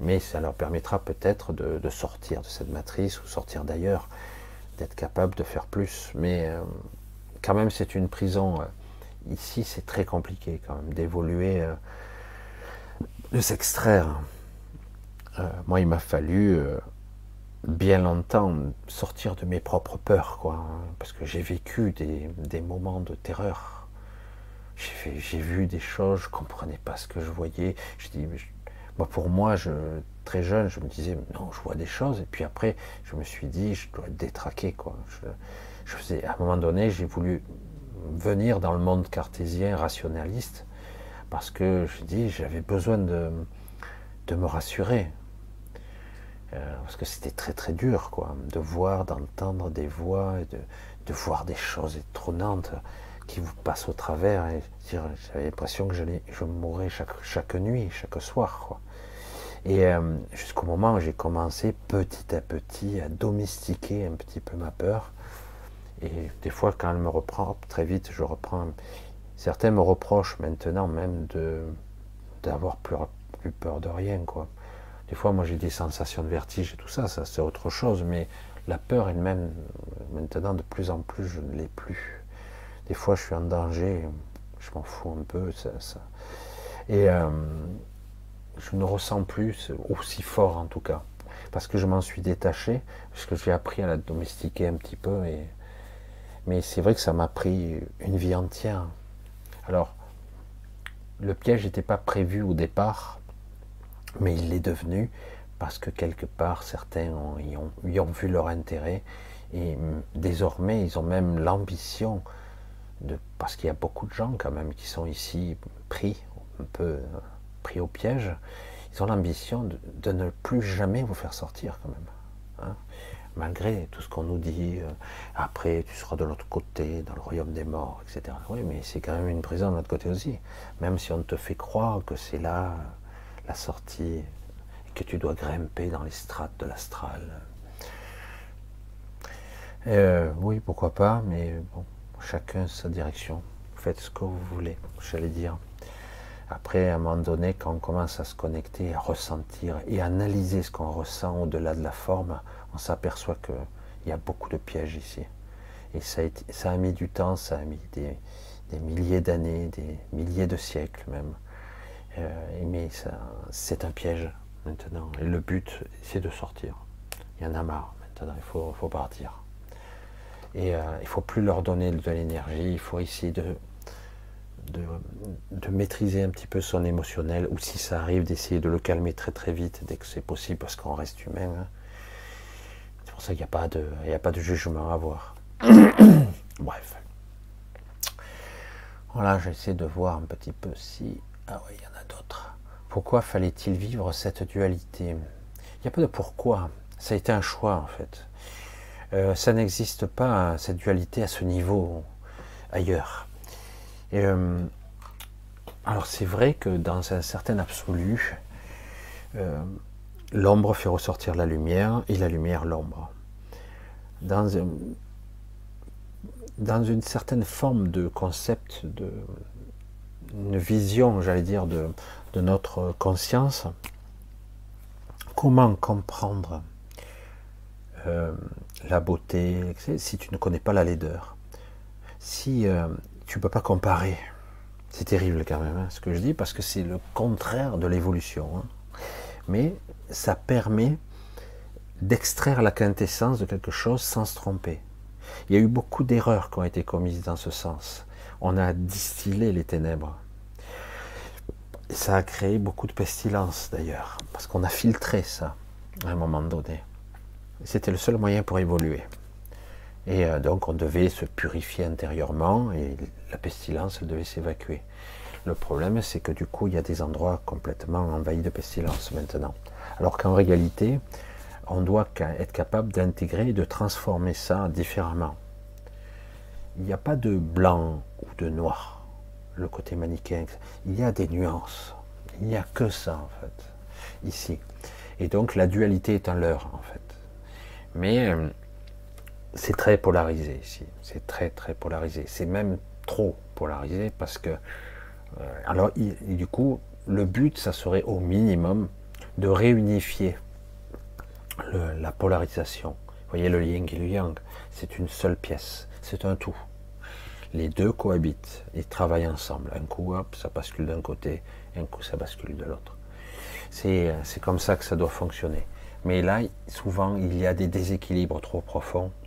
Mais ça leur permettra peut-être de, sortir de cette matrice ou sortir d'ailleurs, d'être capable de faire plus. Mais euh, quand même, c'est une prison. Euh, ici, c'est très compliqué quand même d'évoluer, euh, de s'extraire. moi, il m'a fallu bien longtemps sortir de mes propres peurs, quoi, parce que j'ai vécu des, moments de terreur. J'ai vu des choses, je comprenais pas ce que je voyais. Je dis, moi, pour moi, je, très jeune, je me disais, non, je vois des choses. Et puis après, je me suis dit, je dois être détraqué. Quoi. Je, faisais, à un moment donné, j'ai voulu venir dans le monde cartésien rationaliste parce que je dis, j'avais besoin de, de me rassurer. Euh, parce que c'était très très dur, quoi, de voir, d'entendre des voix, de, de voir des choses étonnantes qui vous passent au travers. J'avais l'impression que je mourrais chaque, chaque nuit, chaque soir. Et euh, jusqu'au moment où j'ai commencé petit à petit à domestiquer un petit peu ma peur. Et des fois, quand elle me reprend, très vite, je reprends. Certains me reprochent maintenant même de d'avoir plus, plus peur de rien, quoi. Des fois, moi, j'ai des sensations de vertige et tout ça, ça c'est autre chose, mais la peur elle-même, maintenant, de plus en plus, je ne l'ai plus. Des fois, je suis en danger, je m'en fous un peu. Ça, Et euh, je ne ressens plus aussi fort, en tout cas, parce que je m'en suis détaché, parce que j'ai appris à la domestiquer un petit peu. Mais c'est vrai que ça m'a pris une vie entière. Alors, le piège n'était pas prévu au départ, mais il l'est devenu parce que quelque part certains y, ont, ont, vu leur intérêt et désormais ils ont même l'ambition de parce qu'il y a beaucoup de gens quand même qui sont ici pris un peu pris au piège ils ont l'ambition de, ne plus jamais vous faire sortir quand même hein. malgré tout ce qu'on nous dit euh, après tu seras de l'autre côté dans le royaume des morts etc oui mais c'est quand même une prison de l'autre côté aussi même si on te fait croire que c'est là la sortie que tu dois grimper dans les strates de l'astral. Euh, oui, pourquoi pas, mais bon, chacun sa direction. Faites ce que vous voulez, j'allais dire. Après, à un moment donné, quand on commence à se connecter, à ressentir et à analyser ce qu'on ressent au-delà de la forme, on s'aperçoit qu'il y a beaucoup de pièges ici. Et ça a, mis du temps, ça a mis des, milliers d'années, des milliers de siècles même. Euh, mais c'est un piège maintenant. Et le but, c'est de sortir. Il y en a marre maintenant, il faut, faut partir. Et euh, il ne faut plus leur donner de l'énergie, il faut essayer de, de, maîtriser un petit peu son émotionnel, ou si ça arrive, d'essayer de le calmer très très vite dès que c'est possible, parce qu'on reste humain. Hein. C'est pour ça qu'il n'y a, pas de, a pas de jugement à avoir. Bref. Voilà, j'essaie de voir un petit peu si... Ah oui, il y en a d'autres. Pourquoi fallait-il vivre cette dualité? Il n'y a pas de pourquoi. Ça a été un choix en fait. Euh, ça n'existe pas cette dualité à ce niveau ailleurs. Euh, alors c'est vrai que dans un certain absolu, euh, l'ombre fait ressortir la lumière et la lumière l'ombre. Dans, une certaine forme de concept, de, une vision, j'allais dire, de, notre conscience, comment comprendre euh, la beauté si tu ne connais pas la laideur? Tu peux pas comparer, c'est terrible quand même hein, ce que je dis, parce que c'est le contraire de l'évolution. Hein. Mais ça permet d'extraire la quintessence de quelque chose sans se tromper. Il y a eu beaucoup d'erreurs qui ont été commises dans ce sens. On a distillé les ténèbres ça a créé beaucoup de pestilence d'ailleurs, parce qu'on a filtré ça à un moment donné. C'était le seul moyen pour évoluer. Et euh, donc on devait se purifier intérieurement et la pestilence devait s'évacuer. Le problème c'est que du coup il y a des endroits complètement envahis de pestilence maintenant. Alors qu'en réalité on doit être capable d'intégrer et de transformer ça différemment. Il n'y a pas de blanc ou de noir le côté manichéen. Il y a des nuances. Il n'y a que ça, en fait, ici. Et donc, la dualité est un leurre, en fait. Mais euh, c'est très polarisé ici. C'est très, très polarisé. C'est même trop polarisé parce que. Euh, alors, du coup, le but, ça serait au minimum de réunifier la polarisation. Vous voyez le yin et le yang, c'est une seule pièce, c'est un tout les deux cohabitent et travaillent ensemble. Un coup, hop, ça bascule d'un côté, un coup, ça bascule de l'autre. C'est comme ça que ça doit fonctionner. Mais là, souvent, il y a des déséquilibres trop profonds euh,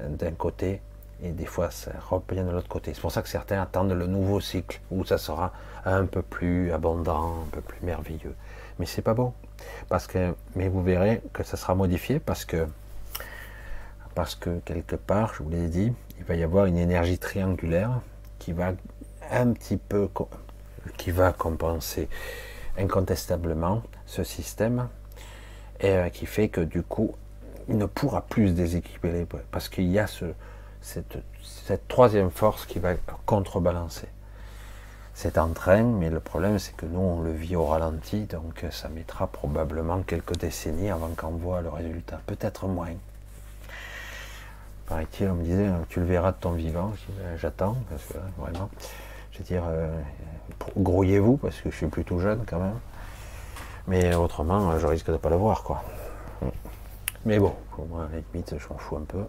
d'un côté, et des fois ça revient de l'autre côté. C'est pour ça que certains attendent le nouveau cycle où ça sera un peu plus abondant, un peu plus merveilleux. Mais c'est pas bon. Parce que, mais vous verrez que ça sera modifié parce que, parce que quelque part, je vous l'ai dit, il va y avoir une énergie triangulaire qui va un petit peu, qui va compenser incontestablement ce système et euh, qui fait que du coup, il ne pourra plus se déséquilibrer parce qu'il y a ce, cette, troisième force qui va contrebalancer. C'est en train, mais le problème c'est que nous on le vit au ralenti, donc ça mettra probablement quelques décennies avant qu'on voit le résultat, peut-être moins. Paraît-il, on me disait, tu le verras de ton vivant, ben, j'attends, parce que vraiment, je veux dire, euh, grouillez-vous, parce que je suis plutôt jeune quand même. Mais autrement, je risque de ne pas le voir, quoi. Mais bon, pour moi, à la limite, je m'en fous un peu.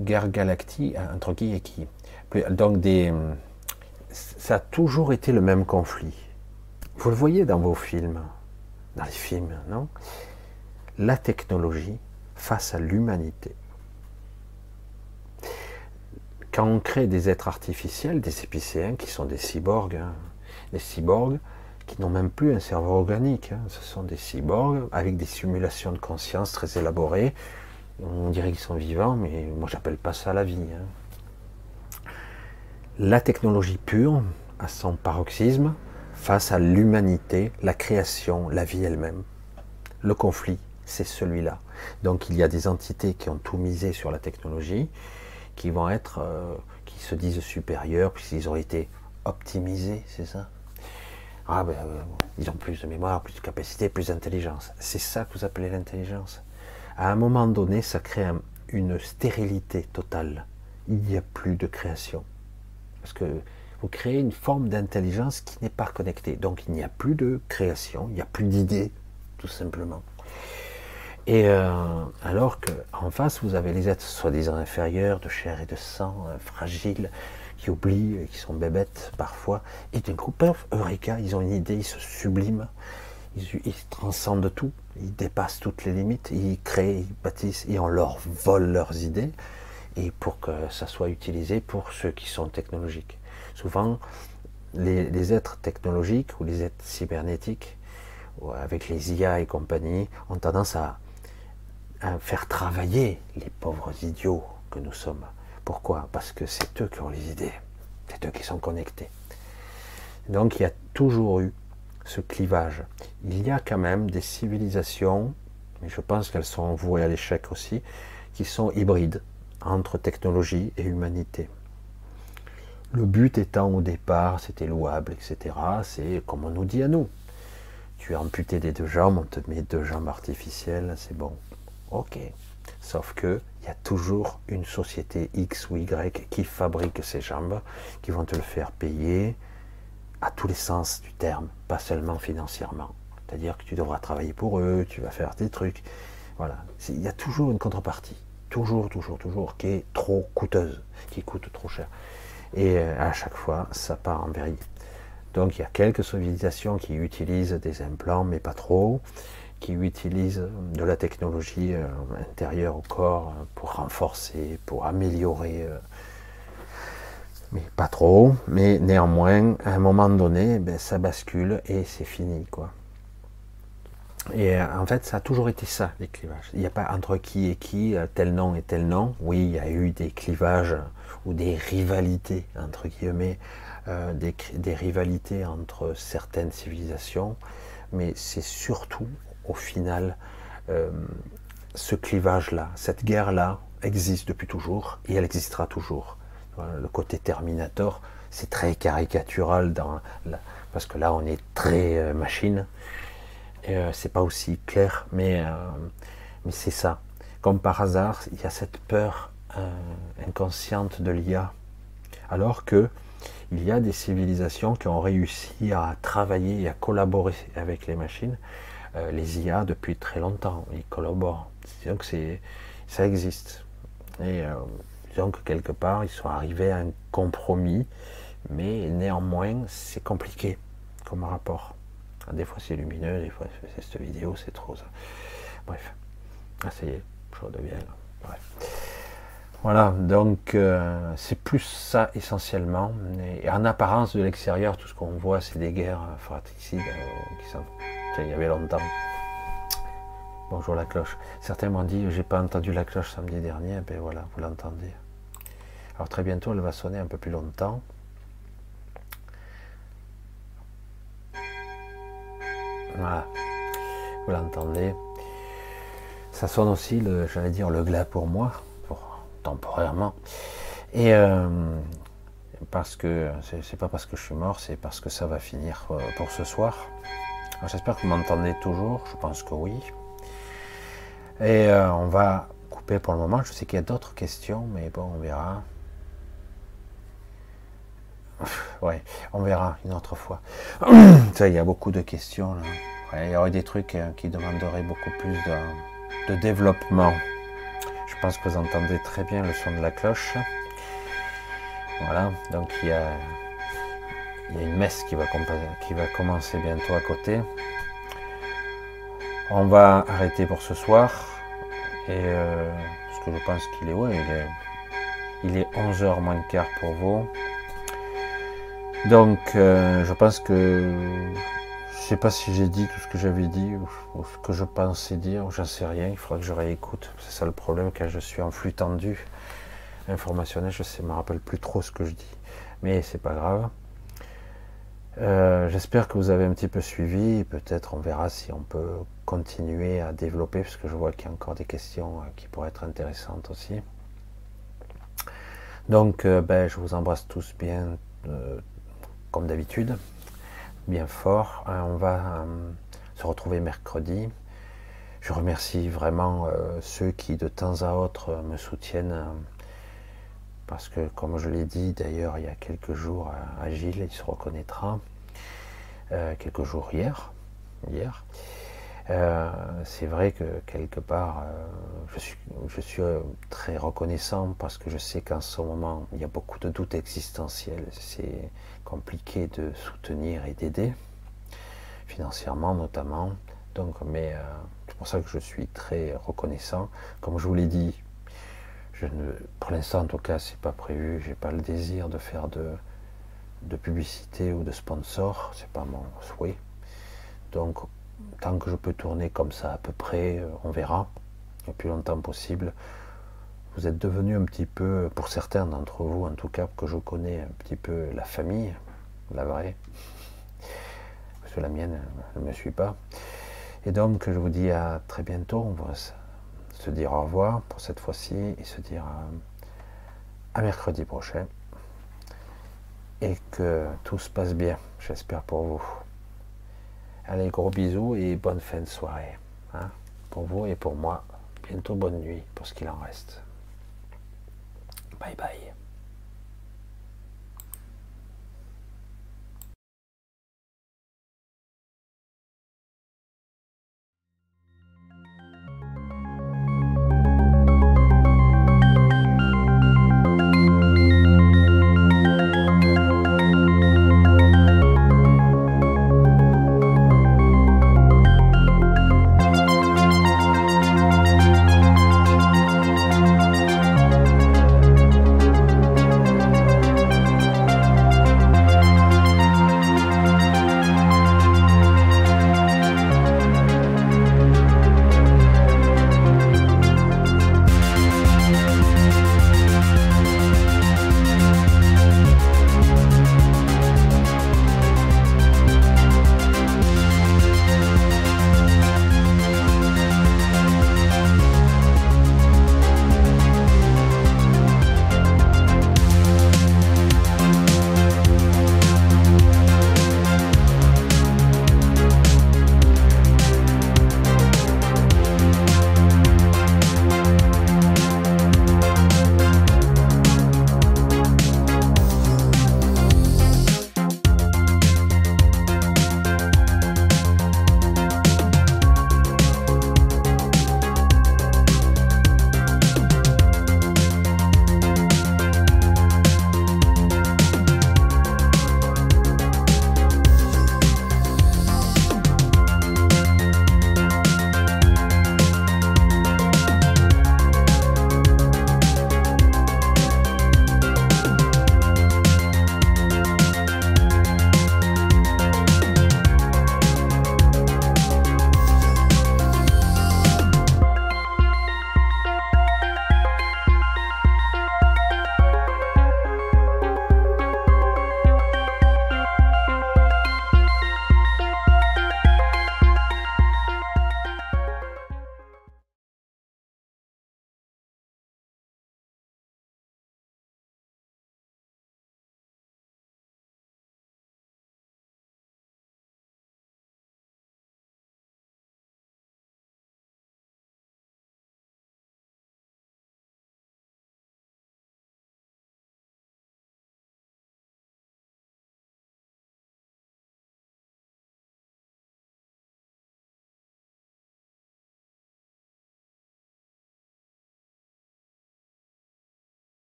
Guerre galactique, entre qui et qui Donc, des, ça a toujours été le même conflit. Vous le voyez dans vos films, dans les films, non? La technologie face à l'humanité. Quand on crée des êtres artificiels, des épicéens qui sont des cyborgs, hein, des cyborgs qui n'ont même plus un cerveau organique, hein, ce sont des cyborgs avec des simulations de conscience très élaborées. On dirait qu'ils sont vivants, mais moi j'appelle pas ça la vie. Hein. La technologie pure, à son paroxysme, face à l'humanité, la création, la vie elle-même. Le conflit, c'est celui-là. Donc il y a des entités qui ont tout misé sur la technologie, qui vont être, euh, qui se disent supérieurs, puisqu'ils ont été optimisés, c'est ça? Ah ben, euh, ils ont plus de mémoire, plus de capacité, plus d'intelligence. C'est ça que vous appelez l'intelligence. À un moment donné, ça crée une stérilité totale. Il n'y a plus de création. Parce que vous créez une forme d'intelligence qui n'est pas connectée. Donc il n'y a plus de création, il n'y a plus d'idées, tout simplement. Et euh, alors qu'en face, vous avez les êtres soi-disant inférieurs, de chair et de sang, euh, fragiles, qui oublient, qui sont bébêtes parfois, et d'un coup, Eureka, ils ont une idée, ils se subliment, ils, transcendent tout, ils dépassent toutes les limites, ils créent, ils bâtissent, et on leur vole leurs idées, et pour que ça soit utilisé pour ceux qui sont technologiques. Souvent, les, êtres technologiques ou les êtres cybernétiques, avec les IA et compagnie, ont tendance à faire travailler les pauvres idiots que nous sommes. Pourquoi? Parce que c'est eux qui ont les idées, c'est eux qui sont connectés. Donc il y a toujours eu ce clivage. Il y a quand même des civilisations, mais je pense qu'elles sont vouées à l'échec aussi, qui sont hybrides entre technologie et humanité. Le but étant au départ, c'était louable, etc. C'est comme on nous dit à nous. Tu es amputé des deux jambes, on te met deux jambes artificielles, c'est bon. Ok. Sauf que il y a toujours une société X ou Y qui fabrique ces jambes, qui vont te le faire payer à tous les sens du terme, pas seulement financièrement. C'est-à-dire que tu devras travailler pour eux, tu vas faire des trucs. Voilà. Il y a toujours une contrepartie. Toujours, toujours, toujours, qui est trop coûteuse, qui coûte trop cher. Et euh, à chaque fois, ça part en vrille. Donc il y a quelques civilisations qui utilisent des implants, mais pas trop qui utilisent de la technologie euh, intérieure au corps euh, pour renforcer, pour améliorer, euh, mais pas trop, mais néanmoins, à un moment donné, ben, ça bascule et c'est fini, quoi. Et en fait, ça a toujours été ça, les clivages. Il n'y a pas entre qui et qui, tel nom et tel nom. Oui, il y a eu des clivages ou des rivalités, entre guillemets, des, des rivalités entre certaines civilisations, mais c'est surtout au final, euh, ce clivage-là, cette guerre-là existe depuis toujours et elle existera toujours. Le côté Terminator, c'est très caricatural parce que là on est très euh, machine. Et, euh, c'est pas aussi clair, mais, mais c'est ça. Comme par hasard, il y a cette peur inconsciente de l'IA, alors que il y a des civilisations qui ont réussi à travailler et à collaborer avec les machines euh, les IA depuis très longtemps. Ils collaborent. Donc c'est, ça existe. Et euh, disons que quelque part, ils sont arrivés à un compromis, mais néanmoins, c'est compliqué comme rapport. Des fois c'est lumineux, des fois c'est cette vidéo, c'est trop ça. Bref. Ah ça y est, je redeviens. Bref. Voilà, donc euh, c'est plus ça essentiellement. Et en apparence de l'extérieur, tout ce qu'on voit, c'est des guerres fratricides euh, qui sont. Il y avait longtemps. Bonjour la cloche. Certains m'ont dit j'ai pas entendu la cloche samedi dernier, ben voilà, vous l'entendez. Alors très bientôt elle va sonner un peu plus longtemps. Voilà, vous l'entendez. Ça sonne aussi, j'allais dire, le glas pour moi, temporairement. Et euh, parce que c'est pas parce que je suis mort, c'est parce que ça va finir euh, pour ce soir. J'espère que vous m'entendez toujours, je pense que oui. Et euh, on va couper pour le moment. Je sais qu'il y a d'autres questions, mais bon, on verra. Ouais, on verra une autre fois. Ça, il y a beaucoup de questions. il y aurait des trucs qui demanderaient beaucoup plus de, développement. Je pense que vous entendez très bien le son de la cloche. Voilà, donc il y a, une messe qui va, commencer bientôt à côté. On va arrêter pour ce soir. Et euh, parce que je pense qu'il est, ouais, il est, il est 11h moins quart pour vous. Donc, euh, je pense que sais pas si j'ai dit tout ce que j'avais dit ou, ce que je pensais dire, j'en sais rien. Il faudra que je réécoute. C'est ça le problème quand je suis en flux tendu informationnel. Je ne me rappelle plus trop ce que je dis, mais c'est pas grave. Euh, j'espère que vous avez un petit peu suivi. Peut-être on verra si on peut continuer à développer, parce que je vois qu'il y a encore des questions euh, qui pourraient être intéressantes aussi. Donc, euh, ben, je vous embrasse tous bien, comme d'habitude, bien fort. on va se retrouver mercredi. Je remercie vraiment ceux qui, de temps à autre, me soutiennent parce que comme je l'ai dit d'ailleurs il y a quelques jours à Gilles, il se reconnaîtra, euh, quelques jours hier, hier, euh, c'est vrai que quelque part euh, je suis, je suis très reconnaissant parce que je sais qu'en ce moment il y a beaucoup de doutes existentiels, c'est compliqué de soutenir et d'aider, financièrement notamment, donc mais c'est pour ça que je suis très reconnaissant. Comme je vous l'ai dit, pour l'instant, en tout cas, c'est pas prévu. J'ai pas le désir de faire de, de publicité ou de sponsor. C'est pas mon souhait. Donc, tant que je peux tourner comme ça à peu près, euh, on verra. Le plus longtemps possible. Vous êtes devenus un petit peu, pour certains d'entre vous en tout cas, que je connais un petit peu la famille, la vraie. Parce que la mienne ne me suit pas. Et donc, je vous dis à très bientôt. On va se dire au revoir pour cette fois-ci et se dire à, mercredi prochain. Et que tout se passe bien, j'espère pour vous. Allez, gros bisous et bonne fin de soirée. Hein, pour vous et pour moi. Bientôt bonne nuit pour ce qu'il en reste. Bye bye.